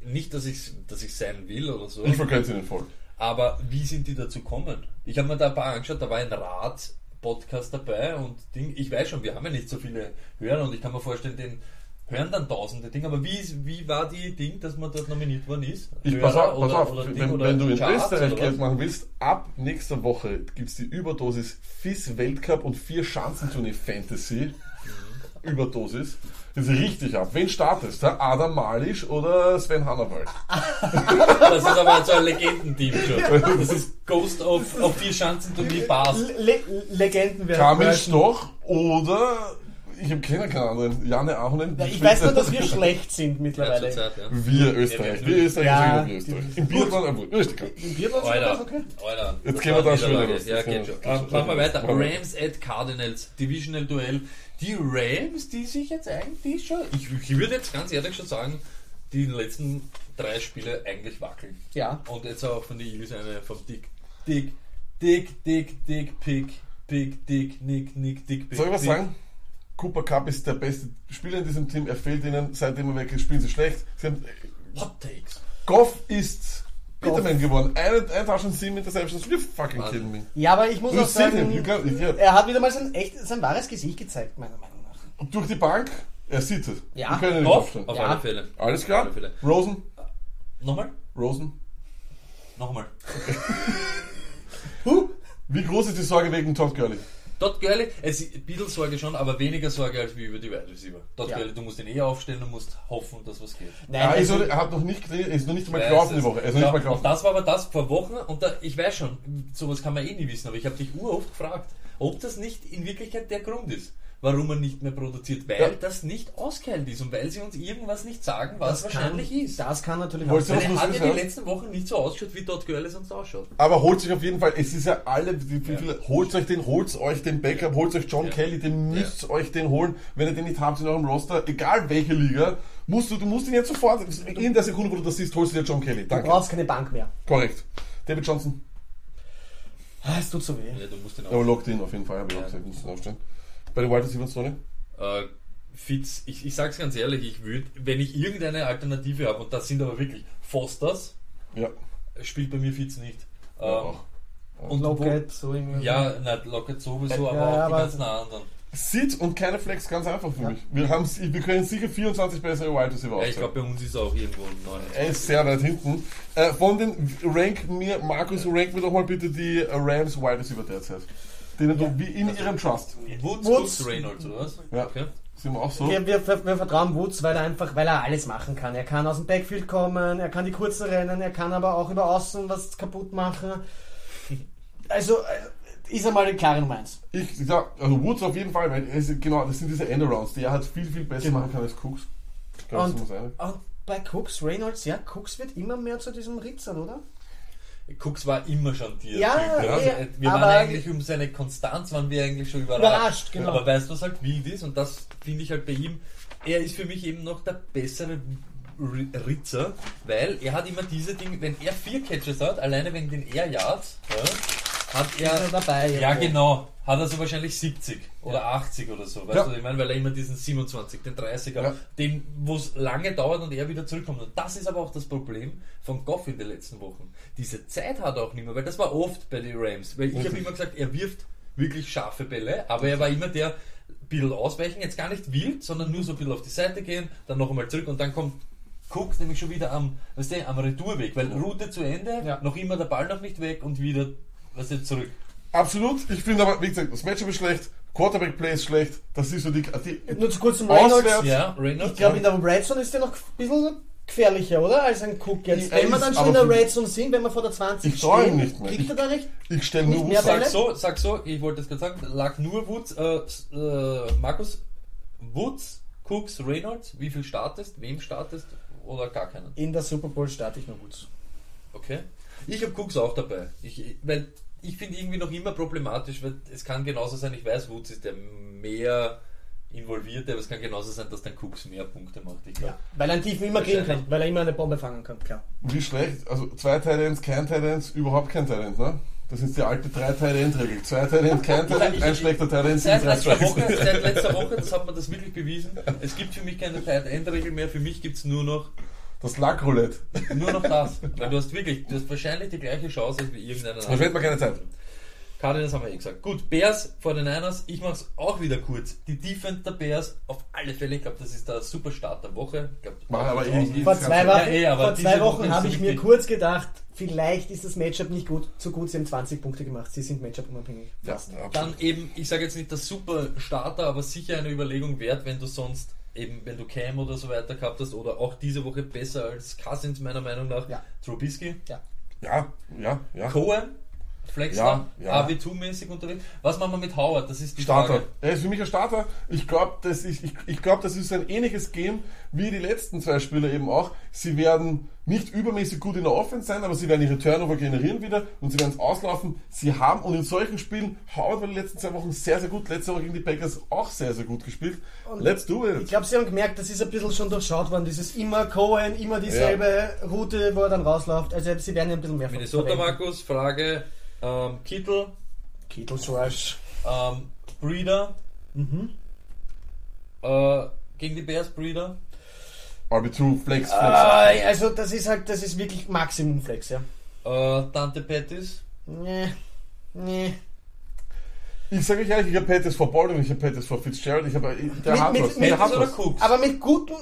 Speaker 2: nicht, dass ich, dass ich sein will oder so,
Speaker 3: Ich vergönne Ihnen voll.
Speaker 2: aber wie sind die dazu gekommen? Ich habe mir da ein paar angeschaut, da war ein Rad-Podcast dabei und Ding, ich weiß schon, wir haben ja nicht so viele Hörer und ich kann mir vorstellen, den hören dann tausende Dinge, aber wie, wie war die Ding, dass man dort nominiert worden ist?
Speaker 3: Ich,
Speaker 2: Hörer
Speaker 3: pass auf, pass auf.
Speaker 2: oder
Speaker 3: wenn,
Speaker 2: oder
Speaker 3: wenn du in
Speaker 2: Charts
Speaker 3: Österreich Geld machen willst, ab nächster Woche gibt es die Überdosis FIS Weltcup und vier Schanzentournee Fantasy. Überdosis. Das ist richtig ab. Wen startest? Der Adam Malisch oder Sven Hannawald?
Speaker 2: Das ist aber so ein Legendenteam schon. Das ist Ghost of, of vier Schanzen Turnier Bars.
Speaker 4: Le Legenden werden.
Speaker 3: Kamil Stoch oder ich habe keine, keine anderen. Janne Ahonen.
Speaker 4: Ja, ich weiß nur, dass wir schlecht sind
Speaker 2: Ja,
Speaker 4: mittlerweile.
Speaker 2: zur Zeit, ja.
Speaker 3: Wir Österreich. Wir Österreich
Speaker 4: Ja,
Speaker 3: sind wir Österreich. Im Biathlon, obwohl, Österreich.
Speaker 4: Im Biathlon sind
Speaker 2: Alter,
Speaker 4: das okay?
Speaker 2: Alter.
Speaker 3: Jetzt gehen wir da schon wieder.
Speaker 2: Ja, geht schon. Machen wir weiter. Rams at Cardinals, Divisional Duell. Die Rams, die sich jetzt eigentlich schon, ich, ich würde jetzt ganz ehrlich schon sagen, die letzten drei Spiele eigentlich wackeln.
Speaker 4: Ja.
Speaker 2: Und jetzt auch von den Eagles eine vom Dick, Dick, Dick, Dick, Dick, Pick, Pick, Dick, Nick, Nick, Dick, Pick.
Speaker 3: Soll ich was
Speaker 2: Dick.
Speaker 3: sagen? Cooper Cup ist der beste Spieler in diesem Team. Er fehlt ihnen, seitdem er weg ist, spielen sie schlecht. Sie haben,
Speaker 2: Hot Takes.
Speaker 3: Goff ist Peterman geworden. Eine, 1007 Interceptions. You fucking kidding me.
Speaker 4: Ja, aber ich muss
Speaker 3: You
Speaker 4: auch
Speaker 3: him.
Speaker 4: Sagen,
Speaker 3: got, ja.
Speaker 4: er hat wieder mal sein, echt, sein wahres Gesicht gezeigt, meiner Meinung nach.
Speaker 3: Durch die Bank, er sieht es.
Speaker 4: Ja.
Speaker 3: Wir können ihn nicht
Speaker 2: Doch,
Speaker 3: aufstellen.
Speaker 2: auf
Speaker 4: Ja.
Speaker 2: alle Fälle.
Speaker 3: Alles klar?
Speaker 2: alle Fälle.
Speaker 3: Rosen?
Speaker 2: Nochmal?
Speaker 3: Rosen?
Speaker 2: Nochmal.
Speaker 3: Wie groß ist die Sorge wegen Todd Gurley?
Speaker 2: Dort Gurley, es ist ein bisschen Sorge schon, aber weniger Sorge als wie über die Wide Receiver. Dort
Speaker 4: Ja.
Speaker 2: Gurley, du musst ihn eh aufstellen und musst hoffen, dass was geht.
Speaker 4: Nein,
Speaker 3: er, ist,
Speaker 4: also,
Speaker 3: noch- er hat noch nicht, ist noch nicht mal gelaufen die Woche. Er ist noch
Speaker 2: Ja,
Speaker 3: nicht mal
Speaker 2: und das war aber das vor Wochen und da, ich weiß schon, sowas kann man eh nie wissen, aber ich habe dich uroft gefragt, ob das nicht in Wirklichkeit der Grund ist, warum man nicht mehr produziert, weil
Speaker 3: Ja.
Speaker 2: das nicht ausgeheilt ist und weil sie uns irgendwas nicht sagen, was
Speaker 4: das
Speaker 2: wahrscheinlich
Speaker 4: kann,
Speaker 2: ist.
Speaker 4: Das kann natürlich auch
Speaker 3: du
Speaker 2: er hat ja die letzten Wochen nicht so ausgeschaut, wie dort Gurley sonst ausschaut.
Speaker 3: Aber holt sich auf jeden Fall, es ist ja alle, wie viele, holt euch den, holt euch den Backup, holt euch John
Speaker 2: Ja.
Speaker 3: Kelly, den müsst euch den holen. Wenn ihr den nicht habt in eurem Roster, egal welche Liga, musst du, du musst ihn jetzt sofort, in der Sekunde, wo du das siehst, holst du dir John Kelly.
Speaker 4: Du
Speaker 3: Danke.
Speaker 4: brauchst keine Bank mehr.
Speaker 3: Korrekt. David Johnson,
Speaker 4: Ah, Es tut so weh.
Speaker 2: Ja, du musst ihn
Speaker 3: aber
Speaker 2: auch.
Speaker 3: locked in auf jeden Fall, ich auch gesagt, müssen aufstellen. Bei den Wide Receivers, Tony?
Speaker 2: Äh, Fitz, ich, ich sag's ganz ehrlich, ich würde, wenn ich irgendeine Alternative habe, und das sind aber wirklich Fosters,
Speaker 3: Ja.
Speaker 2: spielt bei mir Fitz nicht. Ähm,
Speaker 3: auch.
Speaker 2: und
Speaker 4: Lockett, so irgendwie.
Speaker 2: Ja, nicht Lockett sowieso,
Speaker 4: Ja,
Speaker 2: aber auch die
Speaker 4: aber-
Speaker 2: ganzen anderen.
Speaker 3: Sit und keine Flex, ganz einfach für mich. Wir, haben, wir können sicher 24 bessere Wide Receiver
Speaker 2: Ja, ich glaube, bei uns ist er auch irgendwo ein 29.
Speaker 3: Er ist sehr weit hinten. Äh, von den rank mir, Markus, rank mir doch mal bitte die Rams Wide Receiver derzeit. Denen du wie in ihrem Trust.
Speaker 2: Woods,
Speaker 4: Woods.
Speaker 2: Reynolds, oder was?
Speaker 3: Ja.
Speaker 2: Okay.
Speaker 3: Sind wir auch so?
Speaker 4: Wir, wir, wir vertrauen Woods, weil er einfach, weil er alles machen kann. Er kann aus dem Backfield kommen, er kann die kurzen rennen, er kann aber auch über Außen was kaputt machen. Also äh, ist er mal die klare Nummer 1.
Speaker 3: Ich sag, also Woods auf jeden Fall, weil es, genau, das sind diese Endarounds, die er halt viel, viel besser
Speaker 4: Genau.
Speaker 3: machen kann als Cooks. Ich glaub, das
Speaker 4: Und, und bei Cooks, Reynolds, ja, Cooks wird immer mehr zu diesem Ritzer, oder?
Speaker 2: Cooks war immer schon dir.
Speaker 4: Ja,
Speaker 2: also,
Speaker 4: ja,
Speaker 2: wir waren eigentlich um seine Konstanz waren wir eigentlich schon überrascht.
Speaker 4: Überrascht, genau.
Speaker 2: Aber weißt du, was halt wild ist? Und das finde ich halt bei ihm, er ist für mich eben noch der bessere Ritzer, weil er hat immer diese Dinge, wenn er vier Catches hat, alleine wegen den Air Yards, ja, hat er,
Speaker 4: dabei
Speaker 2: ja
Speaker 4: irgendwo.
Speaker 2: genau, hat er so wahrscheinlich 70 oder 80 oder so, weißt
Speaker 3: Ja.
Speaker 2: du, was ich meine, weil er immer diesen 27, den 30er,
Speaker 3: Ja.
Speaker 2: den, wo es lange dauert und er wieder zurückkommt. Und das ist aber auch das Problem von Goff in den letzten Wochen. Diese Zeit hat er auch nicht mehr, weil das war oft bei den Rams. Weil ich habe immer gesagt, er wirft wirklich scharfe Bälle, aber er war immer der, ein bisschen ausweichen, jetzt gar nicht wild, sondern nur so ein bisschen auf die Seite gehen, dann noch einmal zurück und dann kommt Cooks nämlich schon wieder am, weißt du, am Retourweg, weil Route zu Ende,
Speaker 4: Ja.
Speaker 2: noch immer der Ball noch nicht weg und wieder, weißt du, zurück.
Speaker 3: Absolut. Ich finde aber, wie gesagt, das Matchup ist schlecht, Quarterback-Play ist schlecht, das ist so die, die
Speaker 4: Nur zu kurz zum Reynolds.
Speaker 2: Ja, Reynolds.
Speaker 4: Ich glaube, in der Red Zone ist der noch ein bisschen gefährlicher, oder? Als ein Cook jetzt. Wenn wir dann schon in der Red Zone sind, wenn wir vor der 20
Speaker 3: Ich
Speaker 4: stehen,
Speaker 3: nicht mehr.
Speaker 4: kriegt er da recht?
Speaker 3: ich stelle
Speaker 4: Nicht
Speaker 3: nur Woods?
Speaker 2: Sag so, sag so, ich wollte es gerade sagen, lag nur Woods, äh, äh, Markus, Woods, Cooks, Reynolds, wie viel startest, wem startest oder gar keinen?
Speaker 4: In der Super Bowl starte ich noch gut.
Speaker 2: Okay. Ich habe Cooks auch dabei. Ich, weil ich finde irgendwie noch immer problematisch, weil es kann genauso sein, ich weiß, Woods ist der mehr involvierte, aber es kann genauso sein, dass dann Cooks mehr Punkte macht. Ich glaub.
Speaker 4: Ja. Weil er einen Tiefen immer kriegen kann, weil er immer eine Bombe fangen kann, klar.
Speaker 3: Wie schlecht, also zwei Titans, kein Titans, überhaupt kein Talent, ne? Das ist die alte drei Tight regel Zwei Titans, kein Talent, ein schlechter Titan,
Speaker 2: Seit
Speaker 3: drei
Speaker 2: letzter. Woche, seit letzter Woche, das hat man das wirklich bewiesen. Es gibt für mich keine Tight-End-Regel mehr, für mich gibt es nur noch
Speaker 3: Das Lackroulette.
Speaker 2: Nur noch das. Weil du hast wirklich, du hast wahrscheinlich die gleiche Chance als wie irgendeiner
Speaker 3: Da fällt mir keine Zeit.
Speaker 2: Cardinals haben wir eh gesagt. Gut, Bears vor den Niners, ich mach's auch wieder kurz. Die Defense der Bears, auf alle Fälle, ich glaube, das ist der Superstart der Woche. Ich glaub,
Speaker 3: Mach aber eh nie.
Speaker 4: Vor zwei Wochen,
Speaker 2: Ja, eh,
Speaker 4: vor zwei Wochen habe ich mir kurz gedacht, vielleicht ist das Matchup nicht gut, so gut, sie haben 20 Punkte gemacht. Sie sind Matchup unabhängig.
Speaker 3: Ja.
Speaker 2: Dann eben, ich sage jetzt nicht der Superstarter, aber sicher eine Überlegung wert, wenn du sonst eben, wenn du Cam oder so weiter gehabt hast oder auch diese Woche besser als Cousins meiner Meinung nach,
Speaker 4: Ja.
Speaker 2: Trubisky.
Speaker 3: Ja, ja, ja.
Speaker 2: Cohen, Flexner,
Speaker 3: Ja, ja.
Speaker 2: AW2-mäßig unterwegs. Was machen wir mit Howard? Das ist die
Speaker 3: Starter.
Speaker 2: Frage.
Speaker 3: Er ist für mich ein Starter. Ich glaube, das, ist- ich, ich glaub, das ist ein ähnliches Game wie die letzten zwei Spieler eben auch. Sie werden nicht übermäßig gut in der Offense sein, aber sie werden ihre Turnover generieren wieder und sie werden es auslaufen. Sie haben, und in solchen Spielen, Howard war die letzten zwei Wochen sehr, sehr gut. Letzte Woche gegen die Packers auch sehr, sehr gut gespielt. Let's do
Speaker 4: Ich
Speaker 3: it.
Speaker 4: glaube, sie haben gemerkt, das ist ein bisschen schon durchschaut worden. Dieses immer Cohen, immer dieselbe Route, wo er dann rausläuft. Also sie werden ja ein bisschen mehr
Speaker 2: Minnesota
Speaker 4: verwenden.
Speaker 2: Markus, Frage, ähm, Kittel,
Speaker 4: Kittles Rush.
Speaker 2: ähm, Breeder,
Speaker 4: Mhm.
Speaker 2: äh, gegen die Bears Breeder.
Speaker 3: RB2, Flex, Flex.
Speaker 4: Ah, also das ist halt, das ist wirklich Maximum Flex, ja.
Speaker 2: Äh, Dante Pettis,
Speaker 4: Nee, nee.
Speaker 3: Ich sage euch ehrlich, ich habe Pettis vor Baldwin, ich habe Pettis vor Fitzgerald, ich habe, der
Speaker 4: Mit-
Speaker 3: hat
Speaker 4: mit-
Speaker 3: was.
Speaker 4: mit-
Speaker 3: Der hat
Speaker 2: Pettis oder
Speaker 3: was.
Speaker 2: Cooks?
Speaker 4: Aber mit guten.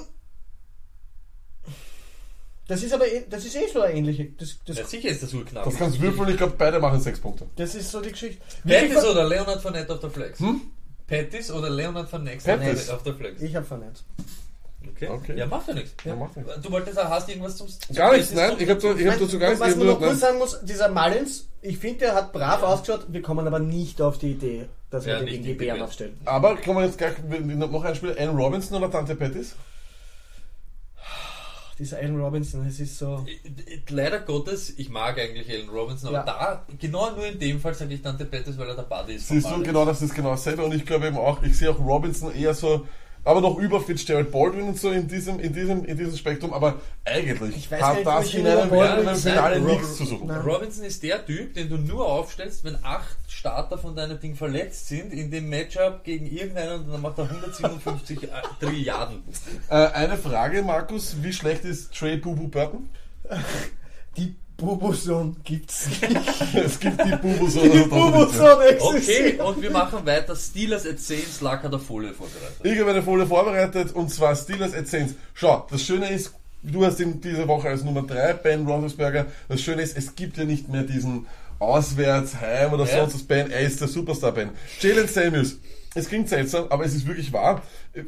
Speaker 4: Das ist aber eh- das ist eh so eine ähnliche. Das, das,
Speaker 2: Ja, sicher ist das urknapp.
Speaker 3: Das kannst du würfeln, ich glaube, beide machen sechs Punkte.
Speaker 4: das ist so die Geschichte. Wie
Speaker 2: Pettis oder Leonard Fournette auf der Flex? Pettis oder Leonard Fournette
Speaker 3: Pettis.
Speaker 2: auf der Flex?
Speaker 4: Ich habe vernetzt.
Speaker 2: Okay.
Speaker 3: Okay.
Speaker 2: Ja, macht ja nichts.
Speaker 3: Ja, macht nichts.
Speaker 2: Du wolltest auch, hast du irgendwas zum...
Speaker 3: Gar nichts, nein, ich habe ich hab dazu gar nichts.
Speaker 4: Was
Speaker 3: ich
Speaker 4: man noch kurz sagen muss, dieser Mullins, ich finde, der hat brav ausgeschaut. Wir kommen aber nicht auf die Idee, dass wir
Speaker 2: Ja,
Speaker 4: den
Speaker 2: nicht
Speaker 4: gegen
Speaker 2: die
Speaker 4: die Bären aufstellen.
Speaker 3: Aber kommen wir jetzt gleich noch ein Spiel. Allen Robinson oder Tante Pettis?
Speaker 4: Dieser Allen Robinson, es ist so.
Speaker 2: Leider Gottes, ich mag eigentlich Allen Robinson, aber
Speaker 4: Ja.
Speaker 2: da, genau nur in dem Fall sage ich Dante Pettis, weil er der Buddy ist. von
Speaker 3: Siehst du, genau, das ist genau dasselbe. Und ich glaube eben auch, ich sehe auch Robinson eher so, aber noch über Fitzgerald Baldwin und so in diesem, in diesem, in diesem Spektrum. Aber eigentlich
Speaker 4: Ich weiß gar
Speaker 3: hat
Speaker 4: nicht,
Speaker 3: das in einem, in einem Finale
Speaker 2: Rob-
Speaker 3: nichts zu suchen.
Speaker 4: Nein.
Speaker 2: Robinson ist der Typ, den du nur aufstellst, wenn acht Starter von deinem Ding verletzt sind in dem Matchup gegen irgendeinen und dann macht er 157 äh, Trilliarden.
Speaker 3: Äh, eine Frage, Markus, wie schlecht ist Trey Bubu Burton?
Speaker 4: Die Bubuson gibt's nicht.
Speaker 3: es gibt die Bubus
Speaker 4: Die Bubuson
Speaker 2: Okay,
Speaker 4: existiert.
Speaker 2: und wir machen weiter. Steelers at Saints, Lack hat der Folie vorbereitet.
Speaker 3: Ich habe eine Folie vorbereitet und zwar Steelers at Saints. Schau, das Schöne ist, du hast ihn diese Woche als Nummer 3, Ben Roethlisberger. Das Schöne ist, es gibt ja nicht mehr diesen auswärts, heim oder
Speaker 2: Ja.
Speaker 3: sonst was Ben, er ist der Superstar-Ben. Jalen Samuels, es klingt seltsam, aber es ist wirklich wahr.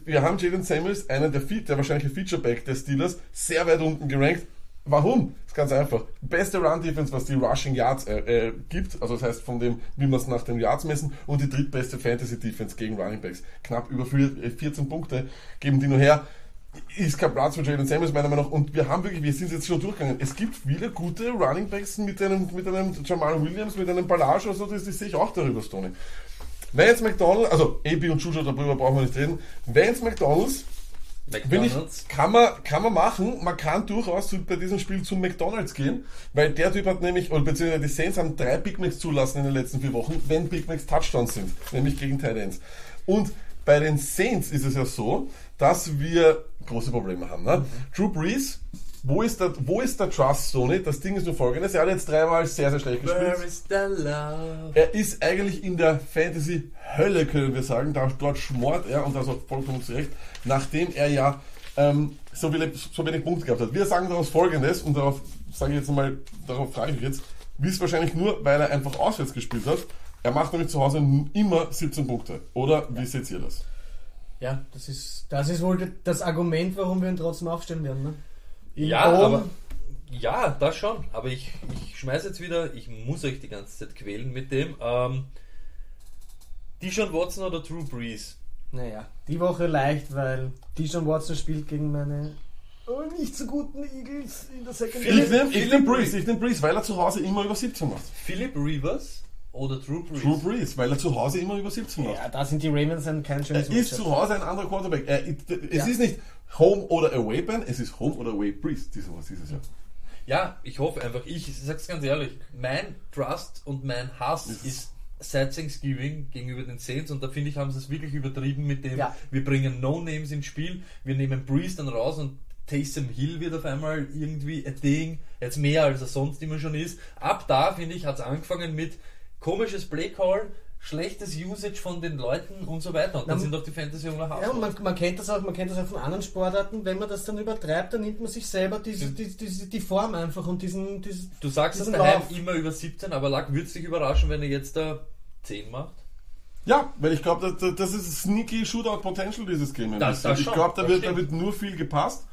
Speaker 3: Wir haben Jalen Samuels, einen der, Fe- der wahrscheinliche Featureback der Steelers, sehr weit unten gerankt. Warum? Das ist ganz einfach. Beste Run-Defense, was die Rushing Yards äh, äh, gibt, also das heißt von dem, wie man es nach den Yards messen, und die drittbeste Fantasy-Defense gegen Running Backs. Knapp über vier- äh, 14 Punkte geben die nur her. Ist kein Platz für Jalen Samuels meiner Meinung nach. Und wir haben wirklich, wir sind jetzt schon durchgegangen. Es gibt viele gute Running Backs mit einem, mit einem Jamal Williams, mit einem Ballage oder so, das, das sehe ich auch darüber, Stoney. Vance McDonald, also AB und Juju, darüber brauchen wir nicht reden. Vance McDonalds, Will ich, kann, man, kann man machen. Man kann durchaus bei diesem Spiel zum McDonalds gehen, weil der Typ hat nämlich, oder beziehungsweise die Saints haben drei Big Macs zulassen in den letzten vier Wochen, wenn Big Macs Touchdowns sind, nämlich gegen Tight Ends. Und bei den Saints ist es ja so, dass wir große Probleme haben. Ne? Drew Brees, wo ist, der, wo ist der Trust, Sony? Das Ding ist nur folgendes, er hat jetzt dreimal sehr, sehr schlecht gespielt.
Speaker 2: Where is the love?
Speaker 3: Er ist eigentlich in der Fantasy-Hölle, können wir sagen. Da, dort schmort er, und das auch vollkommen zu Recht, nachdem er ja ähm, so, viele, so wenig Punkte gehabt hat. Wir sagen daraus folgendes, und darauf sage ich jetzt mal, darauf frage ich mich jetzt, wisst wahrscheinlich nur, weil er einfach auswärts gespielt hat. Er macht nämlich zu Hause immer 17 Punkte. Oder wie seht ihr das?
Speaker 4: Ja, das ist, das ist wohl das Argument, warum wir ihn trotzdem aufstellen werden. Ne?
Speaker 2: Ja,
Speaker 4: Dom-
Speaker 2: aber ja, das schon. Aber ich, ich schmeiß jetzt wieder, ich muss euch die ganze Zeit quälen mit dem. Ähm, Deshaun Watson oder Drew Brees?
Speaker 4: Naja, die Woche leicht, weil Dijon Watson spielt gegen meine oh, nicht so guten Eagles in der Secondary.
Speaker 3: Ich nehme ich nehm Breeze, ich nehm Breeze, weil er zu Hause immer über 17 macht.
Speaker 2: Philip Rivers oder Drew Brees?
Speaker 3: Drew Breeze, weil er zu Hause immer über 17 macht.
Speaker 4: Ja, da sind die Ravens ein kein
Speaker 3: Er
Speaker 4: schönes
Speaker 3: ist
Speaker 4: Matchup.
Speaker 3: zu Hause ein anderer Quarterback. Er, es
Speaker 4: Ja.
Speaker 3: ist nicht Home oder Away Ben, es ist Home oder Away Breeze dieses, dieses Jahr.
Speaker 2: Ja, ich hoffe einfach, ich sag's ganz ehrlich, mein Trust und mein Hass ist seit Thanksgiving gegenüber den Saints und da finde ich, haben sie es wirklich übertrieben mit dem,
Speaker 4: Ja.
Speaker 2: wir bringen No-Names ins Spiel, wir nehmen Breeze dann raus und Taysom Hill wird auf einmal irgendwie ein Ding, jetzt mehr als er sonst immer schon ist. Ab da, finde ich, hat es angefangen mit komisches Playcall, schlechtes Usage von den Leuten und so weiter. Und dann
Speaker 4: Na,
Speaker 2: sind auch die fantasy jungler
Speaker 4: Ja, und man, man kennt das auch, man kennt das auch von anderen Sportarten. Wenn man das dann übertreibt, dann nimmt man sich selber diese, die, die, die Form einfach und diesen, diesen
Speaker 2: Du sagst es
Speaker 4: diesen
Speaker 2: daheim
Speaker 4: Lauf.
Speaker 2: immer über 17, aber Lack würde es dich überraschen, wenn er jetzt da 10 macht.
Speaker 3: Ja, weil ich glaube, das, das ist sneaky Shootout Potential dieses Game.
Speaker 2: Das- das
Speaker 3: ich glaube, da
Speaker 2: das
Speaker 3: wird, da wird nur viel gepasst.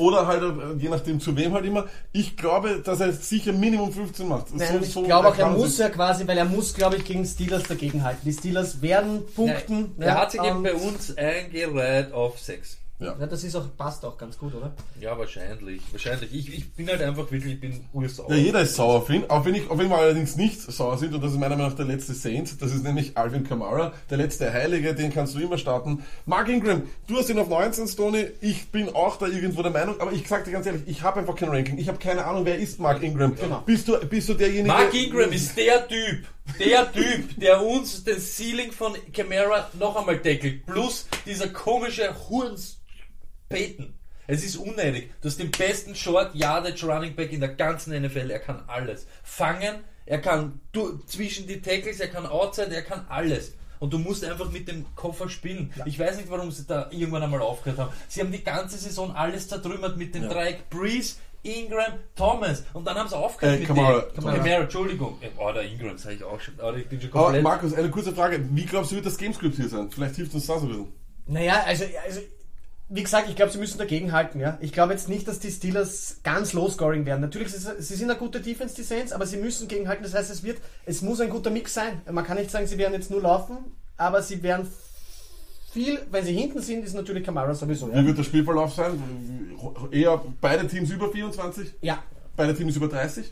Speaker 3: Oder halt, äh, je nachdem zu wem halt immer. Ich glaube, dass er sicher Minimum 15 macht.
Speaker 4: Nein,
Speaker 3: So-
Speaker 4: ich
Speaker 3: so
Speaker 4: glaube auch, er muss ja quasi, weil er muss, glaube ich, gegen Steelers dagegenhalten. Die Steelers werden punkten.
Speaker 2: Ja, er hat sich eben bei uns eingereiht auf 6.
Speaker 3: Ja.
Speaker 4: Das ist auch, passt auch ganz gut, oder?
Speaker 2: Ja, wahrscheinlich. Wahrscheinlich. Ich, ich bin halt einfach wirklich, ich bin ursauer.
Speaker 3: Ja, jeder ist sauer auf ihn. Auch wenn, ich, auch wenn wir allerdings nicht sauer sind, und das ist meiner Meinung nach der letzte Saint, das ist nämlich Alvin Kamara, der letzte Heilige, den kannst du immer starten. Mark Ingram, du hast ihn auf 19, Stoney, ich bin auch da irgendwo der Meinung, aber ich sag dir ganz ehrlich, ich habe einfach kein Ranking. Ich habe keine Ahnung, wer ist Mark Ingram.
Speaker 4: Genau.
Speaker 3: Bist, du, bist du derjenige...
Speaker 2: Mark Ingram ist der Typ, der Typ, der uns den Ceiling von Camara noch einmal deckelt. Plus dieser komische Hurens Peyton. Es ist unnötig. Du hast den besten Short Yardage Running Back in der ganzen NFL. Er kann alles. Fangen, er kann du, zwischen die Tackles, er kann Outside, er kann alles. Und du musst einfach mit dem Koffer spielen. Ich weiß nicht, warum sie da irgendwann einmal aufgehört haben. Sie haben die ganze Saison alles zertrümmert mit dem Dreieck Breeze, Ingram, Thomas. Und dann haben sie aufgehört
Speaker 3: Äh,
Speaker 2: mit
Speaker 3: Kamara.
Speaker 2: dem.
Speaker 3: Kamara.
Speaker 2: Kamara, Entschuldigung. Oh, der Ingram sage ich auch schon. Oh, ich bin schon
Speaker 3: Aber
Speaker 2: komplett.
Speaker 3: Markus, eine kurze Frage. Wie glaubst du, wird das Gamescript hier sein? Vielleicht hilft uns das ein bisschen.
Speaker 4: Naja, also, also wie gesagt, ich glaube, sie müssen dagegenhalten. Ja? Ich glaube jetzt nicht, dass die Steelers ganz low-scoring werden. Natürlich, sie, sie sind eine gute Defense, die Saints, aber sie müssen gegenhalten. Das heißt, es wird, es muss ein guter Mix sein. Man kann nicht sagen, sie werden jetzt nur laufen, aber sie werden viel, wenn sie hinten sind, ist natürlich Kamara sowieso.
Speaker 3: Wie
Speaker 4: Ja,
Speaker 3: wird der Spielverlauf sein? Eher beide Teams über 24?
Speaker 4: ja.
Speaker 3: Beide Teams über 30?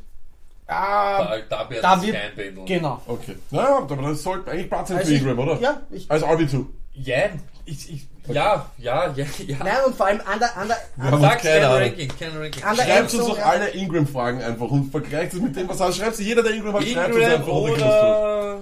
Speaker 4: Ah,
Speaker 2: da, da wird
Speaker 4: da
Speaker 2: es
Speaker 4: wird,
Speaker 2: kein Bändeln.
Speaker 4: genau.
Speaker 3: Okay. Naja, aber das sollte eigentlich Platz sein
Speaker 4: Also
Speaker 3: für Ingram, oder?
Speaker 4: Ja, ich,
Speaker 3: Als RB2.
Speaker 2: Jan, ich, ich, ja, ja, ja, ja.
Speaker 4: nein, und vor allem an der, an der,
Speaker 2: Sag kein. Ranking, kein Ranking.
Speaker 4: an der
Speaker 3: Schreibt uns doch
Speaker 4: ja.
Speaker 3: alle Ingram-Fragen einfach und vergleicht es mit dem, was er Schreibt sie jeder, der Ingram hat, schreibt uns
Speaker 2: Ingram
Speaker 3: einfach. wir das tun.
Speaker 2: oder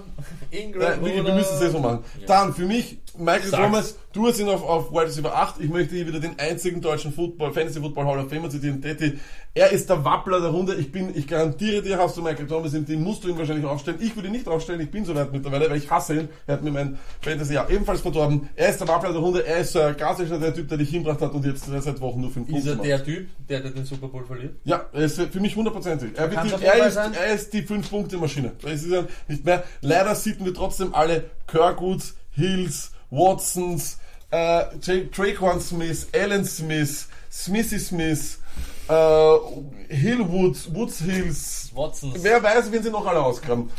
Speaker 2: Ingram
Speaker 3: Nein,
Speaker 2: oder
Speaker 3: wir müssen es eh so machen. Dann für mich, Michael
Speaker 2: Sag's.
Speaker 3: Thomas, du hast ihn auf, auf Wide Receiver 8. Ich möchte hier wieder den einzigen deutschen Football, Fantasy Football Hall of Famer zitieren, Detti. Er ist der Wappler der Runde. Ich bin, ich garantiere dir, hast du Michael Thomas im Team, musst du ihn wahrscheinlich aufstellen. Ich würde ihn nicht aufstellen, ich bin so weit mittlerweile, weil ich hasse ihn. Er hat mir mein Fantasy ja ebenfalls verdorben. Er ist der Wappler der Runde. Er ist so ein klassischer der Typ, der dich hinbracht hat und jetzt seit Wochen nur fünf
Speaker 2: Ist
Speaker 3: Punkte
Speaker 2: er
Speaker 3: macht.
Speaker 2: der Typ, der, der den Super Bowl verliert?
Speaker 3: Ja, er ist für mich hundertprozentig. Er, wird die, er, ist, er ist die Fünf-Punkte-Maschine. Es ist ja nicht mehr. Leider sieten wir trotzdem alle Kirkwoods, Hills, Watsons, äh, Tra- Traquan Smith, Alan Smith, Smithy Smith, äh, Hillwoods, Woods Hills.
Speaker 2: Watsons.
Speaker 3: Wer weiß, wen sie noch alle ausgraben.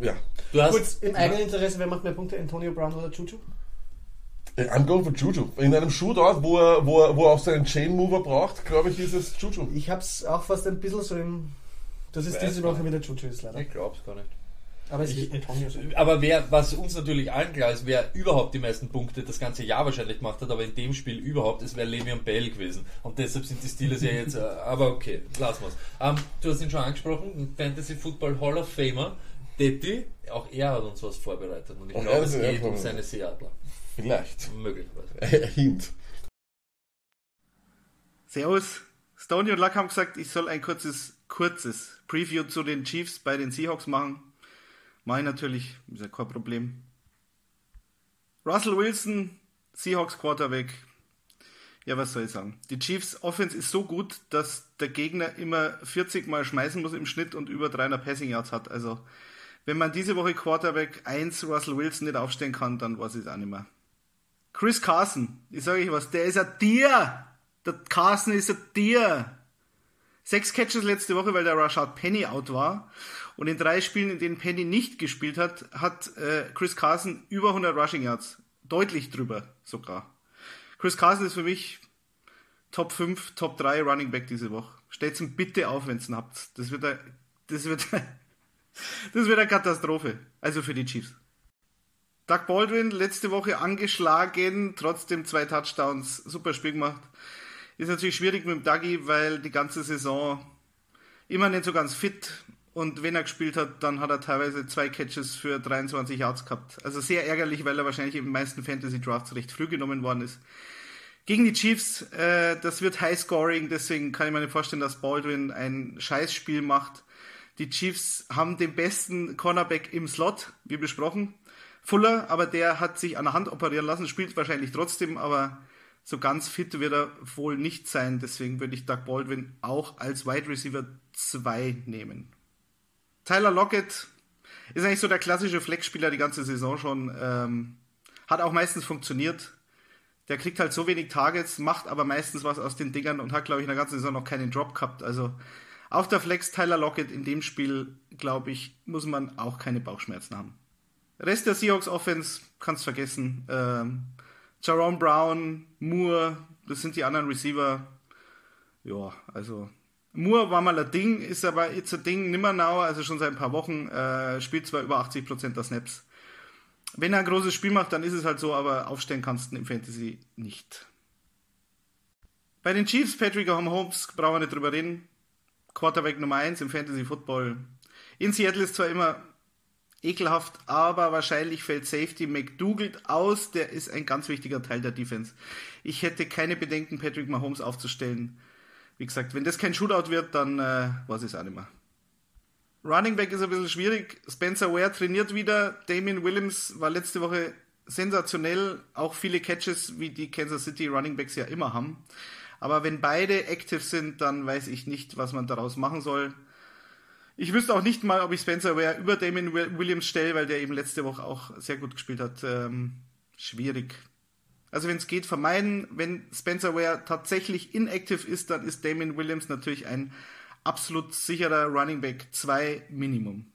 Speaker 3: Ja.
Speaker 2: Du hast,
Speaker 4: Kurz, im eigenen Interesse, wer macht mehr Punkte? Antonio Brown oder Juju?
Speaker 3: Äh, I'm going for Juju. In einem Shootout, wo er, wo er, wo er auch seinen Chain Mover braucht, glaube ich, ist es Juju.
Speaker 4: Ich hab's auch fast ein bisschen so im. Das ist diese Woche wieder Juju ist leider.
Speaker 2: ich glaub's gar nicht.
Speaker 4: Aber so.
Speaker 2: Aber wer, was uns natürlich allen klar ist, wer überhaupt die meisten Punkte das ganze Jahr wahrscheinlich gemacht hat, aber in dem Spiel überhaupt, es wäre Le'Veon Bell gewesen. Und deshalb sind die Steelers ja jetzt, äh, aber okay, lassen wir's. Ähm, du hast ihn schon angesprochen, ein Fantasy Football Hall of Famer, Detti, auch er hat uns was vorbereitet und ich
Speaker 3: Und
Speaker 2: glaube,
Speaker 3: er
Speaker 2: es
Speaker 3: ist
Speaker 2: geht um seine Seattle.
Speaker 3: Vielleicht.
Speaker 2: Möglicherweise.
Speaker 3: Er hint.
Speaker 8: Servus. Stoney und Luck haben gesagt, ich soll ein kurzes, kurzes Preview zu den Chiefs bei den Seahawks machen. Ich natürlich, ist ja kein Problem. Russell Wilson, Seahawks Quarterback. Ja, was soll ich sagen? Die Chiefs Offense ist so gut, dass der Gegner immer 40 Mal schmeißen muss im Schnitt und über 300 Passing Yards hat. Also, wenn man diese Woche Quarterback 1 Russell Wilson nicht aufstellen kann, dann weiß ich es auch nicht mehr. Chris Carson, ich sage euch was, der ist ein Tier. Der Carson ist ein Tier. Sechs Catches letzte Woche, weil der Rashad Penny out war. Und in drei Spielen, in denen Penny nicht gespielt hat, hat äh, Chris Carson über 100 Rushing Yards. Deutlich drüber sogar. Chris Carson ist für mich Top 5, Top 3 Running Back diese Woche. Stellt's ihm bitte auf, wenn's ihn habt. Das wird, ein, das wird, das wird eine Katastrophe. Also für die Chiefs. Doug Baldwin letzte Woche angeschlagen, trotzdem zwei Touchdowns, super Spiel gemacht. Ist natürlich schwierig mit dem Dougie, weil die ganze Saison immer nicht so ganz fit und wenn er gespielt hat, dann hat er teilweise zwei Catches für 23 Yards gehabt. Also sehr ärgerlich, weil er wahrscheinlich in den meisten Fantasy Drafts recht früh genommen worden ist. Gegen die Chiefs, äh, das wird High Scoring, deswegen kann ich mir nicht vorstellen, dass Baldwin ein Scheißspiel macht. Die Chiefs haben den besten Cornerback im Slot, wie besprochen. Fuller, aber der hat sich an der Hand operieren lassen, spielt wahrscheinlich trotzdem, aber so ganz fit wird er wohl nicht sein. Deswegen würde ich Doug Baldwin auch als Wide Receiver 2 nehmen. Tyler Lockett ist eigentlich so der klassische Flex-Spieler die ganze Saison schon. Ähm, hat auch meistens funktioniert. Der kriegt halt so wenig Targets, macht aber meistens was aus den Dingern und hat, glaube ich, in der ganzen Saison noch keinen Drop gehabt. Also auf der Flex Tyler Lockett in dem Spiel, glaube ich, muss man auch keine Bauchschmerzen haben. Rest der Seahawks Offense kannst vergessen. Ähm, Jerome Brown, Moore, das sind die anderen Receiver. Ja, also Moore war mal ein Ding, ist aber jetzt ein Ding nimmer now, also schon seit ein paar Wochen, äh, spielt zwar über 80% der Snaps. Wenn er ein großes Spiel macht, dann ist es halt so, aber aufstellen kannst du im Fantasy nicht. Bei den Chiefs, Patrick Mahomes, brauchen wir nicht drüber reden. Quarterback Nummer 1 im Fantasy Football. In Seattle ist zwar immer ekelhaft, aber wahrscheinlich fällt Safety McDougald aus. Der ist ein ganz wichtiger Teil der Defense. Ich hätte keine Bedenken, Patrick Mahomes aufzustellen. Wie gesagt, wenn das kein Shootout wird, dann äh, weiß ich es auch nicht mehr. Running Back ist ein bisschen schwierig. Spencer Ware trainiert wieder. Damien Williams war letzte Woche sensationell. Auch viele Catches, wie die Kansas City Running Backs ja immer haben. Aber wenn beide active sind, dann weiß ich nicht, was man daraus machen soll. Ich wüsste auch nicht mal, ob ich Spencer Ware über Damien Wi- Williams stelle, weil der eben letzte Woche auch sehr gut gespielt hat. Ähm, schwierig. Also wenn es geht, vermeiden. Wenn Spencer Ware tatsächlich inactive ist, dann ist Damien Williams natürlich ein absolut sicherer Running Back 2 Minimum.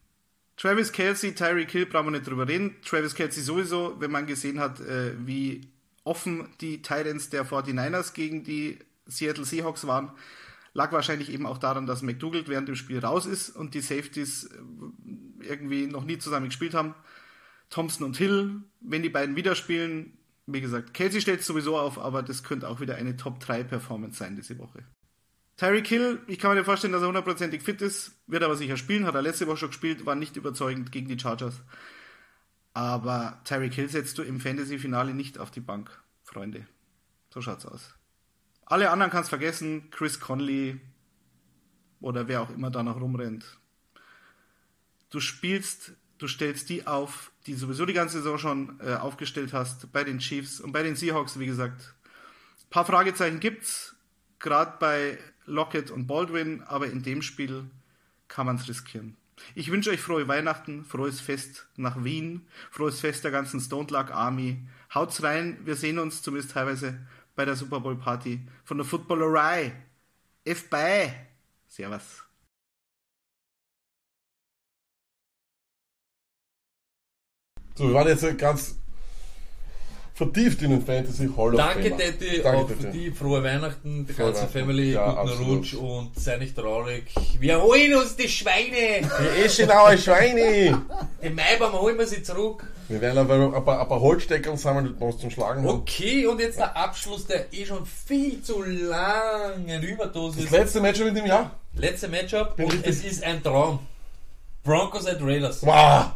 Speaker 8: Travis Kelsey, Tyreek Hill, brauchen wir nicht drüber reden. Travis Kelsey sowieso, wenn man gesehen hat, äh, wie offen die Titans der 49ers gegen die Seattle Seahawks waren, lag wahrscheinlich eben auch daran, dass McDougald während dem Spiel raus ist und die Safeties äh, irgendwie noch nie zusammen gespielt haben. Thompson und Hill, wenn die beiden wieder spielen, wie gesagt, Kelsey stellt sowieso auf, aber das könnte auch wieder eine Top-3-Performance sein diese Woche. Tyreek Hill, ich kann mir vorstellen, dass er hundertprozentig fit ist, wird aber sicher spielen, hat er letzte Woche schon gespielt, war nicht überzeugend gegen die Chargers. Aber Tyreek Hill setzt du im Fantasy-Finale nicht auf die Bank, Freunde. So schaut's aus. Alle anderen kannst vergessen, Chris Conley oder wer auch immer da noch rumrennt. Du spielst, du stellst die auf, die sowieso die ganze Saison schon äh, aufgestellt hast, bei den Chiefs und bei den Seahawks, wie gesagt. Ein paar Fragezeichen gibt's, gerade bei Lockett und Baldwin, aber in dem Spiel kann man's riskieren. Ich wünsche euch frohe Weihnachten, frohes Fest nach Wien, frohes Fest der ganzen Stone Luck Army. Haut's rein, wir sehen uns zumindest teilweise bei der Super Bowl Party von der Footballerei. F bei. Servus.
Speaker 3: So, wir waren jetzt ganz vertieft in den Fantasy Hall of
Speaker 2: Danke. Daddy,
Speaker 3: Danke,
Speaker 2: auch für die frohe Weihnachten, die
Speaker 3: Frohe
Speaker 2: ganze
Speaker 3: Weihnachten.
Speaker 2: Family,
Speaker 3: Ja,
Speaker 2: guten
Speaker 3: absolut.
Speaker 2: Rutsch und sei nicht traurig. Wir holen uns die Schweine!
Speaker 3: Die Eschenauer Schweine!
Speaker 2: Im Maibaum holen wir sie zurück.
Speaker 3: Wir werden aber ein paar, ein paar Holzstecker sammeln, die wir uns zum Schlagen haben.
Speaker 2: Okay, und jetzt der Abschluss der eh schon viel zu langen Überdosis.
Speaker 3: Das letzte Match in dem Jahr.
Speaker 2: Letzte Matchup
Speaker 3: Bin
Speaker 2: und
Speaker 3: richtig-
Speaker 2: es ist ein Traum. Broncos at Raiders.
Speaker 3: Wow!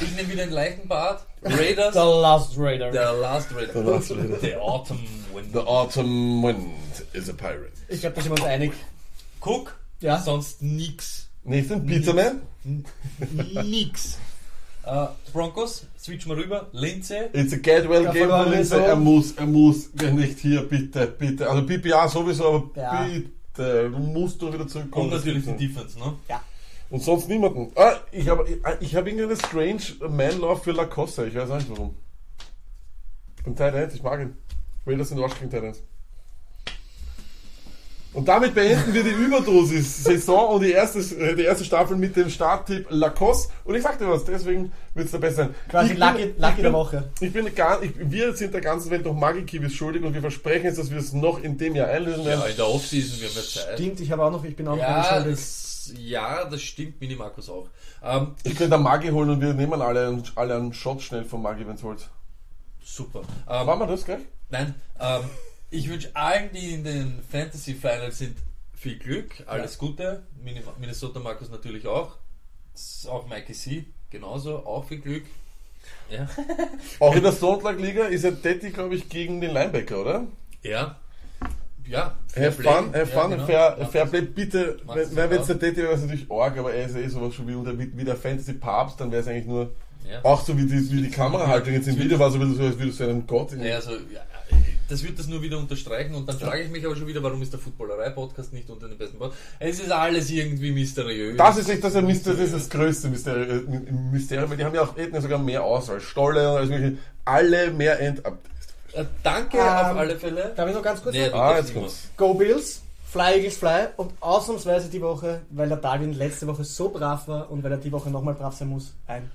Speaker 2: Ich nehme wieder den leichten Part. Raiders,
Speaker 4: The Last Raider.
Speaker 2: der Last Raider.
Speaker 3: The Last Raider.
Speaker 2: The Autumn Wind.
Speaker 3: The Autumn Wind is a pirate.
Speaker 4: Ich glaube, da sind wir uns einig.
Speaker 2: Cook,
Speaker 4: Ja.
Speaker 2: sonst nix.
Speaker 3: Nächsten Pizzaman.
Speaker 2: Nix. Äh, Broncos, switch mal rüber. Lindsay,
Speaker 3: It's a Gadwell Game von Lindsay.
Speaker 4: so.
Speaker 3: Er muss, er muss, wenn nicht hier, bitte, bitte. Also PPA sowieso, aber
Speaker 4: Ja.
Speaker 3: bitte, du musst doch wieder zurückkommen.
Speaker 2: und natürlich die Defense, ne?
Speaker 4: Ja.
Speaker 3: Und sonst niemanden. Ah, ich habe ich, ich hab irgendeine strange Man-Love für Lacoste. Ich weiß auch nicht warum. Beim Tight End, ich mag ihn. Raiders sind Arsch gegen Tight Ends. Und damit beenden wir die Überdosis-Saison und die erste, die erste Staffel mit dem Starttipp Lacoste. Und ich sagte was, deswegen wird es der Beste sein.
Speaker 4: Quasi
Speaker 3: Ich
Speaker 4: Lucky,
Speaker 3: bin-
Speaker 4: Lucky
Speaker 3: ich
Speaker 4: der
Speaker 3: bin-
Speaker 4: Woche.
Speaker 3: Ich bin gar, ich, wir sind der ganzen Welt noch Magikiwis schuldig und wir versprechen jetzt, dass wir es noch in dem Jahr einlösen werden.
Speaker 2: Ja, in der Offseason, wir haben ja Zeit.
Speaker 4: Stimmt, ich habe auch noch, ich bin auch noch
Speaker 2: Ja,
Speaker 4: schuldig.
Speaker 2: Ja, das stimmt, Mini Markus auch. Ähm,
Speaker 3: Ich könnte einen Magi holen und wir nehmen alle, einen- alle einen Shot schnell vom Magi, wenn es wollt.
Speaker 2: super. Ähm,
Speaker 3: Machen wir das gleich?
Speaker 2: Nein, ähm, ich wünsche allen, die in den Fantasy Finals sind, viel Glück, alles Gute. Mini- Minnesota Markus natürlich auch. Auch Mikey C, genauso, auch viel Glück. Ja.
Speaker 3: Auch in der Stone Luck Liga ist ja Detti, glaube ich, gegen den Linebacker, oder?
Speaker 2: Ja. Ja.
Speaker 3: Have fun, have fun,
Speaker 2: genau.
Speaker 3: fair, fair play, bitte. Wenn es der Detti wäre, es natürlich arg, aber er ist ja eh sowas schon wie, unter, wie, wie der Fantasy Papst, dann wäre es eigentlich nur,
Speaker 2: Ja.
Speaker 3: auch so wie die, wie die Kamerahaltung jetzt im Video war, so wie du, so, als würdest du einen Gott
Speaker 2: Ja, also, ja, das wird das nur wieder unterstreichen und dann frage ich mich aber schon wieder, warum ist der Footballerei-Podcast nicht unter den besten Podcast? Es ist alles irgendwie mysteriös.
Speaker 3: Das ist echt das, das, ist das größte Mysterium, äh, Mysterium, weil die haben ja auch hätten ja sogar mehr Auswahl. Stolle und alles mögliche. Alle mehr End.
Speaker 2: Äh, danke
Speaker 4: Ähm,
Speaker 2: auf alle Fälle.
Speaker 4: Darf ich noch ganz kurz?
Speaker 2: Nee,
Speaker 3: Ah, jetzt kommt's.
Speaker 4: Go Bills, Fly Eagles Fly und ausnahmsweise die Woche, weil der Darwin letzte Woche so brav war und weil er die Woche nochmal brav sein muss, ein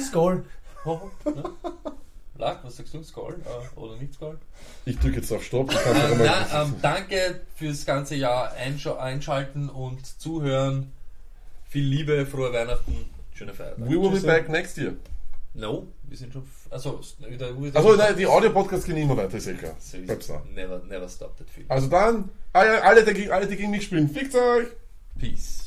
Speaker 4: Skull.
Speaker 2: Ne? Lack, was sagst du? Skull äh, oder nicht Skull?
Speaker 3: Ich drücke jetzt auf Stopp.
Speaker 2: Ähm, na, ähm, danke fürs ganze Jahr einsch einschalten und zuhören. Viel Liebe, frohe Weihnachten, schöne Feiertage.
Speaker 3: We will be back next year.
Speaker 2: No, wir sind schon. f- Also,
Speaker 3: Achso, nein, die Audio-Podcasts gehen immer weiter, ist eh klar.
Speaker 2: Never, never stop that feeling.
Speaker 3: Also dann, ja, alle, die, gegen- alle, die gegen mich spielen, fickt euch!
Speaker 2: Peace.